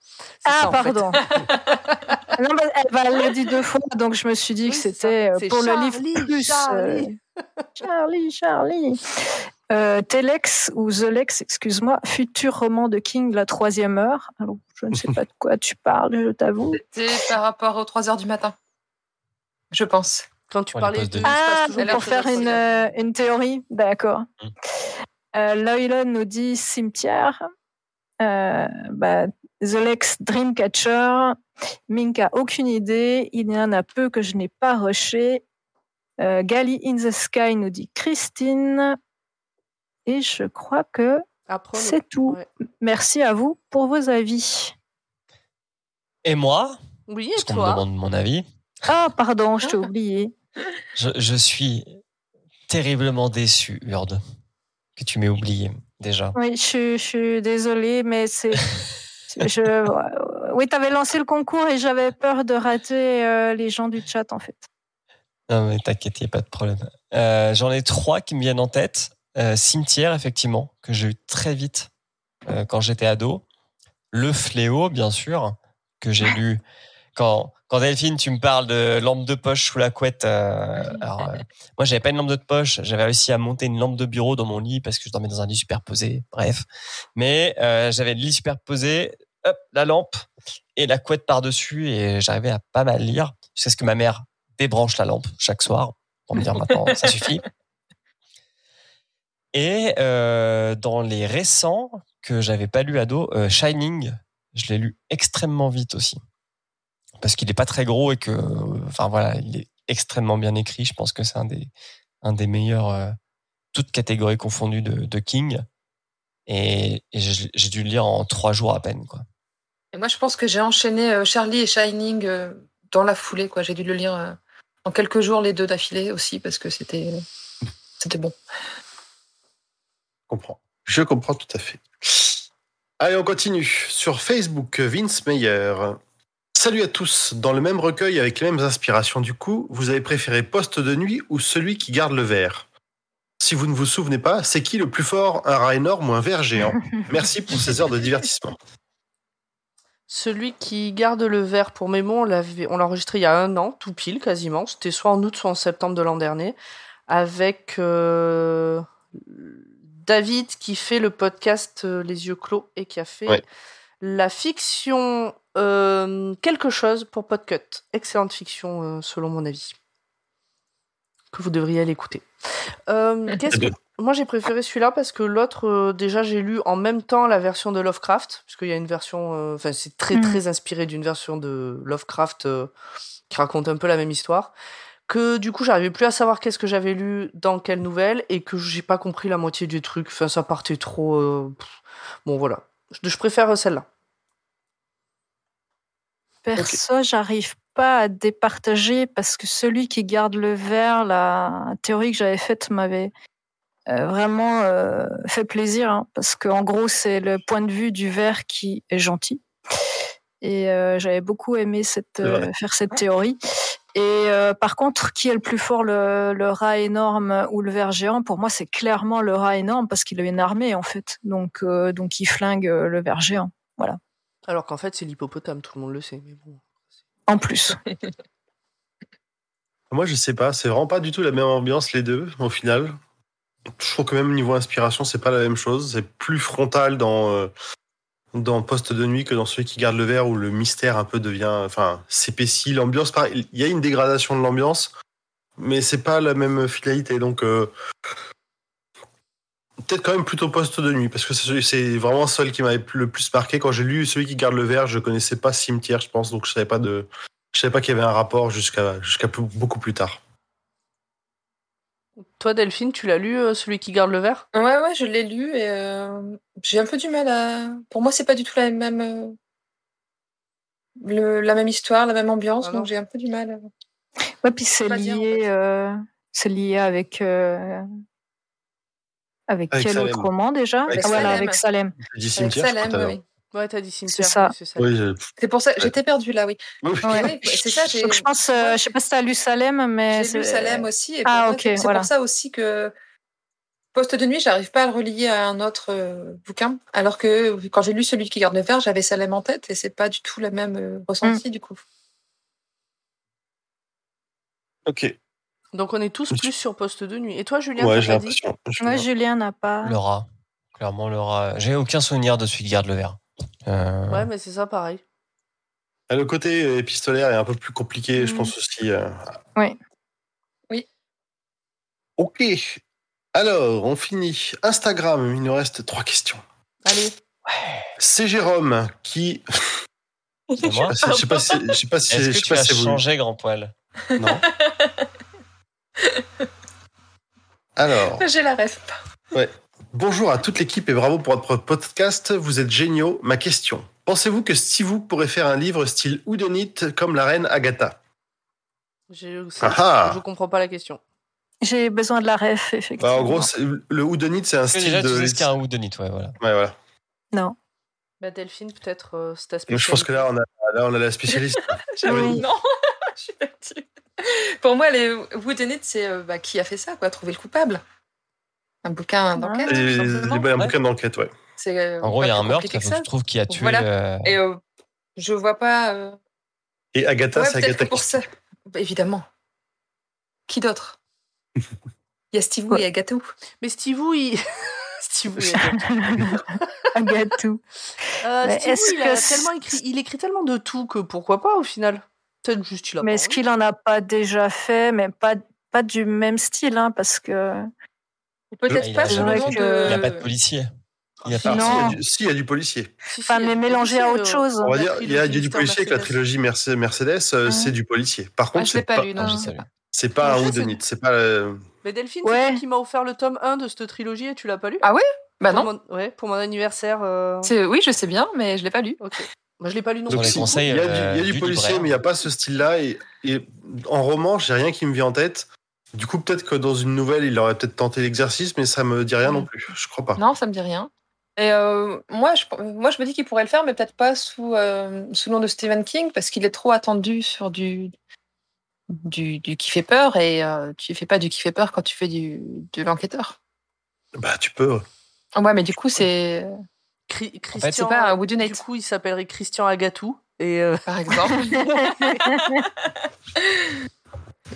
Ah ça, en fait. pardon. non, mais elle, bah, elle l'a dit deux fois, donc je me suis dit Oui, que c'était euh, pour le Charlie, livre plus. Charlie. euh, Charlie, Charlie. Euh, Telex ou The Lex, excuse-moi, futur roman de King, la troisième heure. Alors, je ne sais pas de quoi tu parles, je t'avoue. C'était par rapport aux 3 heures du matin. Je pense. Quand tu parlais de. Ah, pour faire une, euh, une théorie, d'accord. Mm. Euh, Loylan nous dit cimetière. Euh, bah, The Lex Dreamcatcher. Minka, aucune idée. Il y en a peu que je n'ai pas rushé. Euh, Gali in the Sky nous dit Christine. Et je crois que c'est tout. ouais. Merci à vous pour vos avis. Et moi, Oui, et parce qu'on me demande mon avis, Ah, pardon, je t'ai oublié. je, je suis terriblement déçu, Urde, que tu m'aies oublié, déjà. Oui, je, je suis désolée, mais c'est. Je, oui, tu avais lancé le concours et j'avais peur de rater euh, les gens du chat, en fait. Non, mais t'inquiète, il a pas de problème. Euh, J'en ai trois qui me viennent en tête. Euh, Cimetière, effectivement, que j'ai eu très vite quand j'étais ado. Le Fléau, bien sûr, que j'ai lu quand, quand Delphine, tu me parles de lampe de poche sous la couette. euh, alors, euh, moi, j'avais pas une lampe de poche. J'avais réussi à monter une lampe de bureau dans mon lit parce que je dormais dans un lit superposé. Bref. Mais euh, j'avais le lit superposé, hop, la lampe et la couette par-dessus et j'arrivais à pas mal lire. C'est ce que ma mère débranche la lampe chaque soir pour me dire maintenant, ça suffit. Et euh, dans les récents que j'avais pas lu ado, euh, Shining, je l'ai lu extrêmement vite aussi. Parce qu'il est pas très gros et que, enfin voilà, il est extrêmement bien écrit. Je pense que c'est un des, un des meilleurs, euh, toutes catégories confondues de, de King. Et, et j'ai j'ai dû le lire en trois jours à peine, quoi. Et moi, je pense que j'ai enchaîné euh, Charlie et Shining euh, dans la foulée. quoi. J'ai dû le lire euh, en quelques jours, les deux d'affilée aussi, parce que c'était c'était bon. Je comprends. Je comprends tout à fait. Allez, on continue. Sur Facebook, Vince Meyer. Salut à tous. Dans le même recueil avec les mêmes inspirations du coup, vous avez préféré Poste de nuit ou celui qui garde le verre? Si vous ne vous souvenez pas, c'est qui le plus fort, un rat énorme ou un verre géant? Merci pour ces heures de divertissement. Celui qui garde le verre pour Mémon, on l'a enregistré il y a un an, tout pile quasiment. C'était soit en août, soit en septembre de l'an dernier, avec euh, David qui fait le podcast euh, Les yeux clos et qui a fait Ouais. la fiction euh, quelque chose pour Podcut. Excellente fiction euh, selon mon avis. Que vous devriez aller écouter. Euh, qu'est-ce que- Moi j'ai préféré celui-là parce que l'autre, euh, déjà j'ai lu en même temps la version de Lovecraft, puisqu'il y a une version, euh, enfin c'est très Mm. très inspiré d'une version de Lovecraft euh, qui raconte un peu la même histoire. Que du coup j'arrivais plus à savoir qu'est-ce que j'avais lu dans quelle nouvelle et que j'ai pas compris la moitié du truc. Enfin ça partait trop. euh. Bon voilà, je préfère celle-là. Perso, j'arrive pas à départager parce que celui qui garde le verre, la théorie que j'avais faite m'avait euh, vraiment euh, fait plaisir hein, parce qu'en gros, c'est le point de vue du verre qui est gentil. Et euh, j'avais beaucoup aimé cette, faire cette théorie. Et par contre, qui est le plus fort, le, le rat énorme ou le ver géant Pour moi, c'est clairement le rat énorme parce qu'il a une armée en fait. Donc, donc il flingue le ver géant. Alors qu'en fait c'est l'hippopotame, tout le monde le sait. Mais bon. En plus. Moi, je sais pas, c'est vraiment pas du tout la même ambiance les deux au final. Je trouve que même niveau inspiration, c'est pas la même chose. C'est plus frontal dans euh, dans Poste de nuit que dans celui qui garde le verre où le mystère un peu devient, enfin, s'épaissit. L'ambiance, il y a une dégradation de l'ambiance, mais c'est pas la même finalité. Donc euh, peut-être quand même plutôt Poste de nuit parce que c'est vraiment celui qui m'avait le plus marqué quand j'ai lu celui qui garde le verre. Je connaissais pas Cimetière, je pense, donc je savais pas de je savais pas qu'il y avait un rapport jusqu'à jusqu'à beaucoup plus tard. Toi Delphine, tu l'as lu euh, celui qui garde le verre? Ouais, ouais, je l'ai lu et euh, j'ai un peu du mal à. Pour moi, c'est pas du tout la même, euh, le- la même histoire, la même ambiance, Ah donc j'ai un peu du mal. à- Ouais, puis c'est dire, en lié, fait. euh, lié avec euh, avec, Avec quel Salem. autre roman déjà Avec Ah, Voilà, Salem. avec Salem. Dit Avec cimetière, crois, Salem, oui. Ouais, t'as dit cimetière. ça. c'est ça. Oui, je- C'est pour ça, j'étais perdue là, oui. oui. Ouais. C'est ça, Donc je pense, euh, je sais pas si tu as lu Salem, mais j'ai lu Salem aussi. Et Ah, ok, c'est voilà. pour ça aussi que Poste de nuit, j'arrive pas à le relier à un autre euh, bouquin, alors que quand j'ai lu celui qui garde le verre, j'avais Salem en tête et c'est pas du tout le même euh, ressenti du coup. Ok. Donc on est tous plus sur poste de nuit. Et toi Julien, Ouais, t'as j'ai dit Ouais, Julien n'a pas. Le rat. Clairement, le rat. J'ai aucun souvenir de celui qui garde le verre. Euh, Ouais, mais c'est ça pareil. Ah, Le côté épistolaire est un peu plus compliqué, je Mm. pense aussi. euh. Oui. Oui. Ok. Alors, on finit. Instagram, il nous reste trois questions. Allez. C'est Jérôme qui. c'est Je sais moi pas si- je sais pas si. Je sais pas si. Est-ce je que sais tu pas as changé, grand poil? Non. Alors, J'ai la ref. bonjour à toute l'équipe et bravo pour votre podcast. Vous êtes géniaux. Ma question. Pensez-vous que Steve pourrait faire un livre style Houdonite comme la reine Agatha? J'ai- Ah ah. Je comprends pas la question. J'ai besoin de la ref, Bah, effectivement. En gros, le Houdonite, c'est un style déjà, de. tu sais ce qu'est un Whodunit, ouais, voilà. Ouais, voilà. non. Bah Delphine, peut-être euh, c'est ta je pense que là, on a, là, on a la spécialiste. Oui. non, je suis perdue. Pour moi, les Whodunit, c'est euh, bah, qui a fait ça, quoi, trouver le coupable. Un bouquin d'enquête, un Ouais. bouquin d'enquête, ouais. C'est, euh, En gros, il y a un meurtre, je trouve, qui a tué. Voilà. euh, Et euh, je vois pas. euh, Et Agatha, ouais, c'est Agatha pour ça. Bah, évidemment. Qui d'autre? Il y a Steve et Agatha Wu. Mais Steve Wu, il... Steve Wu, il... Agatou. Euh, Steve il, a tellement écrit... il écrit tellement de tout que pourquoi pas au final? Peut-être juste il a Mais est-ce qu'il en a pas déjà fait, mais pas, pas du même style, hein, parce que. Peut-être Il pas c'est de. Il n'y a pas de policier. Il y a pas- si, il y a Non. du- si, il y a du policier. Enfin, mais mélangé à autre euh, chose. On va dire, il y a, du policier avec la trilogie Mercedes, Mercedes euh, c'est du policier. Par Ah, contre, je l'ai c'est pas pas, lu, non. Ah, je j'ai sais pas c'est un Houdonite. C'est pas. euh, Mais Delphine, Ouais. c'est toi qui m'a offert le tome 1 de cette trilogie et tu l'as pas lu? Ah Bah Pour non. mon- Ouais, pour mon anniversaire. euh, C'est- Oui, je sais bien, mais je l'ai pas lu. Ok. Moi, je l'ai pas lu non plus. si, il y a du, euh, il y a du du policier, libraire. mais il n'y a pas ce style-là. Et, et en roman, j'ai rien qui me vient en tête. Du coup, peut-être que dans une nouvelle, il aurait peut-être tenté l'exercice, mais ça me dit rien Mm. non plus. Je crois pas. Non, ça me dit rien. Et euh, moi, je, moi, je me dis qu'il pourrait le faire, mais peut-être pas sous, euh, sous le nom de Stephen King, parce qu'il est trop attendu sur du, du, du qui fait peur, et euh, tu fais pas du qui fait peur quand tu fais du, de l'enquêteur. Bah, tu peux. Ouais, mais du coup, c'est Cri- c'est Christian, pas un Woody du coup, il s'appellerait Christian Agatou. Et, euh, par exemple.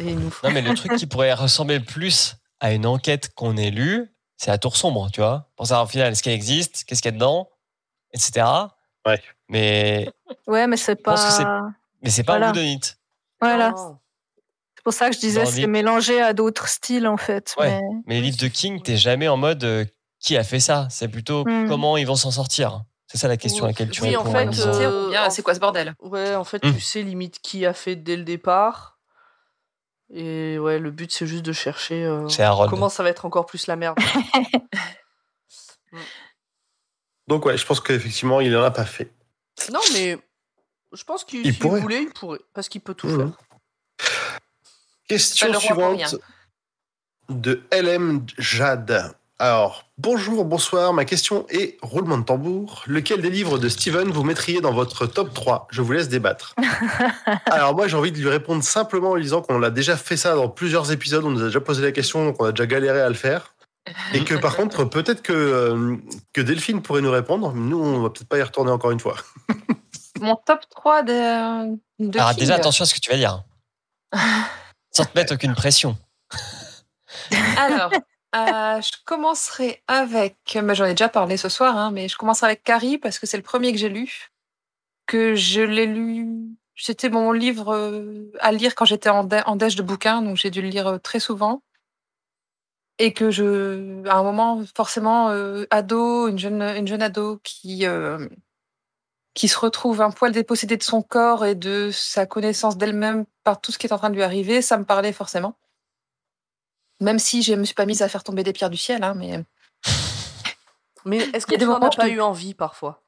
et il nous faut- Non, mais le truc qui pourrait ressembler le plus à une enquête qu'on ait lue, c'est la tour sombre, tu vois. Pour savoir au final, est-ce qu'elle existe, qu'est-ce qu'il y a dedans, etc. Ouais. Mais, Ouais, mais c'est pas. mais c'est pas Voilà. un Woodonite. Voilà. C'est pour ça que je disais, c'est mélangé à d'autres styles, en fait. Ouais. mais- Mais les livres de King, t'es jamais en mode euh, qui a fait ça? C'est plutôt Hmm. comment ils vont s'en sortir? C'est ça la question à laquelle tu Oui, en réponds. fait, en disant- euh, bien, en- c'est quoi ce bordel? Ouais, en fait, Hmm. tu sais limite qui a fait dès le départ. Et ouais, le but, c'est juste de chercher euh, comment ça va être encore plus la merde. Donc, ouais, je pense qu'effectivement, il en a pas fait. non, mais je pense qu'il Il pourrait. voulait, il pourrait. Parce qu'il peut tout Mhm. faire. Question suivante de LM Jade. Alors, bonjour, bonsoir. Ma question est roulement de tambour. Lequel des livres de Steven vous mettriez dans votre top 3 Je vous laisse débattre. Alors, moi, j'ai envie de lui répondre simplement en lui disant qu'on a déjà fait ça dans plusieurs épisodes. On nous a déjà posé la question, qu'on a déjà galéré à le faire. Et que par contre, peut-être que, euh, que Delphine pourrait nous répondre. Nous, on va peut-être pas y retourner encore une fois. Mon top 3 de, de Alors, King. déjà, attention à ce que tu vas dire. Sans te mettre aucune pression. Alors, euh, je commencerai avec. J'en ai déjà parlé ce soir, hein, mais je commencerai avec Carrie parce que c'est le premier que j'ai lu. Que je l'ai lu. C'était mon livre euh, à lire quand j'étais en, dé- de bouquins, donc j'ai dû le lire euh, très souvent. Et que je, à un moment, forcément, ado, une jeune, une jeune ado qui, qui se retrouve un poil dépossédée de son corps et de sa connaissance d'elle-même par tout ce qui est en train de lui arriver, ça me parlait forcément. Même si je me suis pas mise à faire tomber des pierres du ciel, hein, mais Mais est-ce que a des tu n'en moments as où je pas te- eu envie parfois?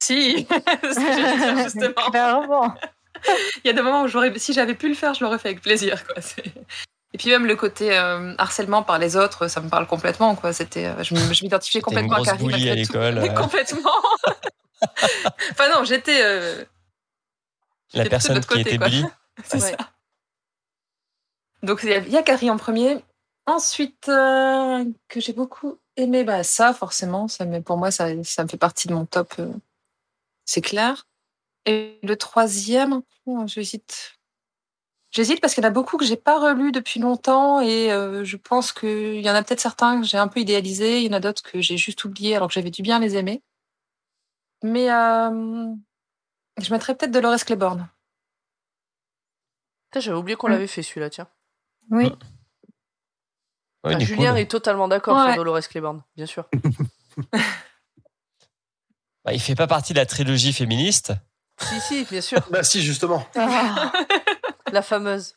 Si, c'est ce que j'allais dire, justement. Clairement. Il y a des moments où j'aurais, si j'avais pu le faire, je l'aurais fait avec plaisir. Quoi. Et puis même le côté euh, harcèlement par les autres, ça me parle complètement. Quoi. C'était, euh, je, m'identifiais T'es une complètement à bully à l'école, ouais. complètement. enfin non, j'étais. euh, La de personne l'autre qui côté, était bully. C'est Ouais. ça. Donc il y a- il y a Carrie en premier. Ensuite, euh, que j'ai beaucoup aimé, bah, ça forcément, ça, me- pour moi, ça, ça me fait partie de mon top, euh, c'est clair. Et le troisième, oh, j'hésite. J'hésite parce qu'il y en a beaucoup que j'ai pas relus depuis longtemps et euh, je pense qu'il y en a peut-être certains que j'ai un peu idéalisés, il y en a d'autres que j'ai juste oubliés alors que j'avais dû bien les aimer. Mais euh, je mettrais peut-être Dolores Claiborne. J'avais oublié qu'on Mm. l'avait fait celui-là, tiens. Oui. Ouais, Julien est totalement d'accord Ouais. sur Dolores Claiborne, bien sûr. Bah, il fait pas partie de la trilogie féministe. si, si, bien sûr. Bah, si, justement. Ah, La fameuse.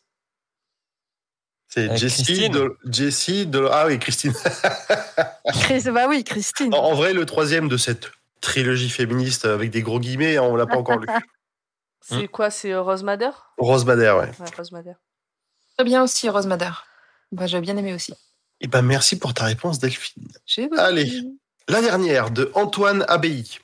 C'est Avec Jessie, de, Jessie de- Ah oui, Christine. Chris- bah oui, Christine. En, en vrai, le troisième de cette trilogie féministe avec des gros guillemets, on l'a pas encore lu. C'est Mm. quoi C'est euh, Rose Madder Rose Bader, ouais. Ouais, Rose Madder. Très bien aussi, Rose Madder. Bah, j'ai bien aimé aussi. Eh ben, merci pour ta réponse, Delphine. J'ai Allez. La dernière, de Antoine Abbaye.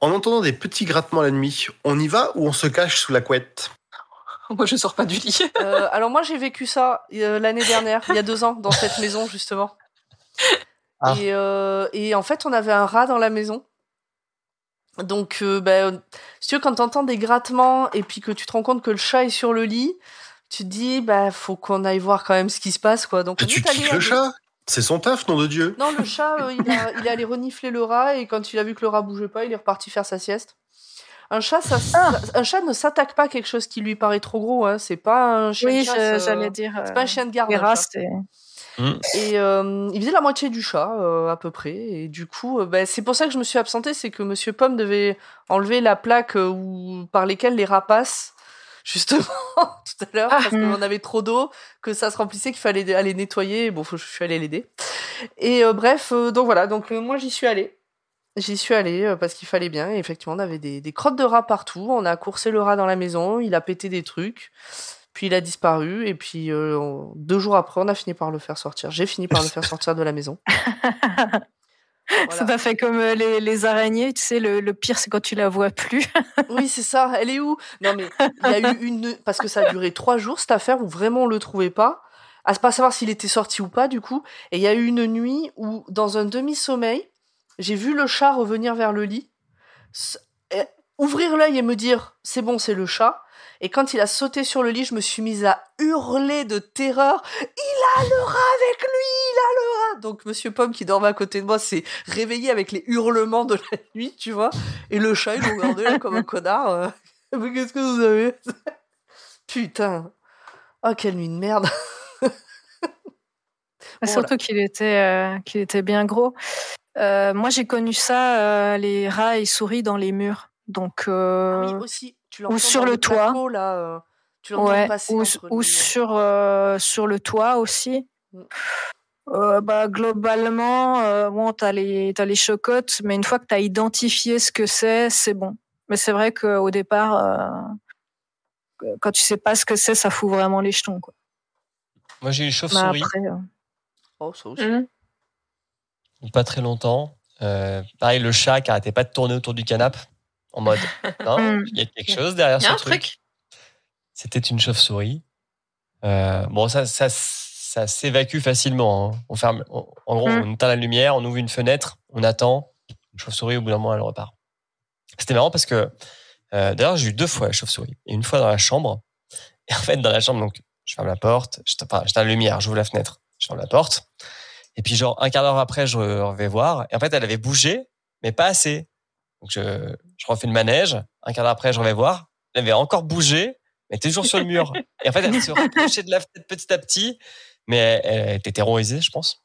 En entendant des petits grattements la nuit, on y va ou on se cache sous la couette? Moi, je sors pas du lit. Euh, alors moi j'ai vécu ça euh, l'année dernière, il y a deux ans, dans cette maison justement. Ah. Et, euh, et en fait on avait un rat dans la maison. Donc euh, ben, si tu veux, quand t'entends des grattements et puis que tu te rends compte que le chat est sur le lit, tu te dis bah faut qu'on aille voir quand même ce qui se passe quoi. Donc Et on tu est à le chat? C'est son taf, nom de Dieu Non le chat euh, il, a- il est allé renifler le rat et quand il a vu que le rat bougeait pas, il est reparti faire sa sieste. Un chat, ça, Ah. un chat ne s'attaque pas à quelque chose qui lui paraît trop gros. Hein. C'est pas un chien Oui, de chasse, euh, j'allais dire. C'est pas un chien de garde. Les rats, c'est. Et euh, il faisait la moitié du chat, euh, à peu près. Et du coup, euh, bah, c'est pour ça que je me suis absentée, c'est que Monsieur Pomme devait enlever la plaque euh, où, par lesquelles les rats passent, justement, tout à l'heure, Ah. parce Hmm. qu'on avait trop d'eau, que ça se remplissait, qu'il fallait aller nettoyer. Bon, je suis allée l'aider. Et euh, bref, euh, donc voilà, donc euh, moi j'y suis allée. J'y suis allée parce qu'il fallait bien. Et effectivement, on avait des, des crottes de rats partout. On a coursé le rat dans la maison. Il a pété des trucs. Puis il a disparu. Et puis on- deux jours après, on a fini par le faire sortir. J'ai fini par le faire sortir de la maison. Voilà. Ça t'a fait comme euh, les, les araignées, tu sais, le, le pire c'est quand tu la vois plus. Oui, c'est ça. Elle est où? Non, mais il y a eu une. Parce que ça a duré trois jours, cette affaire, où vraiment on le trouvait pas. À pas savoir s'il était sorti ou pas, du coup. Et il y a eu une nuit où, dans un demi-sommeil, j'ai vu le chat revenir vers le lit, ouvrir l'œil et me dire c'est bon, c'est le chat. Et quand il a sauté sur le lit, je me suis mise à hurler de terreur. Il a le rat avec lui, il a le rat. Donc Monsieur Pomme qui dormait à côté de moi s'est réveillé avec les hurlements de la nuit, tu vois. Et le chat, il le regardait là comme un connard. euh. Mais qu'est-ce que vous avez Putain. Oh, quelle nuit de merde. Surtout qu'il était, euh, qu'il était bien gros. Euh, moi, j'ai connu ça, euh, les rats et souris dans les murs. Donc, Ah oui, aussi. Tu l'entends sur le toit. placo, là. euh, tu ouais, ou, ou les- sur, euh, sur le toit aussi. Mm. Euh, bah, globalement, euh, bon, t'as les, t'as les chocottes, mais une fois que t'as identifié ce que c'est, c'est bon. Mais c'est vrai qu'au départ, euh, quand tu sais pas ce que c'est, ça fout vraiment les jetons. Quoi. Moi, j'ai eu chauve-souris. après, euh, Oh, ça aussi. A pas très longtemps. Euh, pareil, le chat qui arrêtait pas de tourner autour du canapé en mode non, Mm. il y a quelque chose derrière ce truc. truc. C'était une chauve-souris. Euh, bon, ça, ça, ça s'évacue facilement. hein. On ferme, on- en gros, Mm. on éteint la lumière, on ouvre une fenêtre, on attend. Une chauve-souris, au bout d'un moment, elle repart. C'était marrant parce que, euh, d'ailleurs, j'ai eu deux fois la chauve-souris. Et une fois dans la chambre. Et en fait, dans la chambre, donc, je ferme la porte, je enfin, j'éteins la lumière, j'ouvre la fenêtre, je ferme la porte. Et puis, genre, un quart d'heure après, je vais voir. Et en fait, elle avait bougé, mais pas assez. Donc, je, je refais le manège. Un quart d'heure après, je vais voir. Elle avait encore bougé, mais toujours sur le mur. Et en fait, elle se rapprochait de la fenêtre petit à petit, mais elle, était terrorisée, je pense.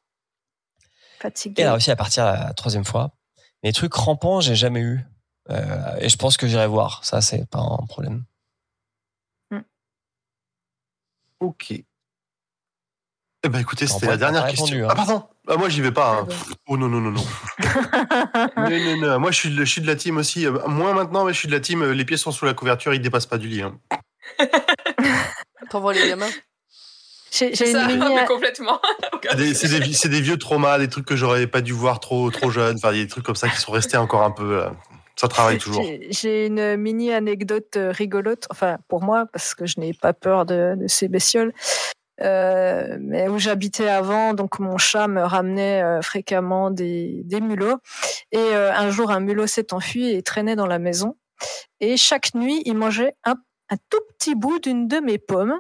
Et fatigué. elle a réussi à partir la troisième fois. Les trucs rampants, j'ai jamais eu. Euh, et je pense que j'irai voir. Ça, c'est pas un problème. Ok. Eh ben écoutez, c'était la dernière question. répondu, hein. Ah pardon. Ah, moi j'y vais pas. hein. Oh non non non non. non, non, non. Moi je suis, de, je suis de la team aussi. euh, Moins maintenant, mais je suis de la team. euh, Les pieds sont sous la couverture, ils dépassent pas du lit. hein. T'envoies les gamins. J'ai une ça, mini, mais complètement. C'est des, vieux traumas, des trucs que j'aurais pas dû voir trop trop jeune. Enfin, il y a des trucs comme ça qui sont restés encore un peu. euh, Ça travaille toujours. J'ai une mini anecdote euh, rigolote, enfin pour moi, parce que je n'ai pas peur de, de ces bestioles. Euh, mais où j'habitais avant, donc mon chat me ramenait euh, fréquemment des, des mulots. Et euh, un jour, un mulot s'est enfui et traînait dans la maison. Et chaque nuit, il mangeait un, un tout petit bout d'une de mes pommes.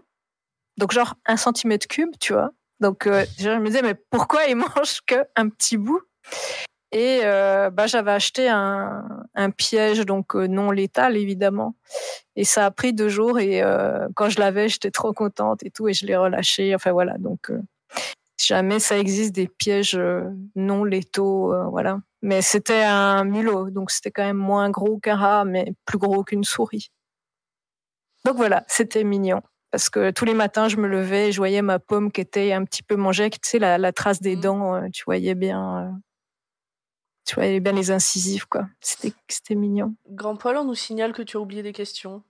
Donc genre un centimètre cube, tu vois. Donc je me disais, mais pourquoi il mange qu'un petit bout? Et euh, bah, j'avais acheté un, un piège donc euh, non létal évidemment. Et ça a pris deux jours et euh, quand je l'avais, j'étais trop contente et tout et je l'ai relâché. Enfin voilà, donc si jamais ça existe des pièges non létaux, voilà. Mais c'était un mulot, donc c'était quand même moins gros qu'un rat, mais plus gros qu'une souris. Donc voilà, c'était mignon. Parce que tous les matins, je me levais et je voyais ma pomme qui était un petit peu mangée, tu sais, la, la trace des Mhm. dents, tu voyais bien. Tu voyais bien les incisives, quoi. C'était, c'était mignon. Grand Paul, on nous signale que tu as oublié des questions.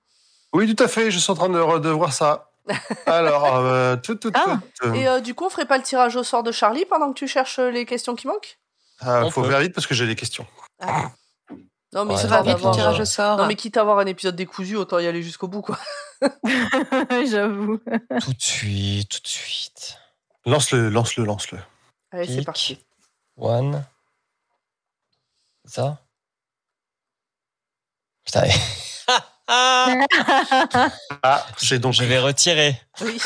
Oui, tout à fait. Je suis en train de, de voir ça. Alors, euh, tout, tout, Ah. tout, euh, Et euh, du coup, on ferait pas le tirage au sort de Charlie pendant que tu cherches euh, les questions qui manquent? Ah, on faut peut. faire vite parce que j'ai des questions. Non, mais Ouais, c'est Ça va grave vite le d'avoir, tirage au sort. Non, mais quitte à avoir un épisode décousu, autant y aller jusqu'au bout, quoi. J'avoue. Tout de suite, tout de suite. Lance-le, lance-le, lance-le. Allez, c'est parti. One. C'est ça Putain. Ah Ah, j'ai donc. Je vais retirer. Oui.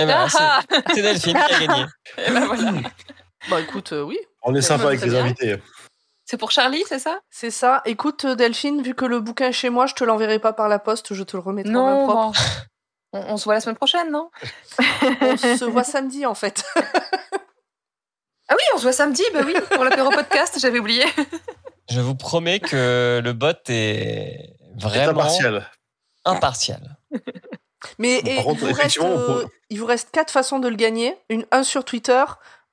Eh ben, Ah, c'est- c'est Delphine qui a gagné. Et ben voilà. bah écoute, euh, oui, On est sympa avec les bien. invités. C'est pour Charlie, c'est ça? C'est ça. Écoute, euh, Delphine, vu que le bouquin est chez moi, je te l'enverrai pas par la poste, je te le remettrai en main Non, propre. On, on se voit la semaine prochaine, non? On se voit samedi, en fait. Ah oui, on se voit samedi, bah oui, pour l'apéro podcast, j'avais oublié. Je vous promets que le bot est vraiment impartial. impartial. Mais Par et, contre, il, vous reste, effectivement, on euh, il vous reste quatre façons de le gagner. Une, un sur Twitter,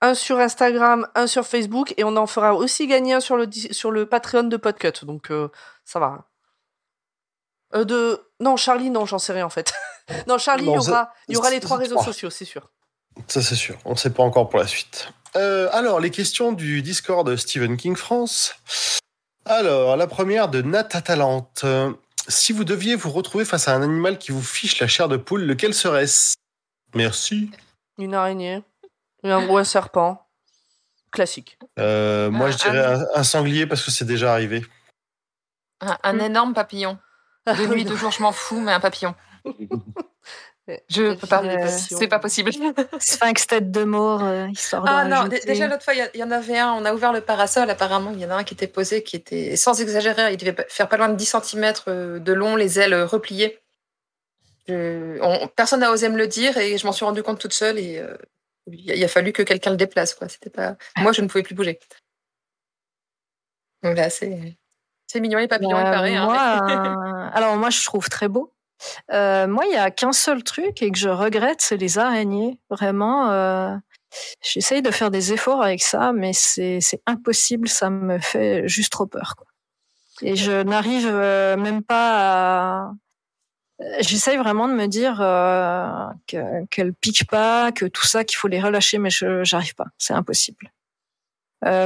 un sur Instagram, un sur Facebook, et on en fera aussi gagner un sur le, sur le Patreon de Podcut. Donc euh, ça va. Euh, de... Non, Charlie, non, j'en sais rien en fait. non, Charlie, il y aura, il y aura les trois réseaux sociaux, c'est sûr. Ça, c'est sûr. On ne sait pas encore pour la suite. Euh, alors, les questions du Discord de Stephen King France. Alors, la première de Nat Atalante. Euh, Si vous deviez vous retrouver face à un animal qui vous fiche la chair de poule, lequel serait-ce? Merci. Une araignée. Et un gros serpent. Classique. Euh, moi, je dirais un, un sanglier parce que c'est déjà arrivé. Un, un énorme papillon. De nuit, de jour, je m'en fous, mais un papillon. Je peux pas. Euh. C'est pas possible. Sphinx tête de mort, euh, histoire de Ah non, déjà l'autre fois, il y il en avait un, on a ouvert le parasol, apparemment, il y en a un qui était posé, qui était, sans exagérer, il devait faire pas loin de 10 cm de long, les ailes repliées. Je- on- personne n'a osé me le dire et je m'en suis rendu compte toute seule et euh, il a, il a fallu que quelqu'un le déplace. Quoi. C'était pas... Moi, je ne pouvais plus bouger. Donc là, c'est, c'est mignon les papillons, il Euh, paraît. hein, moi, euh, alors moi, je trouve très beau. Euh, moi, il y a qu'un seul truc et que je regrette, c'est les araignées. Vraiment, euh, j'essaye de faire des efforts avec ça, mais c'est impossible. Ça me fait juste trop peur. Et je n'arrive euh, même pas à. euh, J'essaye vraiment de me dire que- qu'elles piquent pas, que tout ça, qu'il faut les relâcher, mais je j'arrive pas. C'est impossible.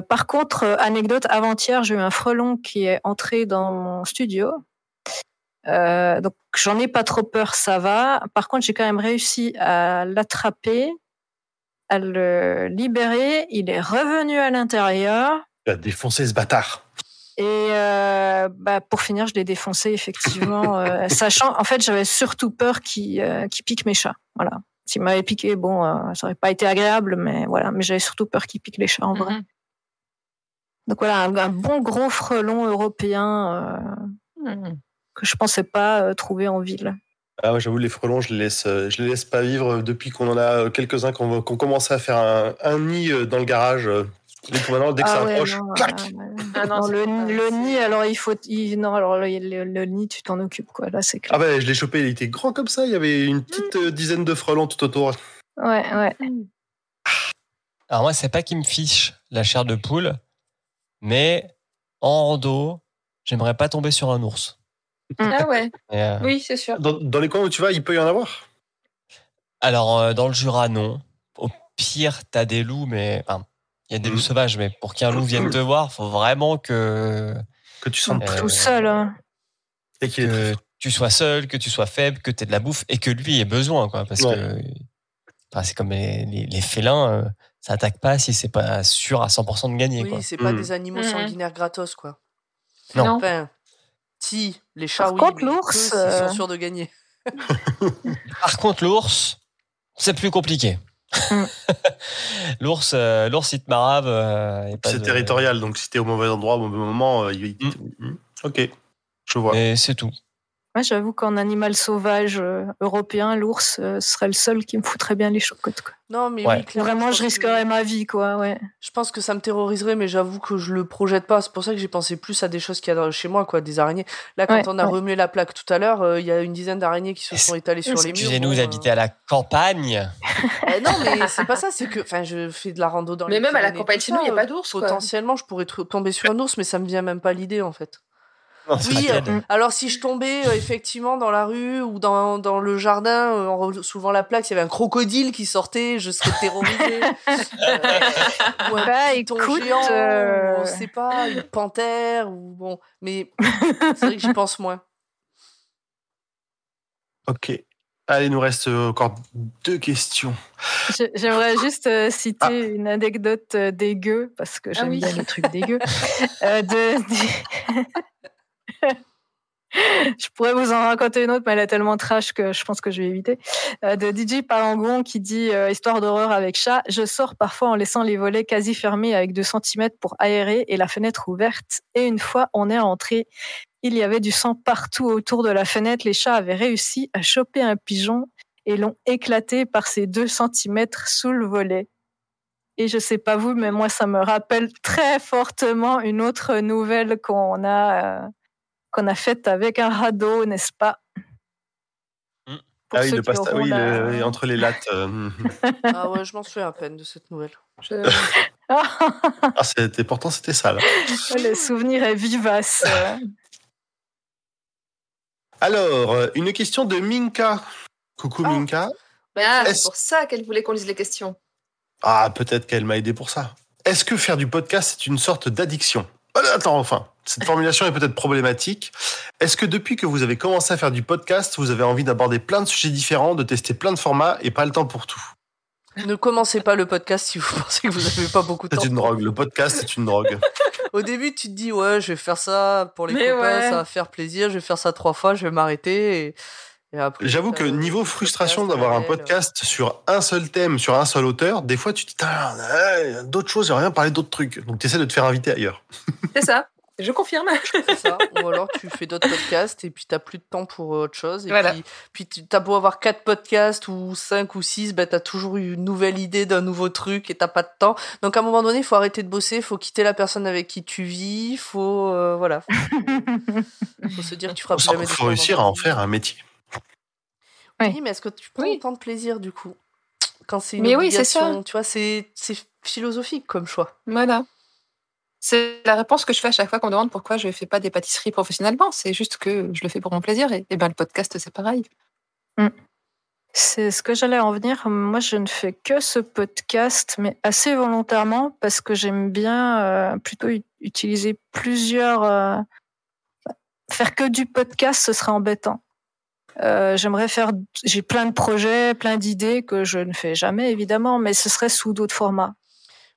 Par contre, anecdote, avant-hier, j'ai eu un frelon qui est entré dans mon studio. Donc, j'en ai pas trop peur, ça va. Par contre, j'ai quand même réussi à l'attraper, à le libérer. Il est revenu à l'intérieur. Tu as défoncé ce bâtard. Et euh, bah, pour finir, je l'ai défoncé effectivement, euh, sachant, en fait, j'avais surtout peur qu'il euh, qu'il pique mes chats. Voilà. S'il m'avait piqué, bon, euh, ça aurait pas été agréable, mais voilà. Mais j'avais surtout peur qu'il pique les chats en vrai. Mhm. Donc voilà, un, un bon gros frelon européen euh, Mhm. Que je pensais pas euh, trouver en ville. Ah ouais, j'avoue, les frelons, je les laisse, euh, je les laisse pas vivre depuis qu'on en a euh, quelques-uns qui ont, qui ont commencé à faire un, un nid euh, dans le garage. euh. Maintenant, dès que ça Ah ouais, approche, non, clac euh, Ah non, le, nid, alors il faut, il- non, alors le, le- le nid, tu t'en occupes quoi. Là, c'est clair. Ah ben, je l'ai chopé, il était grand comme ça. Il y avait une petite euh, dizaine de frelons tout autour. Ouais, ouais. Alors moi, c'est pas qu'il me fiche la chair de poule, mais en rando, j'aimerais pas tomber sur un ours. Ah ouais, Et, euh, oui, c'est sûr. Dans, dans les coins où tu vas, il peut y en avoir? Alors, euh, dans le Jura, non. Au pire, t'as des loups, mais enfin, il y a des Mhm. loups sauvages, mais pour qu'un loup vienne te voir, faut vraiment que, Que tu sens Euh, Tout seul. hein. et qu'il est très que tu sois seul, que tu sois faible, que tu aies de la bouffe et que lui ait besoin, quoi. Parce Ouais. que enfin, c'est comme les, les- les félins, euh, ça attaque pas si c'est pas sûr à 100% de gagner, quoi. Oui, c'est pas Mm. des animaux sanguinaires gratos, quoi. Non. Non. Enfin, si, les chats, Par oui, contre, l'ours, eux, s'ils euh, sont sûrs de gagner. Par contre, l'ours, c'est plus compliqué. Mm. l'ours, euh, l'ours, il te marave. euh, C'est de- territorial, donc si t'es au mauvais endroit au mauvais moment, euh, il- il- Mm. Ok, je vois. Mais c'est tout. Moi, j'avoue qu'en animal sauvage euh, européen, l'ours euh, serait le seul qui me foutrait bien les chocottes. Quoi. Non, mais Ouais. oui, Vraiment, je que- risquerais ma vie, quoi. Ouais. Je pense que ça me terroriserait, mais j'avoue que je le projette pas. C'est pour ça que j'ai pensé plus à des choses qu'il y a dans- chez moi, quoi, des araignées. Là, quand Ouais, on a ouais. remué la plaque tout à l'heure, euh, il y a une dizaine d'araignées qui se sont étalées sur les murs. Excusez-nous bon, euh, d'habiter à la campagne? non, mais c'est pas ça, c'est que, enfin, je fais de la rando dans Mais les même à la campagne chez nous, il n'y a pas d'ours. Potentiellement, je pourrais tomber sur un ours, mais ça me vient même pas l'idée, en fait. Non, Oui, euh, alors si je tombais euh, effectivement dans la rue ou dans, dans le jardin euh, en soulevant la plaque, il y avait un crocodile qui sortait, je serais terrorisée. Euh, ou un Bah, écoute, géant, euh, ou, on sait pas, une panthère ou bon, mais c'est vrai que j'y pense moins. Ok. Allez, il nous reste encore deux questions. J'ai- J'aimerais juste euh, citer une anecdote euh, dégueu, parce que j'aime oui. bien les trucs dégueux. Euh, de, je pourrais vous en raconter une autre, mais elle est tellement trash que je pense que je vais éviter. Euh, de DJ Parangon qui dit euh, Histoire d'horreur avec chat. Je sors parfois en laissant les volets quasi fermés avec 2 cm pour aérer et la fenêtre ouverte. Et une fois, on est rentré. Il y avait du sang partout autour de la fenêtre. Les chats avaient réussi à choper un pigeon et l'ont éclaté par ses 2 cm sous le volet. Et je sais pas vous, mais moi, ça me rappelle très fortement une autre nouvelle qu'on a, euh, qu'on a faite avec un radeau, n'est-ce pas? Mm. Pour ah oui, le pasta, oui, la- le- entre les lattes. euh, Ah ouais, je m'en souviens à peine de cette nouvelle. Je- ah, c'était, pourtant, c'était ça, là. Le souvenir est vivace. Alors, euh, une question de Minka. Coucou Ah. Minka. Ah, Est-ce- c'est pour ça qu'elle voulait qu'on lise les questions. Ah, peut-être qu'elle m'a aidé pour ça. Est-ce que faire du podcast est une sorte d'addiction? Ah, Attends, enfin, cette formulation est peut-être problématique. Est-ce que depuis que vous avez commencé à faire du podcast, vous avez envie d'aborder plein de sujets différents, de tester plein de formats et pas le temps pour tout? Ne commencez pas le podcast si vous pensez que vous n'avez pas beaucoup de temps. C'est une drogue. Le podcast, c'est une drogue. Au début, tu te dis, ouais, je vais faire ça pour les Mais copains, ouais. ça va faire plaisir, je vais faire ça trois fois, je vais m'arrêter. Et, J'avoue que niveau frustration d'avoir un podcast sur un seul thème, sur un seul auteur, des fois tu te dis, d'autres choses, j'aimerais bien parler d'autres trucs. Donc tu essaies de te faire inviter ailleurs. C'est ça. Je confirme. ça. Ou alors tu fais d'autres podcasts et puis t'as plus de temps pour autre chose. Et Voilà. puis, puis tu- t'as beau avoir quatre podcasts ou cinq ou six, ben t'as toujours eu une nouvelle idée d'un nouveau truc et t'as pas de temps. Donc à un moment donné, il faut arrêter de bosser, il faut quitter la personne avec qui tu vis, faut euh, voilà, faut, faut se dire que tu feras plus Il jamais de faut réussir à en faire un métier. Oui. Oui, mais est-ce que tu prends Oui. autant de plaisir du coup quand c'est une Mais oui, c'est ça. Tu vois, c'est c'est philosophique comme choix. Voilà. C'est la réponse que je fais à chaque fois qu'on me demande pourquoi je ne fais pas des pâtisseries professionnellement. C'est juste que je le fais pour mon plaisir. Et, et ben le podcast, c'est pareil. C'est ce que j'allais en venir. Moi, je ne fais que ce podcast, mais assez volontairement, parce que j'aime bien euh, plutôt utiliser plusieurs. euh, Faire que du podcast, ce serait embêtant. Euh, J'aimerais faire. J'ai plein de projets, plein d'idées que je ne fais jamais, évidemment, mais ce serait sous d'autres formats,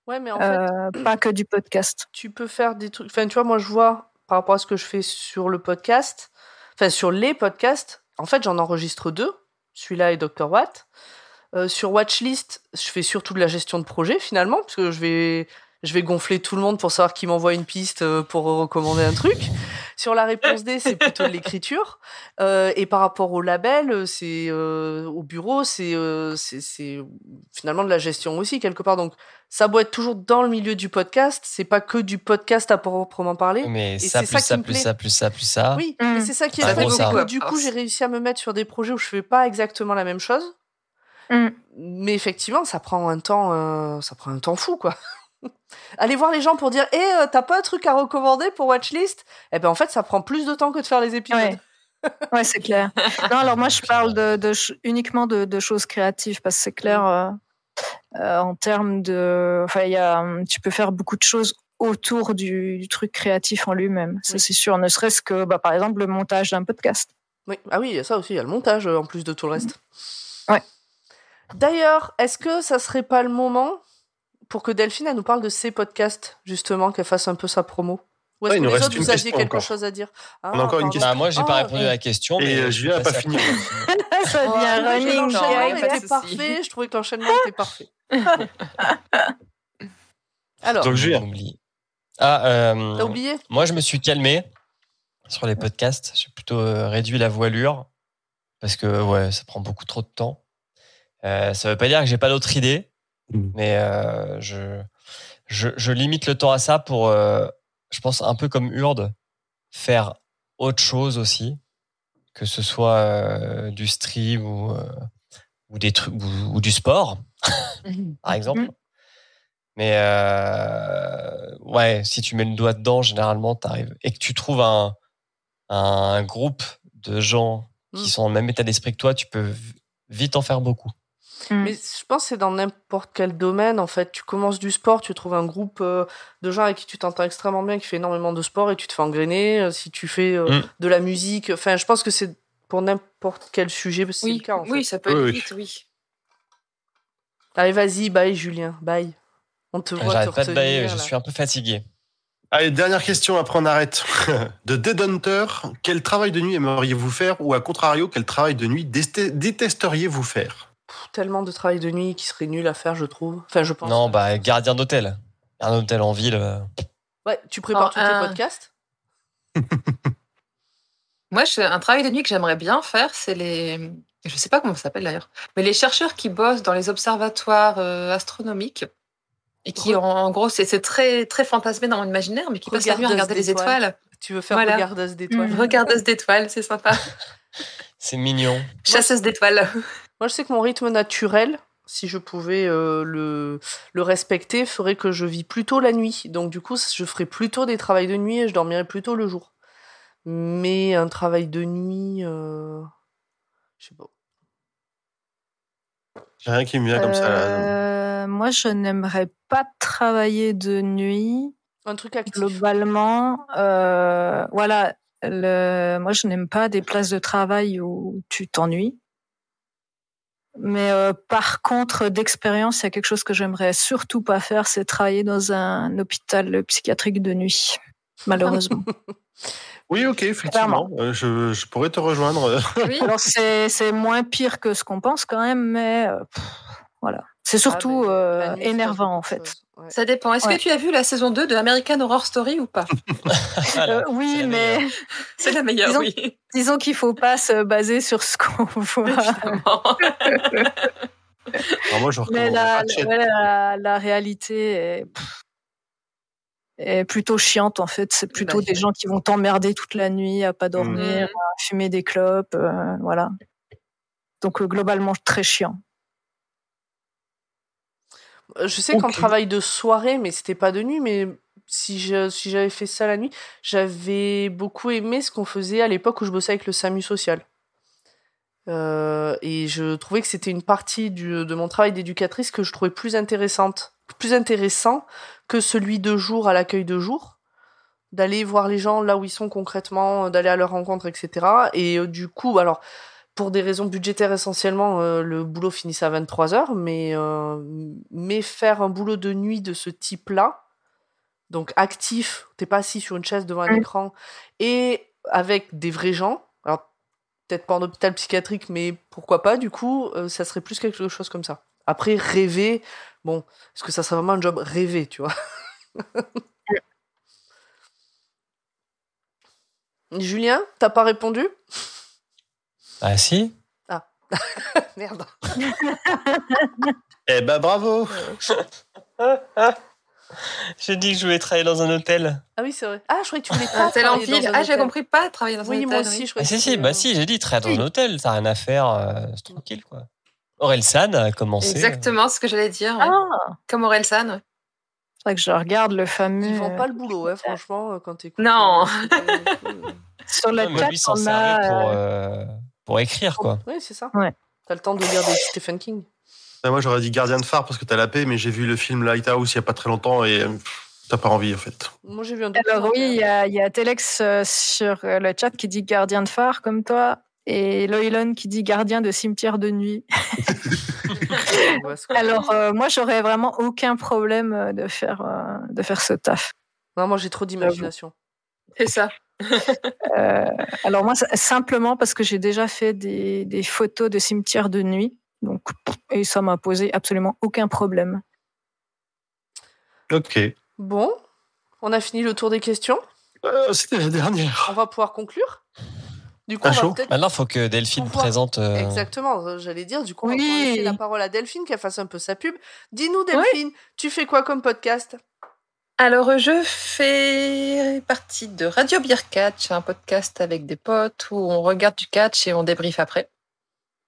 Ouais, mais en fait, Euh, pas que du podcast. tu peux faire des trucs. Enfin, tu vois, moi, je vois par rapport à ce que je fais sur le podcast, enfin, sur les podcasts, en fait, j'en enregistre deux, celui-là et Dr. Watt. Euh, sur Watchlist, je fais surtout de la gestion de projet, finalement, parce que je vais, je vais gonfler tout le monde pour savoir qui m'envoie une piste pour recommander un truc. Sur la réponse D, c'est plutôt de l'écriture. Euh, et par rapport au label, euh, c'est euh, au bureau, c'est euh, finalement de la gestion aussi quelque part. Donc ça doit être toujours dans le milieu du podcast. C'est pas que du podcast à proprement parler. Mais Et ça, c'est plus ça plus ça, plus ça, plus ça. Oui, Mm. et c'est ça qui est très que Du coup, j'ai réussi à me mettre sur des projets où je fais pas exactement la même chose. Mm. Mais effectivement, ça prend un temps, euh, ça prend un temps fou, quoi. Aller voir les gens pour dire, eh, euh, t'as pas un truc à recommander pour Watchlist? Eh ben, en fait, ça prend plus de temps que de faire les épisodes. Ouais. Ouais, c'est clair. Non, alors moi, je parle de, uniquement de, de choses créatives parce que c'est clair euh, euh, en termes de. Enfin, y a, hum, tu peux faire beaucoup de choses autour du, du truc créatif en lui-même. Ça, Oui. c'est sûr. Ne serait-ce que, bah, par exemple, le montage d'un podcast. Oui. Ah oui, il y a ça aussi, il y a le montage en plus de tout le reste. Ouais. D'ailleurs, est-ce que ça serait pas le moment pour que Delphine elle nous parle de ses podcasts, justement, qu'elle fasse un peu sa promo Ou est-ce Ouais, il que nous les reste autres, une vous aviez question quelque encore. chose à dire? On a encore une question. Bah, moi, j'ai pas Ah, répondu ouais. à la question. Et, mais euh, je Julien a suis pas passé fini. ça Oh, devient après, running L'enchaînement pas était parfait. Je trouvais que l'enchaînement était parfait. Alors, Donc, Julien. Ah, euh, t'as oublié? moi, je me suis calmé sur les podcasts. J'ai plutôt euh, réduit la voilure parce que ouais, ça prend beaucoup trop de temps. Euh, ça veut pas dire que j'ai pas d'autres idées, Mm. mais euh, je, je je limite le temps à ça pour, euh, je pense un peu comme Urde, faire autre chose aussi, que ce soit euh, du stream ou euh, ou des trucs ou, ou du sport, par exemple. Mais euh, ouais, si tu mets le doigt dedans, généralement, t'arrives et que tu trouves un un groupe de gens qui Mm. sont dans le même état d'esprit que toi, tu peux vite en faire beaucoup. Mm. Mais je pense que c'est dans n'importe quel domaine, en fait. Tu commences du sport, tu trouves un groupe euh, de gens avec qui tu t'entends extrêmement bien, qui fait énormément de sport et tu te fais engrainer. Euh, Si tu fais euh, Mm. de la musique, enfin, je pense que c'est pour n'importe quel sujet, c'est Oui, le cas, en fait. oui, ça peut oui. vite, oui. Allez, vas-y, bye, Julien, bye. On te voit te J'arrête pas de bailler, je suis un peu fatigué. Allez, dernière question, après on arrête. de Dead Hunter, quel travail de nuit aimeriez-vous faire? Ou à contrario, quel travail de nuit déteste- détesteriez-vous faire? Tellement de travail de nuit qui serait nul à faire, je trouve. Enfin, je pense. Non, bah gardien d'hôtel. Gardien d'hôtel en ville. euh, Ouais, tu prépares Oh, tous un- tes podcasts? Moi, je- un travail de nuit que j'aimerais bien faire, c'est les. Je sais pas comment ça s'appelle d'ailleurs, mais les chercheurs qui bossent dans les observatoires euh, astronomiques et qui, Re- en, en gros, c'est c'est très très fantasmé dans mon imaginaire, mais qui passent la nuit à Regardeuse regarder les d'étoiles. étoiles. Tu veux faire Voilà. regardeuse d'étoiles Mm. Regardeuse d'étoiles, c'est sympa. C'est mignon. Chasseuse d'étoiles. Moi, je sais que mon rythme naturel, si je pouvais euh, le, le respecter, ferait que je vis plutôt la nuit. Donc, du coup, je ferais plutôt des travails de nuit et je dormirais plutôt le jour. Mais un travail de nuit, euh, je sais pas. Rien qui me vient comme ça. Là. Euh, moi, je n'aimerais pas travailler de nuit. Un truc actif. Globalement, euh, voilà. Le... Moi, je n'aime pas des places de travail où tu t'ennuies. Mais euh, par contre, d'expérience, il y a quelque chose que j'aimerais surtout pas faire, c'est travailler dans un hôpital psychiatrique de nuit, malheureusement. Oui, ok, effectivement. Euh, je, je, pourrais te rejoindre. Oui. Alors, c'est moins pire que ce qu'on pense quand même, mais euh, pff, voilà. C'est surtout Ah, euh, énervant, en fait. Ouais. Ça dépend. Est-ce Ouais. que tu as vu la saison 2 de American Horror Story ou pas? Voilà. Euh, oui, c'est la mais meilleure. C'est la meilleure, Disons- oui. disons qu'il faut pas se baser sur ce qu'on voit. Alors moi, je Mais recommande la, réalité est, plutôt chiante en fait. C'est plutôt Bah, des gens qui vont t'emmerder toute la nuit à pas dormir, Mhm. à fumer des clopes, euh, voilà. Donc euh, globalement très chiant. Je sais qu'en Ok. travail de soirée, mais c'était pas de nuit, mais si je, si j'avais fait ça la nuit, j'avais beaucoup aimé ce qu'on faisait à l'époque où je bossais avec le SAMU social. Euh, et je trouvais que c'était une partie du, de mon travail d'éducatrice que je trouvais plus intéressante, plus intéressant que celui de jour à l'accueil de jour, d'aller voir les gens là où ils sont concrètement, d'aller à leur rencontre, etc. Et euh, du coup, alors pour des raisons budgétaires essentiellement, euh, le boulot finissait à 23 heures, mais, euh, mais faire un boulot de nuit de ce type-là, donc actif, t'es pas assis sur une chaise devant un écran, et avec des vrais gens, alors peut-être pas en hôpital psychiatrique, mais pourquoi pas, du coup, euh, ça serait plus quelque chose comme ça. Après, rêver, bon, est-ce que ça serait vraiment un job rêvé, tu vois? Julien, t'as pas répondu? Ah si Merde. Eh ben, bravo J'ai dit que je voulais travailler dans un hôtel. Ah oui, c'est vrai. Ah, je croyais que tu voulais pas Un tel en travailler dans ville. un Ah, j'ai hôtel. compris pas travailler dans un Oui, moi hôtel, aussi, oui. je Ah croyais si, que si, c'était, bah si, j'ai dit travailler dans un hôtel, t'as rien à faire, euh, c'est tranquille quoi. Orelsan a commencé. euh, Exactement ce que j'allais dire. ouais. Ah, Comme Aurel San. ouais. c'est vrai que je regarde le fameux. Ils font pas le euh, boulot, hein, franchement, euh, quand t'écoutes. Non. euh, Sur non, le mais chat, lui on a. pour, euh, pour écrire quoi. Oui, c'est ça. Ouais. T'as le temps de lire des Stephen King. Ah, Moi, j'aurais dit Gardien de phare parce que t'as la paix, mais j'ai vu le film Lighthouse il y a pas très longtemps et euh, t'as pas envie en fait. Moi, j'ai vu un Alors oui, il y a, il y a Telex euh, sur euh, le chat qui dit gardien de phare comme toi. Et Loylon qui dit gardien de cimetière de nuit. Alors euh, moi j'aurais vraiment aucun problème de faire euh, de faire ce taf. Non, moi, j'ai trop d'imagination. C'est ça. Euh, alors moi simplement parce que j'ai déjà fait des, des photos de cimetières de nuit, donc et ça m'a posé absolument aucun problème. Ok. Bon, on a fini le tour des questions. Euh, C'était la dernière. On va pouvoir conclure. Du coup, Maintenant, faut que Delphine Pouvoir- présente. euh, Exactement, j'allais dire, du coup, on va Oui. laisser la parole à Delphine, qu'elle fasse un peu sa pub. Dis-nous, Delphine, tu fais quoi comme podcast? Alors, je fais partie de Radio Beer Catch, un podcast avec des potes où on regarde du catch et on débrief après.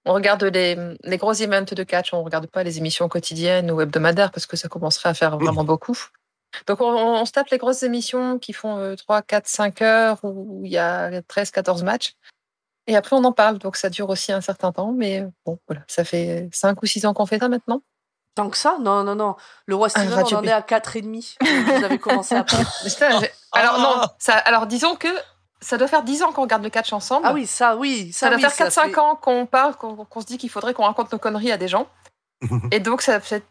On regarde les, les gros events de catch, on regarde pas les émissions quotidiennes ou hebdomadaires parce que ça commencerait à faire vraiment beaucoup. Donc, on, on se tape les grosses émissions qui font euh, 3, 4, 5 heures où il y a 13, 14 matchs. Et après, on en parle. Donc, ça dure aussi un certain temps. Mais euh, bon, voilà, ça fait 5 ou 6 ans qu'on fait ça maintenant. Tant que ça? Non, non, non. Le roi Steven, Radio on en est à 4,5. Vous avez commencé. Mais ça, j'ai- alors, non, ça, alors disons que ça doit faire 10 ans qu'on regarde le catch ensemble. Ah oui, ça, oui. Ça, Ça doit oui, faire 4-5 fait- ans qu'on parle, qu'on se dit qu'il faudrait qu'on raconte nos conneries à des gens. Et donc, ça fait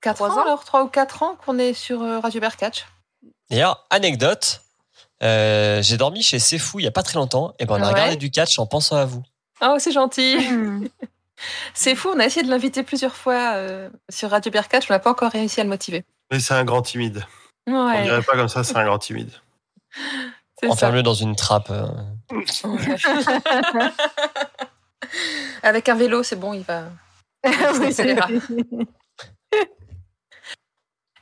4 Trois ans, ans? alors 3 ou 4 ans qu'on est sur euh, Radio Bear Catch. D'ailleurs, anecdote, euh, j'ai dormi chez C'est Fou il y a pas très longtemps, et ben on a Ouais. regardé du catch en pensant à vous. Oh, c'est gentil. C'est fou, on a essayé de l'inviter plusieurs fois euh, sur Radio Catch, on n'a pas encore réussi à le motiver. Mais c'est un grand timide. On Ouais, dirait pas comme ça, c'est un grand timide. Enferme-le dans une trappe. euh. Avec un vélo, c'est bon, il va.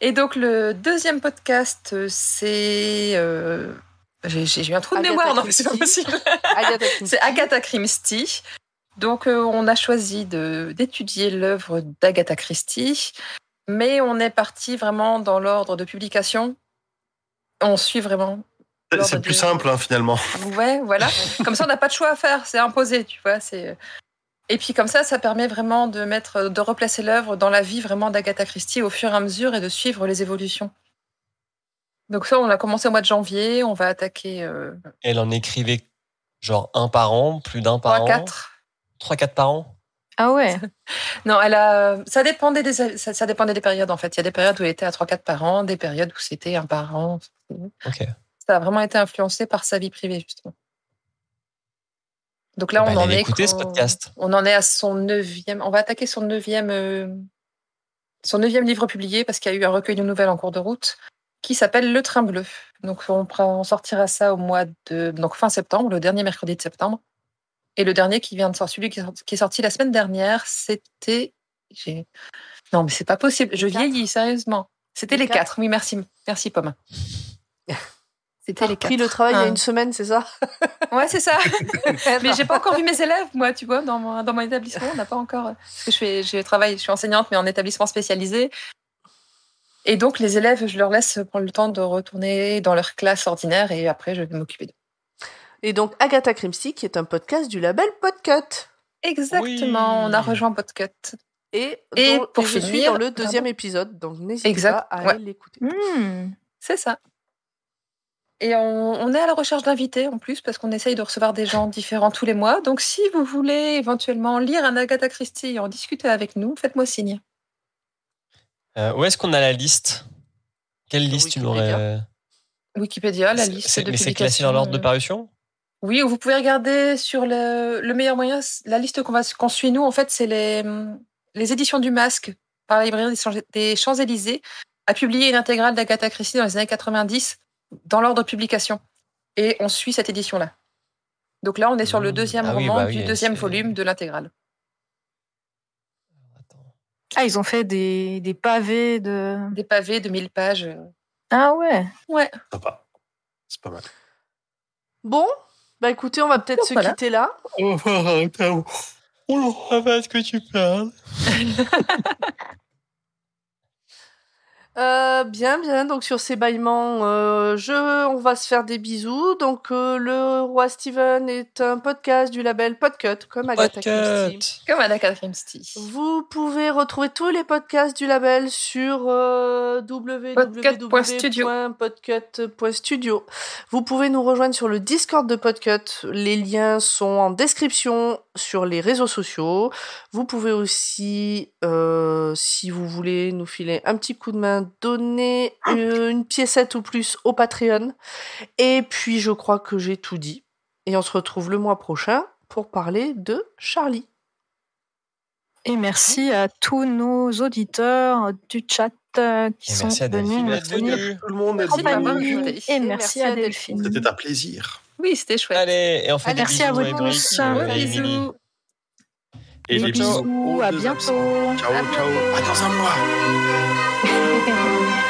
Et donc, le deuxième podcast, euh, c'est. euh, J'ai eu un trou de Agatha mémoire, non, mais c'est pas possible. C'est Agatha Christie. Donc, euh, on a choisi de- d'étudier l'œuvre d'Agatha Christie, mais on est parti vraiment dans l'ordre de publication. On suit vraiment. C'est- plus simple hein, finalement. Ouais, voilà. Comme ça, on n'a pas de choix à faire, c'est imposé, tu vois. C'est. Et puis comme ça, ça permet vraiment de mettre, de replacer l'œuvre dans la vie vraiment d'Agatha Christie au fur et à mesure et de suivre les évolutions. Donc ça, on a commencé au mois de janvier, on va attaquer euh, Elle en écrivait genre un par an, plus d'un par 3, an. 4. 3-4 par an. Ah ouais. Non, elle a, ça dépendait des, ça, ça dépendait des périodes en fait. Il y a des périodes où elle était à 3-4 par an, des périodes où c'était un par an. Ok. Ça a vraiment été influencé par sa vie privée justement. Donc là, Bah, on en est. l'écouter, ce podcast. On en est à son neuvième. On va attaquer son neuvième, euh, son neuvième livre publié parce qu'il y a eu un recueil de nouvelles en cours de route qui s'appelle Le Train Bleu. Donc on sortira ça au mois de donc fin septembre, le dernier mercredi de septembre. Et le dernier qui vient de sortir, celui qui est sorti- la semaine dernière, c'était. Non, mais c'est pas possible. Je vieillis, sérieusement. C'était Le les quatre quatre. Oui, merci. Merci, Pomme. C'était les quatre. le travail il y a Ah. une semaine, c'est ça Ouais, c'est ça. mais j'ai pas encore vu mes élèves, moi, tu vois, dans mon, dans mon établissement, on n'a pas encore. Parce que je fais, je travaille, je suis enseignante, mais en établissement spécialisé. Et donc, les élèves, je leur laisse prendre le temps de retourner dans leur classe ordinaire et après, je vais m'occuper d'eux. Et donc Agatha Christie, qui est un podcast du label Podcut. Exactement, on a rejoint Podcut. Et, Et dont- pour je suis dans le deuxième épisode, donc n'hésitez Exact, pas à ouais. aller l'écouter. Hmm. C'est ça. Et on, on est à la recherche d'invités en plus, parce qu'on essaye de recevoir des gens différents tous les mois. Donc, si vous voulez éventuellement lire un Agatha Christie et en discuter avec nous, faites-moi signe. Euh, où est-ce qu'on a la liste? Quelle liste tu Wikipédia. l'aurais Wikipédia, la liste de Mais c'est classé dans l'ordre de euh, parution? Oui, ou vous pouvez regarder sur le, le meilleur moyen, la liste qu'on suit nous, en fait, c'est les, les éditions du Masque par la librairie des Champs- des Champs-Élysées a publié une intégrale d'Agatha Christie dans les années 90 dans l'ordre de publication. Et on suit cette édition-là. Donc là, on est sur le Mmh. deuxième Ah oui, roman bah oui, du deuxième volume de l'intégrale. Ah, ils ont fait des, des pavés de. Des pavés de 1000 pages. euh. Ah ouais. Ouais. Sympa. C'est pas mal. Bon, bah écoutez, on va peut-être se voilà. quitter là. On va voir un tabou. Oh est-ce que tu parles Euh, bien, bien. Donc sur ces bâillements, euh, je, on va se faire des bisous. Donc euh, le roi Steven est un podcast du label Podcut, comme Agatha Christie. Comme Agatha Christie. Vous pouvez retrouver tous les podcasts du label sur euh, Podcut.studio. www.podcut.studio. Vous pouvez nous rejoindre sur le Discord de Podcut. Les liens sont en description sur les réseaux sociaux. Vous pouvez aussi, euh, si vous voulez nous filer un petit coup de main, donner une piécette ou plus au Patreon. Et puis, je crois que j'ai tout dit. Et on se retrouve le mois prochain pour parler de Charlie. Et merci à tous nos auditeurs du chat euh, qui Et sont merci à venus Delphine nous d'être tenir venue. Tout le monde Merci. Et merci merci à à Delphine. C'était un plaisir. Oui, c'était chouette. Allez, et on fait Allez, des merci bisous à vous tous. bisous. Et Des les bisous, bisous. à bientôt. Ciao, À ciao. À dans un mois.